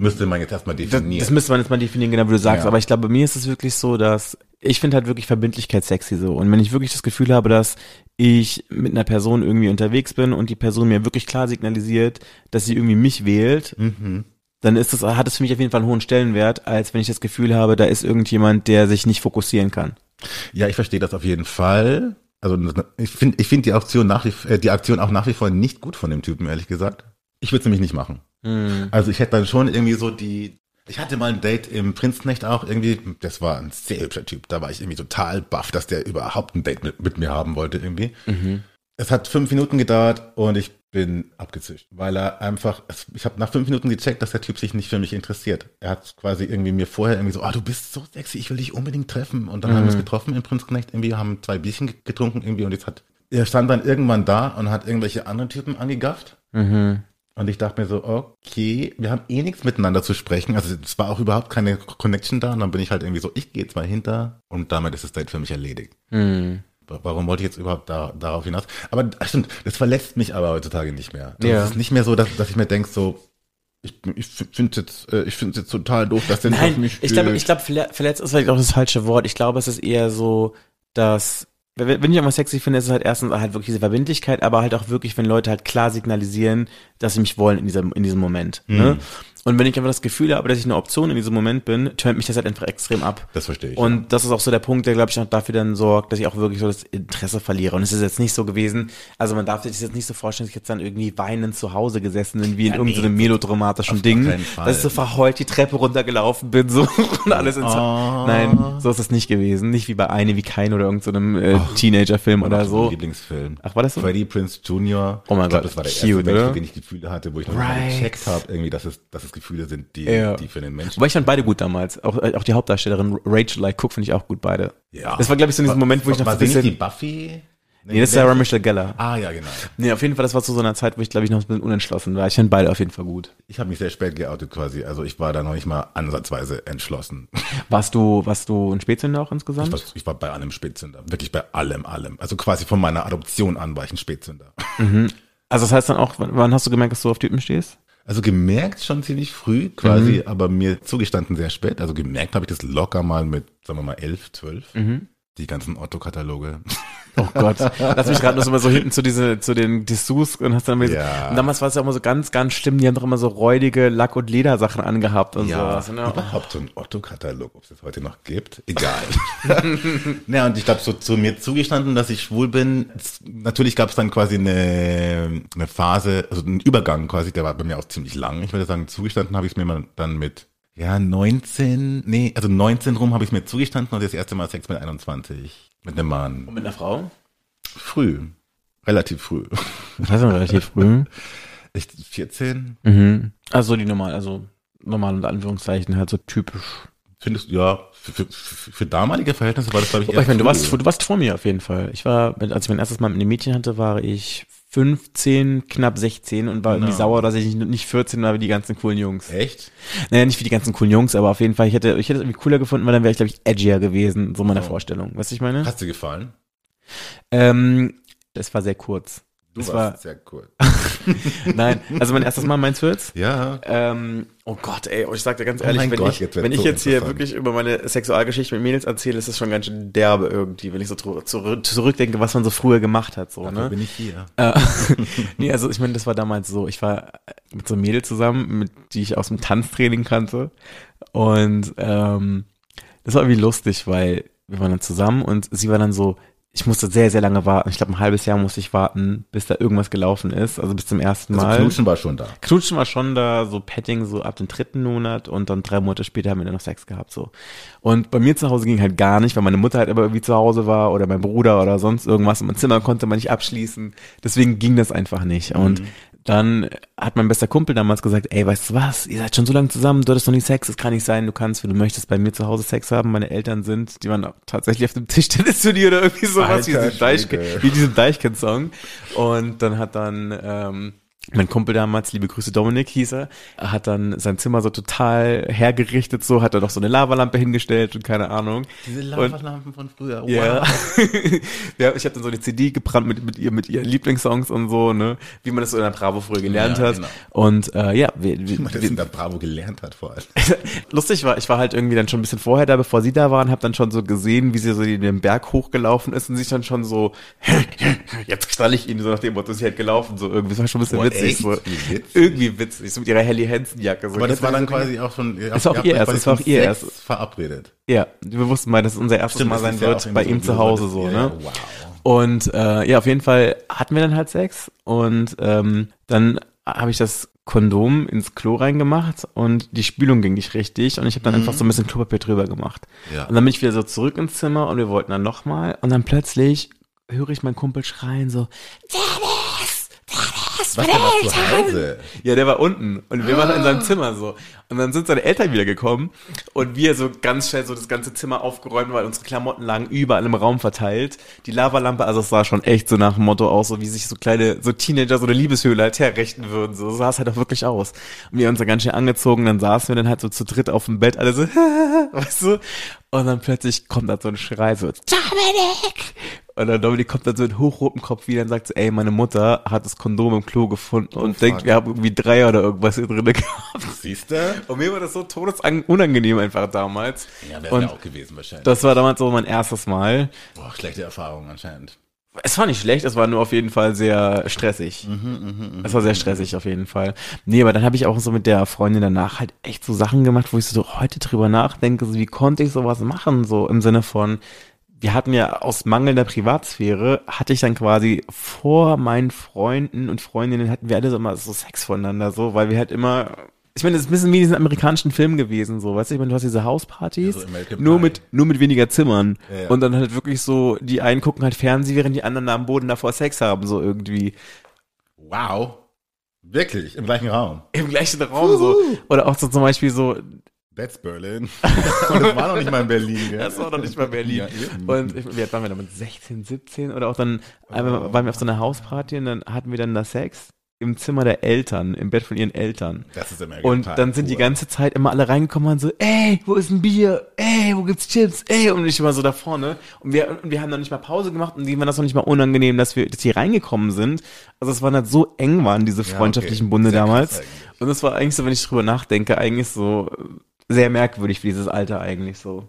Müsste man jetzt erstmal Das, definieren. das müsste man jetzt mal definieren, genau wie du sagst. Ja. Aber ich glaube, bei mir ist es wirklich so, dass ich finde halt wirklich Verbindlichkeit sexy so. Und wenn ich wirklich das Gefühl habe, dass ich mit einer Person irgendwie unterwegs bin und die Person mir wirklich klar signalisiert, dass sie irgendwie mich wählt, Mhm. dann ist das, hat es für mich auf jeden Fall einen hohen Stellenwert, als wenn ich das Gefühl habe, da ist irgendjemand, der sich nicht fokussieren kann. Ja, ich verstehe das auf jeden Fall. Also ich finde ich finde die Aktion nach wie äh, die Aktion auch nach wie vor nicht gut von dem Typen, ehrlich gesagt. Ich würde es nämlich nicht machen. Also ich hätte dann schon irgendwie so die. Ich hatte mal ein Date im Prinzknecht auch irgendwie. Das war ein sehr hübscher Typ. Da war ich irgendwie total baff, dass der überhaupt ein Date mit, mit mir haben wollte irgendwie. Es hat fünf Minuten gedauert und ich bin abgezischt, weil er einfach, ich habe nach fünf Minuten gecheckt, dass der Typ sich nicht für mich interessiert. Er hat quasi irgendwie mir vorher irgendwie so, ah, du bist so sexy, ich will dich unbedingt treffen. Und dann haben wir uns getroffen im Prinzknecht irgendwie, haben zwei Bierchen ge- getrunken irgendwie und jetzt hat, er stand dann irgendwann da und hat irgendwelche anderen Typen angegafft. Und ich dachte mir so, okay, wir haben eh nichts miteinander zu sprechen. Also es war auch überhaupt keine Connection da. Und dann bin ich halt irgendwie so, ich gehe jetzt mal hinter und damit ist das Date für mich erledigt. Warum wollte ich jetzt überhaupt da, darauf hinaus? Aber stimmt, das verletzt mich aber heutzutage nicht mehr. Das Ja. ist nicht mehr so, dass, dass ich mir denke, so, ich, ich finde jetzt, äh, ich finde jetzt total doof, dass der nicht auf mich ich glaube, ich verle- verletzt ist vielleicht auch das falsche Wort. Ich glaube, es ist eher so, dass wenn ich irgendwas sexy finde, ist es halt erstens halt wirklich diese Verbindlichkeit, aber halt auch wirklich, wenn Leute halt klar signalisieren, dass sie mich wollen in diesem, in diesem Moment. Mhm. Ne? Und wenn ich einfach das Gefühl habe, dass ich eine Option in diesem Moment bin, turnt mich das halt einfach extrem ab. Das verstehe ich. Und das ist auch so der Punkt, der, glaube ich, auch dafür dann sorgt, dass ich auch wirklich so das Interesse verliere. Und es ist jetzt nicht so gewesen, also man darf sich das jetzt nicht so vorstellen, dass ich jetzt dann irgendwie weinend zu Hause gesessen bin, wie in irgendeinem melodramatischen Ding, dass ich so verheult die Treppe runtergelaufen bin, so, und alles ins, Oh. nein, so ist es nicht gewesen. Nicht wie bei Eine wie Kein oder irgendeinem so äh, Teenager-Film oder Mein so. Lieblingsfilm. Ach, war das so? Freddie Prince Jr. Oh mein ich glaub, Gott, das war der cute, erste Mensch, dem ich Gefühle hatte, wo ich noch Right. gecheckt habe, irgendwie, dass es, dass es Gefühle sind, die, Ja. die für den Menschen. Aber ich fand beide gut damals. Auch, äh, auch die Hauptdarstellerin Rachel Like Cook finde ich auch gut, beide. Ja. Das war, glaube ich, so in diesem Moment, wo ich noch ein nicht die bisschen, Buffy? nee, das ist Sarah Michelle Gellar. Ah, ja, genau. Nee, auf jeden Fall, das war zu so einer Zeit, wo ich, glaube ich, noch ein bisschen unentschlossen war. Ich fand beide auf jeden Fall gut. Ich habe mich sehr spät geoutet quasi. Also ich war da noch nicht mal ansatzweise entschlossen. Warst du, warst du ein Spätzünder auch insgesamt? Ich war, ich war bei allem Spätzünder. Wirklich bei allem, allem. Also quasi von meiner Adoption an war ich ein Spätzünder. Also das heißt dann auch, wann hast du gemerkt, dass du auf Typen stehst? Also gemerkt schon ziemlich früh quasi, aber mir zugestanden sehr spät. Also gemerkt habe ich das locker mal mit, sagen wir mal, elf, zwölf. Die ganzen Otto-Kataloge. Oh Gott. Lass mich gerade noch so mal so hinten zu diese, zu den Dessous und hast dann immer Ja. und damals war es ja immer so ganz, ganz schlimm, die haben doch immer so räudige Lack- und Ledersachen angehabt und sowas. ne? überhaupt so ein Otto-Katalog, ob es das heute noch gibt, egal. naja, und ich glaube, so zu mir zugestanden, dass ich schwul bin. Natürlich gab es dann quasi eine, eine Phase, also einen Übergang quasi, der war bei mir auch ziemlich lang. Ich würde sagen, zugestanden habe ich es mir dann mit, ja, 19, nee, also 19 rum habe ich mir zugestanden und das erste Mal Sex mit 21. Mit einem Mann. Und mit einer Frau? Früh. Relativ früh. Das heißt noch relativ früh. Ich, 14? Mhm. Also die normal, also normal unter Anführungszeichen halt so typisch. Findest du, ja, für, für, für damalige Verhältnisse war das, glaube ich, Aber ich meine, du warst, du warst vor mir auf jeden Fall. Ich war, als ich mein erstes Mal mit einem Mädchen hatte, war ich 15, knapp 16 und war irgendwie No. sauer, dass ich nicht, nicht 14 war wie die ganzen coolen Jungs. Echt? Naja, nicht wie die ganzen coolen Jungs, aber auf jeden Fall, ich hätte, ich hätte es irgendwie cooler gefunden, weil dann wäre ich, glaube ich, edgier gewesen, so meine Vorstellung. Weißt du, ich meine? Hast dir gefallen? Ähm, es war sehr kurz. Du Es warst sehr cool. Nein, also mein erstes Mal meinst du jetzt? Ja. Ähm, oh Gott, ey, und ich sag dir ganz Oh ehrlich, mein wenn Gott, ich, wenn ich so jetzt hier wirklich über meine Sexualgeschichte mit Mädels erzähle, ist das schon ganz schön derbe irgendwie, wenn ich so zurück, zurück, zurückdenke, was man so früher gemacht hat, so, Dafür ne? bin ich hier. Äh, nee, also ich meine, das war damals so, ich war mit so einem Mädel zusammen, mit, die ich aus dem Tanztraining kannte und ähm, das war irgendwie lustig, weil wir waren dann zusammen und sie war dann so, ich musste sehr, sehr lange warten. Ich glaube, ein halbes Jahr musste ich warten, bis da irgendwas gelaufen ist, also bis zum ersten Also Mal. Knutschen war schon da. Knutschen war schon da, so Petting so ab dem dritten Monat und dann drei Monate später haben wir dann noch Sex gehabt, so. Und bei mir zu Hause ging halt gar nicht, weil meine Mutter halt aber irgendwie zu Hause war oder mein Bruder oder sonst irgendwas und mein Zimmer konnte man nicht abschließen. Deswegen ging das einfach nicht. Und dann hat mein bester Kumpel damals gesagt, ey, weißt du was, ihr seid schon so lange zusammen, du hattest noch nie Sex, das kann nicht sein, du kannst, wenn du möchtest, bei mir zu Hause Sex haben. Meine Eltern sind, die waren tatsächlich auf dem Tischtennisturnier oder irgendwie sowas, wie, Alter diese Deichke, Schwede. wie diesen Deichkind-Song. Und dann hat dann, ähm, mein Kumpel damals, liebe Grüße Dominik hieß er, hat dann sein Zimmer so total hergerichtet, so hat er doch so eine Lavalampe hingestellt und keine Ahnung. Diese Lavalampen von früher. Ja. ja, ich habe dann so eine CD gebrannt mit, mit ihr, mit ihren Lieblingssongs und so, ne, wie man das so in der Bravo früher gelernt Ja, hat. genau. Und äh, ja, wir, Wie man das wir, in der Bravo gelernt hat vor allem. lustig war, ich war halt irgendwie dann schon ein bisschen vorher da, bevor sie da waren, habe dann schon so gesehen, wie sie so den Berg hochgelaufen ist und sich dann schon so, jetzt knall ich ihn, so nach dem Motto, sie halt gelaufen, so irgendwie, das war schon ein bisschen Boah, witzig, so. Witzig. irgendwie witzig, so mit ihrer Helly Hansen Jacke. So. Aber das war dann quasi auch schon. Das war auch ihr erstes, das war auch ihr erstes. verabredet. Ja, wir wussten mal, dass es unser erstes Mal das sein ist wird bei so, ihm zu Hause so, ne? ja, Wow. Und äh, ja, auf jeden Fall hatten wir dann halt Sex und ähm, dann habe ich das Kondom ins Klo reingemacht und die Spülung ging nicht richtig und ich habe dann einfach so ein bisschen Klopapier drüber gemacht. Ja. Und dann bin ich wieder so zurück ins Zimmer und wir wollten dann nochmal und dann plötzlich höre ich meinen Kumpel schreien so, Dennis, Was was zu Hause? ja, der war unten und wir waren in seinem Zimmer so. Und dann sind seine Eltern wieder gekommen und wir so ganz schnell so das ganze Zimmer aufgeräumt, weil unsere Klamotten lagen überall im Raum verteilt. Die Lavalampe, also es sah schon echt so nach dem Motto aus, so wie sich so kleine, so Teenager so eine Liebeshöhle halt herrichten würden. So sah es halt auch wirklich aus. Und wir haben uns dann ganz schnell angezogen, dann saßen wir dann halt so zu dritt auf dem Bett, alle so, weißt du? Und dann plötzlich kommt da so ein Schrei so, Dominik! Und dann Dominik kommt dann so mit hochrotem Kopf wieder und sagt so, ey, meine Mutter hat das Kondom im Klo gefunden und denkt, fuck. wir haben irgendwie drei oder irgendwas hier drin gehabt. Siehst du? Und mir war das so todesunangenehm einfach damals. Ja, wäre auch gewesen wahrscheinlich. das war damals so mein erstes Mal. Boah, schlechte Erfahrung anscheinend. Es war nicht schlecht, es war nur auf jeden Fall sehr stressig. es war sehr stressig auf jeden Fall. Nee, aber dann habe ich auch so mit der Freundin danach halt echt so Sachen gemacht, wo ich so heute drüber nachdenke, so wie konnte ich sowas machen, so im Sinne von, wir hatten ja aus mangelnder Privatsphäre, hatte ich dann quasi vor meinen Freunden und Freundinnen hatten wir alle so immer so Sex voneinander, so, weil wir halt immer, ich meine, das ist ein bisschen wie in diesen amerikanischen Filmen gewesen, so, weißt du, ich meine, du hast diese Hauspartys, Ja, so nur mit, nur mit weniger Zimmern. Ja, ja. Und dann halt wirklich so, die einen gucken halt Fernsehen, während die anderen da am Boden davor Sex haben, so irgendwie. Wow. Wirklich, im gleichen Raum. Im gleichen Raum so. Oder auch so zum Beispiel so, That's Berlin. Und das war noch nicht mal in Berlin, gell? das war noch nicht mal Berlin. Ja, und ich, wie alt waren wir damit? 16, 17? Oder auch dann einmal waren wir auf so einer Hausparty und dann hatten wir dann da Sex im Zimmer der Eltern, im Bett von ihren Eltern. Das ist American Und dann sind die pur. ganze Zeit immer alle reingekommen und so, ey, wo ist ein Bier? Ey, wo gibt's Chips? Ey, und ich immer so da vorne. Und wir, und wir haben noch nicht mal Pause gemacht und denen war das noch nicht mal unangenehm, dass wir, dass die reingekommen sind. Also es waren halt so eng waren diese Ja, freundschaftlichen okay. Bunde Sehr damals. Und es war eigentlich so, wenn ich drüber nachdenke, eigentlich so sehr merkwürdig für dieses Alter eigentlich so.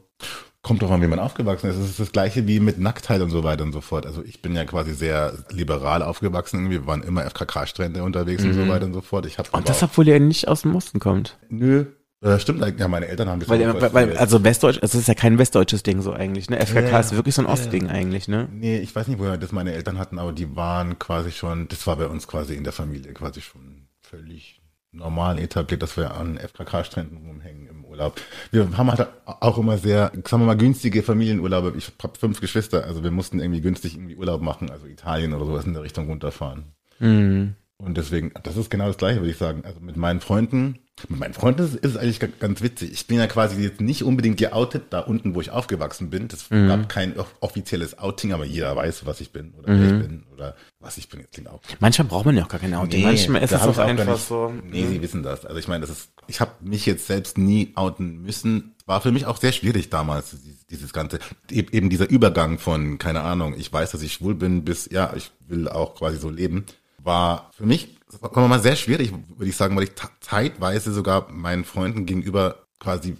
Kommt doch an, wie man aufgewachsen ist. Es ist das gleiche wie mit Nacktheit und so weiter und so fort. Also ich bin ja quasi sehr liberal aufgewachsen. Irgendwie. Wir waren immer FKK-Strände unterwegs und so weiter und so fort. Ich Mhm. Und das, obwohl ihr nicht aus dem Osten kommt. nö. Äh, stimmt. Ja, meine Eltern haben das Weil, auch weil, weil also Westdeutsch, also es ist ja kein westdeutsches Ding so eigentlich, ne? FKK Ja, ist wirklich so ein Ostding eigentlich, ne? Nee, ich weiß nicht, woher das meine Eltern hatten, aber die waren quasi schon, das war bei uns quasi in der Familie quasi schon völlig normal etabliert, dass wir an FKK-Stränden rumhängen im Urlaub. Wir haben halt auch immer sehr, sagen wir mal, günstige Familienurlaube. Ich habe fünf Geschwister, also wir mussten irgendwie günstig irgendwie Urlaub machen, also Italien oder sowas in der Richtung runterfahren. Mhm. Und deswegen, das ist genau das Gleiche, würde ich sagen. Also mit meinen Freunden, mit meinen Freunden ist, es eigentlich ga- ganz witzig. Ich bin ja quasi jetzt nicht unbedingt geoutet, da unten, wo ich aufgewachsen bin. Das gab kein off- offizielles Outing, aber jeder weiß, was ich bin oder wer ich bin oder was ich bin. Jetzt klingt auch. Manchmal braucht man ja auch gar kein Outing. Manchmal ist es auch einfach nicht- so. Nee, sie wissen das. Also ich meine, das ist, ich habe mich jetzt selbst nie outen müssen. War für mich auch sehr schwierig damals, dieses, ganze, eben dieser Übergang von, keine Ahnung, ich weiß, dass ich schwul bin, bis, ja, ich will auch quasi so leben, war für mich, sagen wir mal, sehr schwierig, würde ich sagen, weil ich zeitweise sogar meinen Freunden gegenüber quasi,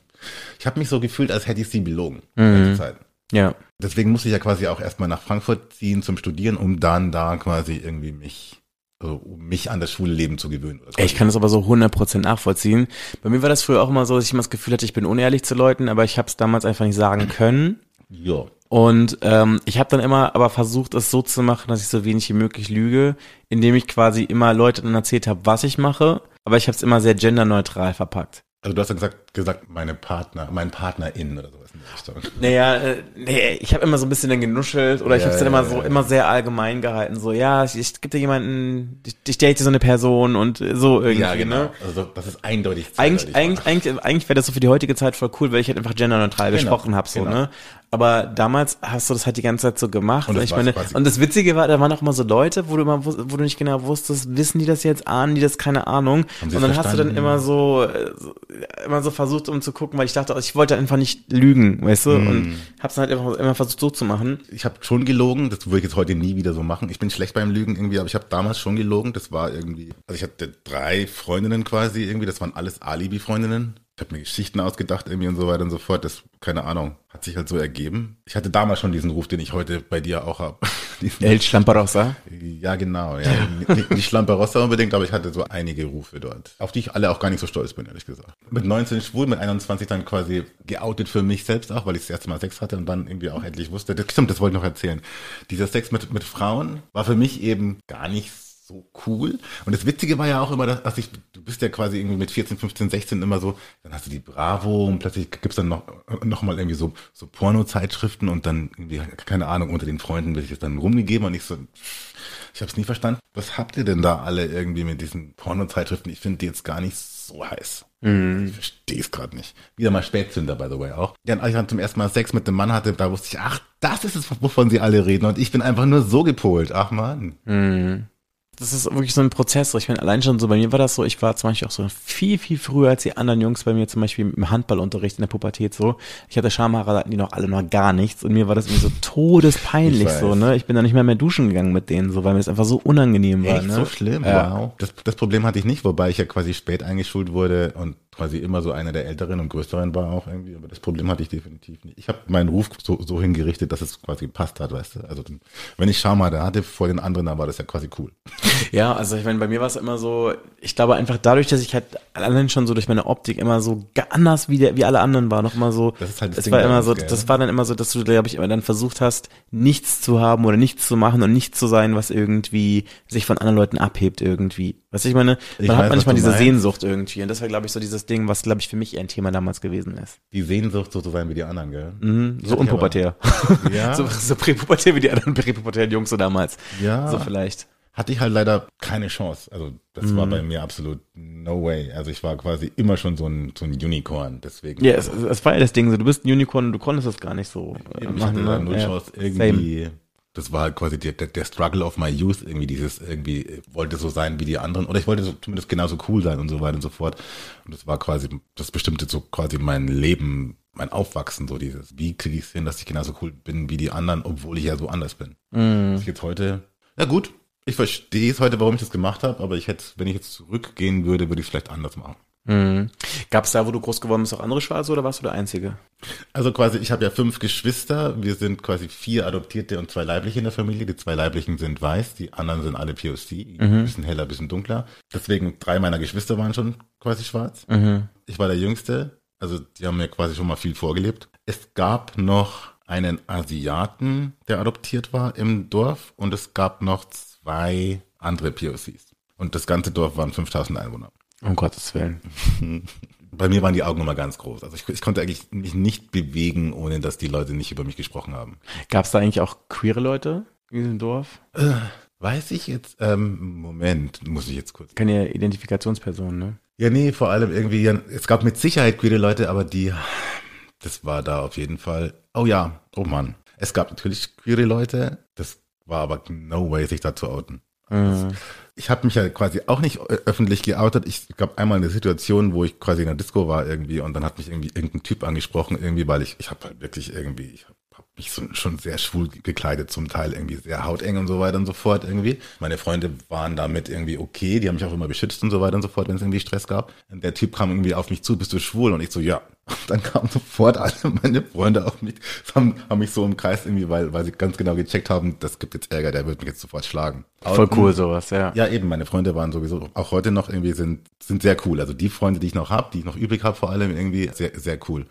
ich habe mich so gefühlt, als hätte ich sie belogen. Zeit. Ja. Deswegen musste ich ja quasi auch erstmal nach Frankfurt ziehen zum Studieren, um dann da quasi irgendwie mich, also um mich an das schwule Leben zu gewöhnen. Ich kann das aber so 100% nachvollziehen. Bei mir war das früher auch immer so, dass ich immer das Gefühl hatte, ich bin unehrlich zu Leuten, aber ich habe es damals einfach nicht sagen können. ja. Und ähm, ich habe dann immer aber versucht, es so zu machen, dass ich so wenig wie möglich lüge, indem ich quasi immer Leuten dann erzählt habe, was ich mache, aber ich habe es immer sehr genderneutral verpackt. Also du hast ja gesagt, gesagt, meine Partner, mein Partnerin oder sowas in der Richtung. Naja, äh, nee, ich habe immer so ein bisschen dann genuschelt oder ich Ja, habe es dann immer ja, so ja. immer sehr allgemein gehalten, so ja, ich, ich gibt dir jemanden, ich, ich date so eine Person und so irgendwie, ne? Also das ist eindeutig. Eigentlich, eigentlich, eigentlich, eigentlich wäre das so für die heutige Zeit voll cool, weil ich halt einfach genderneutral Genau, gesprochen habe, so, genau. ne? Aber damals hast du das halt die ganze Zeit so gemacht. Und das ich meine, und das Witzige war, da waren auch immer so Leute, wo du immer, wo du nicht genau wusstest, wissen die das jetzt, ahnen die das, keine Ahnung. Und dann es hast du dann verstanden? immer so, äh, immer so versucht, um zu gucken, weil ich dachte, ich wollte einfach nicht lügen, weißt du, Mhm. und hab's dann halt einfach immer versucht so zu machen. Ich habe schon gelogen, das würde ich jetzt heute nie wieder so machen. Ich bin schlecht beim Lügen irgendwie, aber ich habe damals schon gelogen. Das war irgendwie, also ich hatte drei Freundinnen quasi irgendwie, das waren alles Alibi-Freundinnen. Ich habe mir Geschichten ausgedacht irgendwie und so weiter und so fort. Das, keine Ahnung, hat sich halt so ergeben. Ich hatte damals schon diesen Ruf, den ich heute bei dir auch habe. El Schlamperossa. Ja, genau. Ja. Nicht, nicht Schlamperossa unbedingt, aber ich hatte so einige Rufe dort, auf die ich alle auch gar nicht so stolz bin, ehrlich gesagt. Mit 19 schwul, mit 21 dann quasi geoutet für mich selbst auch, weil ich das erste Mal Sex hatte und dann irgendwie auch endlich wusste. Das, stimmt, das wollte ich noch erzählen. Dieser Sex mit, mit Frauen war für mich eben gar nicht so cool. Und das Witzige war ja auch immer, dass, dass ich, du bist ja quasi irgendwie mit 14, 15, 16 immer so, dann hast du die Bravo und plötzlich gibt's dann noch, noch mal irgendwie so, so Porno-Zeitschriften und dann irgendwie, keine Ahnung, unter den Freunden wird es dann rumgegeben und ich so, ich habe es nie verstanden. Was habt ihr denn da alle irgendwie mit diesen Porno-Zeitschriften? Ich finde die jetzt gar nicht so heiß. Ich verstehe es gerade nicht. Wieder mal Spätzünder, by the way, auch. Ja, als ich dann zum ersten Mal Sex mit einem Mann hatte, da wusste ich, ach, das ist es, wovon sie alle reden. Und ich bin einfach nur so gepolt. Ach man. Das ist wirklich so ein Prozess. so. Ich meine, allein schon so, bei mir war das so, ich war zum Beispiel auch so viel, viel früher als die anderen Jungs bei mir zum Beispiel im Handballunterricht in der Pubertät so. Ich hatte Schamhaare, da hatten die noch alle noch gar nichts und mir war das irgendwie so todespeinlich so, ne? Ich bin da nicht mehr mehr duschen gegangen mit denen so, weil mir das einfach so unangenehm war, Echt ne? so schlimm? Ja. Wow. Das, das Problem hatte ich nicht, wobei ich ja quasi spät eingeschult wurde und quasi immer so einer der Älteren und Größeren war auch irgendwie. Aber das Problem hatte ich definitiv nicht. Ich habe meinen Ruf so, so hingerichtet, dass es quasi gepasst hat, weißt du. Also wenn ich Schamhaare hatte vor den anderen, dann war das ja quasi cool. Ja, also ich meine, bei mir war es immer so, ich glaube einfach dadurch, dass ich halt allein schon so durch meine Optik immer so anders wie, der, wie alle anderen war, noch immer so, Das ist halt das es Ding war immer so, gell? das war dann immer so, dass du, glaube ich, immer dann versucht hast, nichts zu haben oder nichts zu machen und nichts zu sein, was irgendwie sich von anderen Leuten abhebt irgendwie. Weißt du, ich meine, Ich man weiß, hat manchmal was du diese meinst. Sehnsucht irgendwie und das war, glaube ich, so dieses Ding, was, glaube ich, für mich eher ein Thema damals gewesen ist. Die Sehnsucht, so zu sein wie die anderen, gell? Mhm, so unpubertär. Ja. so, so präpubertär wie die anderen präpubertären Jungs so damals. Ja. So vielleicht. hatte ich halt leider keine Chance. Also das war bei mir absolut no way. Also ich war quasi immer schon so ein, so ein Unicorn. Deswegen. Ja, es, es war ja das Ding, so, du bist ein Unicorn und du konntest das gar nicht so äh, ich hatte da null Ja. Chance Same. Das war halt quasi der, der, der Struggle of my youth, irgendwie dieses, irgendwie wollte so sein wie die anderen. Oder ich wollte so, zumindest genauso cool sein und so weiter und so fort. Und das war quasi, das bestimmte so quasi mein Leben, mein Aufwachsen, so dieses, wie kriege ich es hin, dass ich genauso cool bin wie die anderen, obwohl ich ja so anders bin. Mhm. Das jetzt heute, ja gut, ich verstehe es heute, warum ich das gemacht habe, aber ich hätte, wenn ich jetzt zurückgehen würde, würde ich es vielleicht anders machen. Mhm. Gab es da, wo du groß geworden bist, auch andere Schwarze oder warst du der Einzige? Also quasi, ich habe ja fünf Geschwister. Wir sind quasi vier Adoptierte und zwei Leibliche in der Familie. Die zwei Leiblichen sind weiß, die anderen sind alle POC, ein bisschen heller, ein bisschen dunkler. Deswegen drei meiner Geschwister waren schon quasi schwarz. Ich war der Jüngste, also die haben mir quasi schon mal viel vorgelebt. Es gab noch einen Asiaten, der adoptiert war im Dorf und es gab noch zwei andere POCs. Und das ganze Dorf waren 5000 Einwohner. Um Gottes Willen. Bei mir waren die Augen immer ganz groß. Also ich, ich konnte eigentlich mich nicht bewegen, ohne dass die Leute nicht über mich gesprochen haben. Gab es da eigentlich auch queere Leute in diesem Dorf? Weiß ich jetzt, ähm, Moment, muss ich jetzt kurz. Keine Identifikationspersonen, ne? Ja, nee, vor allem irgendwie, es gab mit Sicherheit queere Leute, aber die, das war da auf jeden Fall. Oh ja, oh Mann. Es gab natürlich queere Leute, das war aber no way, sich da zu outen. Das, ich habe mich ja quasi auch nicht öffentlich geoutet. Ich gab einmal eine Situation, wo ich quasi in der Disco war irgendwie und dann hat mich irgendwie irgendein Typ angesprochen irgendwie, weil ich ich habe halt wirklich irgendwie ich habe hab mich schon sehr schwul gekleidet zum Teil irgendwie sehr hauteng und so weiter und so fort irgendwie. Meine Freunde waren damit irgendwie okay, die haben mich auch immer beschützt und so weiter und so fort, wenn es irgendwie Stress gab. Und der Typ kam irgendwie auf mich zu, bist du schwul? Und ich so ja. Und dann kamen sofort alle meine Freunde auf mich, haben, haben mich so umkreist irgendwie, weil weil sie ganz genau gecheckt haben, das gibt jetzt Ärger, der wird mich jetzt sofort schlagen. Voll Outen- cool sowas, ja. ja, eben, meine Freunde waren sowieso auch heute noch irgendwie sind, sind sehr cool. Also die Freunde, die ich noch habe, die ich noch übrig habe, vor allem irgendwie sehr, sehr cool.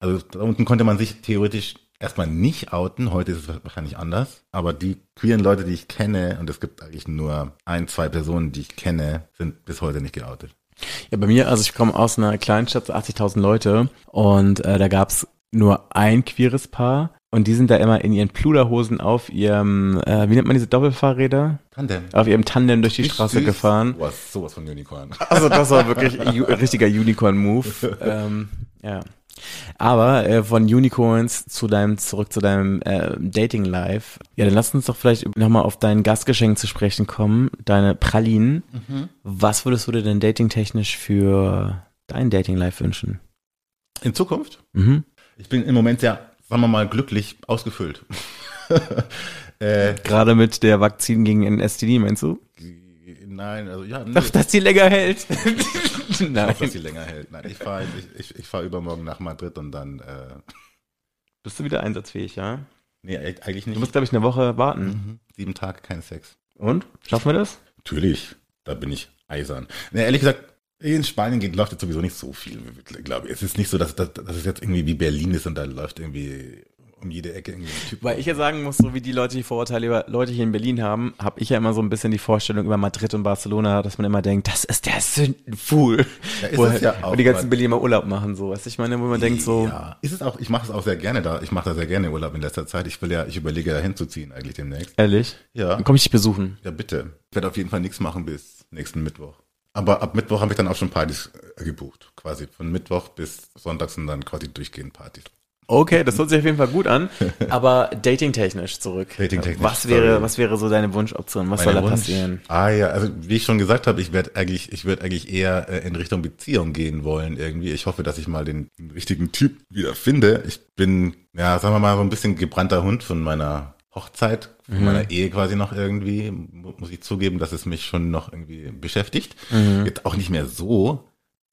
Also da unten konnte man sich theoretisch erstmal nicht outen, heute ist es wahrscheinlich anders, aber die queeren Leute, die ich kenne, und es gibt eigentlich nur ein, zwei Personen, die ich kenne, sind bis heute nicht geoutet. Ja, bei mir, also ich komme aus einer Kleinstadt, so 80.000 Leute und äh, da gab's nur ein queeres Paar und die sind da immer in ihren Pluderhosen auf ihrem, äh, wie nennt man diese Doppelfahrräder? Tandem. Auf ihrem Tandem durch die Wie Straße süß. gefahren. Boah, sowas von Unicorn. Also das war wirklich ein richtiger Unicorn-Move. ähm, ja. Aber äh, von Unicorns zu deinem, zurück zu deinem äh, Dating Life. Ja, dann lass uns doch vielleicht nochmal auf dein Gastgeschenk zu sprechen kommen, deine Pralinen. Was würdest du dir denn datingtechnisch für dein Dating Life wünschen? In Zukunft? Mhm. Ich bin im Moment ja, sagen wir mal, glücklich ausgefüllt. äh, Gerade mit der Vakzin gegen den STD, meinst du? nein, also ja, nee, Ach, dass die länger hält. Nein. dass sie länger hält. Nein, ich fahre ich, ich, ich fahr übermorgen nach Madrid und dann, äh, Bist du wieder einsatzfähig, ja? nee, eigentlich nicht. Du musst, glaube ich, eine Woche warten. Mhm. Sieben Tage kein Sex. Und? Schaffen wir das? Natürlich, da bin ich eisern. Nee, ehrlich gesagt, in Spanien geht, läuft jetzt sowieso nicht so viel, glaube ich. Es ist nicht so, dass, dass, dass es jetzt irgendwie wie Berlin ist und da läuft irgendwie um jede Ecke irgendwie ein Typ. Weil ich ja sagen muss, so wie die Leute die Vorurteile über Leute hier in Berlin haben, habe ich ja immer so ein bisschen die Vorstellung über Madrid und Barcelona, dass man immer denkt, das ist der Sündenfuhl. Ja, ist wo, ja auch, die ganzen Berliner Urlaub machen, so. Weißt ich meine, wo man denkt so, Ja, ist es auch, ich mache es auch sehr gerne da. Ich mache da sehr gerne Urlaub in letzter Zeit. Ich will ja, ich überlege da hinzuziehen eigentlich demnächst. ehrlich, Ja. dann komme ich dich besuchen. Ja, bitte. Ich werde auf jeden Fall nichts machen bis nächsten Mittwoch. Aber ab Mittwoch habe ich dann auch schon Partys äh, gebucht. Quasi von Mittwoch bis Sonntags sind dann quasi durchgehend Partys. Okay, das hört sich auf jeden Fall gut an. Aber datingtechnisch zurück. Datingtechnisch, Was wäre, was wäre so deine Wunschoption? Was soll da Wunsch- passieren? Ah ja, also wie ich schon gesagt habe, ich werde eigentlich, ich werde eigentlich eher äh, in Richtung Beziehung gehen wollen irgendwie. Ich hoffe, dass ich mal den, richtigen Typ wieder finde. Ich bin, ja, sagen wir mal, so ein bisschen gebrannter Hund von meiner Hochzeit, von meiner Ehe quasi noch irgendwie. Mu- Muss ich zugeben, dass es mich schon noch irgendwie beschäftigt. Jetzt auch nicht mehr so,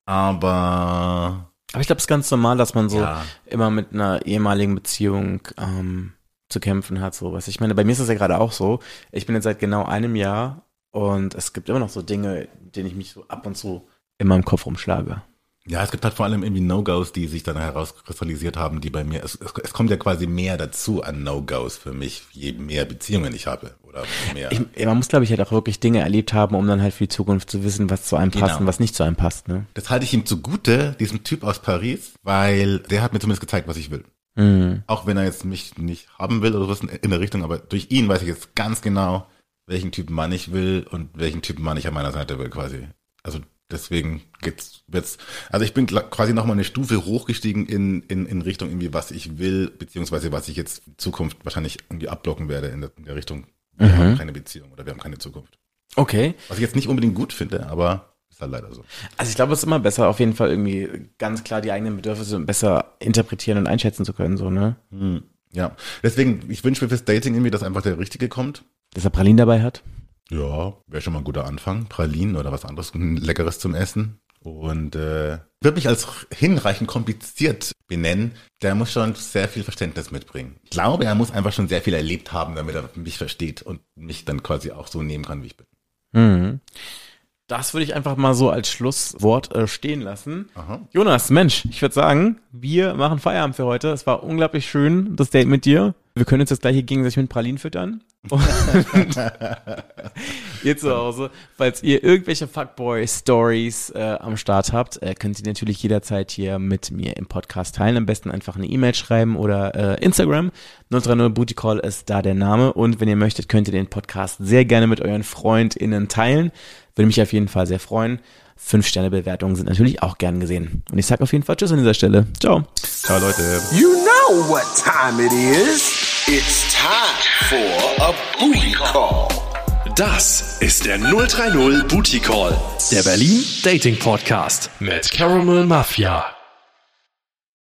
aber Aber ich glaube, es ist ganz normal, dass man so Ja. immer mit einer ehemaligen Beziehung ähm, zu kämpfen hat. So was. Ich meine, bei mir ist das ja gerade auch so. Ich bin jetzt seit genau einem Jahr und es gibt immer noch so Dinge, denen ich mich so ab und zu in meinem Kopf rumschlage. Ja, es gibt halt vor allem irgendwie No-Gos, die sich dann herauskristallisiert haben, die bei mir, es, es, es kommt ja quasi mehr dazu an No-Gos für mich, je mehr Beziehungen ich habe oder mehr. Ich, man muss, glaube ich, halt auch wirklich Dinge erlebt haben, um dann halt für die Zukunft zu wissen, was zu einem passt Genau. und was nicht zu einem passt. Ne? das halte ich ihm zugute, diesem Typ aus Paris, weil der hat mir zumindest gezeigt, was ich will. Mhm. Auch wenn er jetzt mich nicht haben will oder was in, in der Richtung, aber durch ihn weiß ich jetzt ganz genau, welchen Typen Mann ich will und welchen Typen Mann ich an meiner Seite will quasi. Also deswegen geht's jetzt, also ich bin quasi nochmal eine Stufe hochgestiegen in, in, in Richtung irgendwie, was ich will, beziehungsweise was ich jetzt in Zukunft wahrscheinlich irgendwie abblocken werde in der, in der Richtung, wir haben keine Beziehung oder wir haben keine Zukunft. Okay. Was ich jetzt nicht unbedingt gut finde, aber ist halt leider so. Also ich glaube, es ist immer besser, auf jeden Fall irgendwie ganz klar die eigenen Bedürfnisse besser interpretieren und einschätzen zu können, so, ne? Hm. Ja, deswegen, ich wünsche mir fürs Dating irgendwie, dass einfach der Richtige kommt. Dass er Pralinen dabei hat. Ja, wäre schon mal ein guter Anfang. Pralinen oder was anderes Leckeres zum Essen. Und äh, würde mich als hinreichend kompliziert benennen. Der muss schon sehr viel Verständnis mitbringen. Ich glaube, er muss einfach schon sehr viel erlebt haben, damit er mich versteht und mich dann quasi auch so nehmen kann, wie ich bin. Mhm. Das würde ich einfach mal so als Schlusswort äh, stehen lassen. Aha. Jonas, Mensch, ich würde sagen, wir machen Feierabend für heute. Es war unglaublich schön, das Date mit dir. Wir können uns jetzt gleich hier gegenseitig mit Pralinen füttern. Und ihr zu Hause, falls ihr irgendwelche Fuckboy-Stories äh, am Start habt, äh, könnt ihr natürlich jederzeit hier mit mir im Podcast teilen. Am besten einfach eine E-Mail schreiben oder äh, Instagram. 030 Booty Call ist da der Name. Und wenn ihr möchtet, könnt ihr den Podcast sehr gerne mit euren FreundInnen teilen. Würde mich auf jeden Fall sehr freuen. Fünf-Sterne-Bewertungen sind natürlich auch gern gesehen. Und ich sage auf jeden Fall Tschüss an dieser Stelle. Ciao. Ciao Leute. You know what time it is. It's time for a booty call. Das ist der 030 Booty Call, der Berlin Dating Podcast mit Caramel Mafia.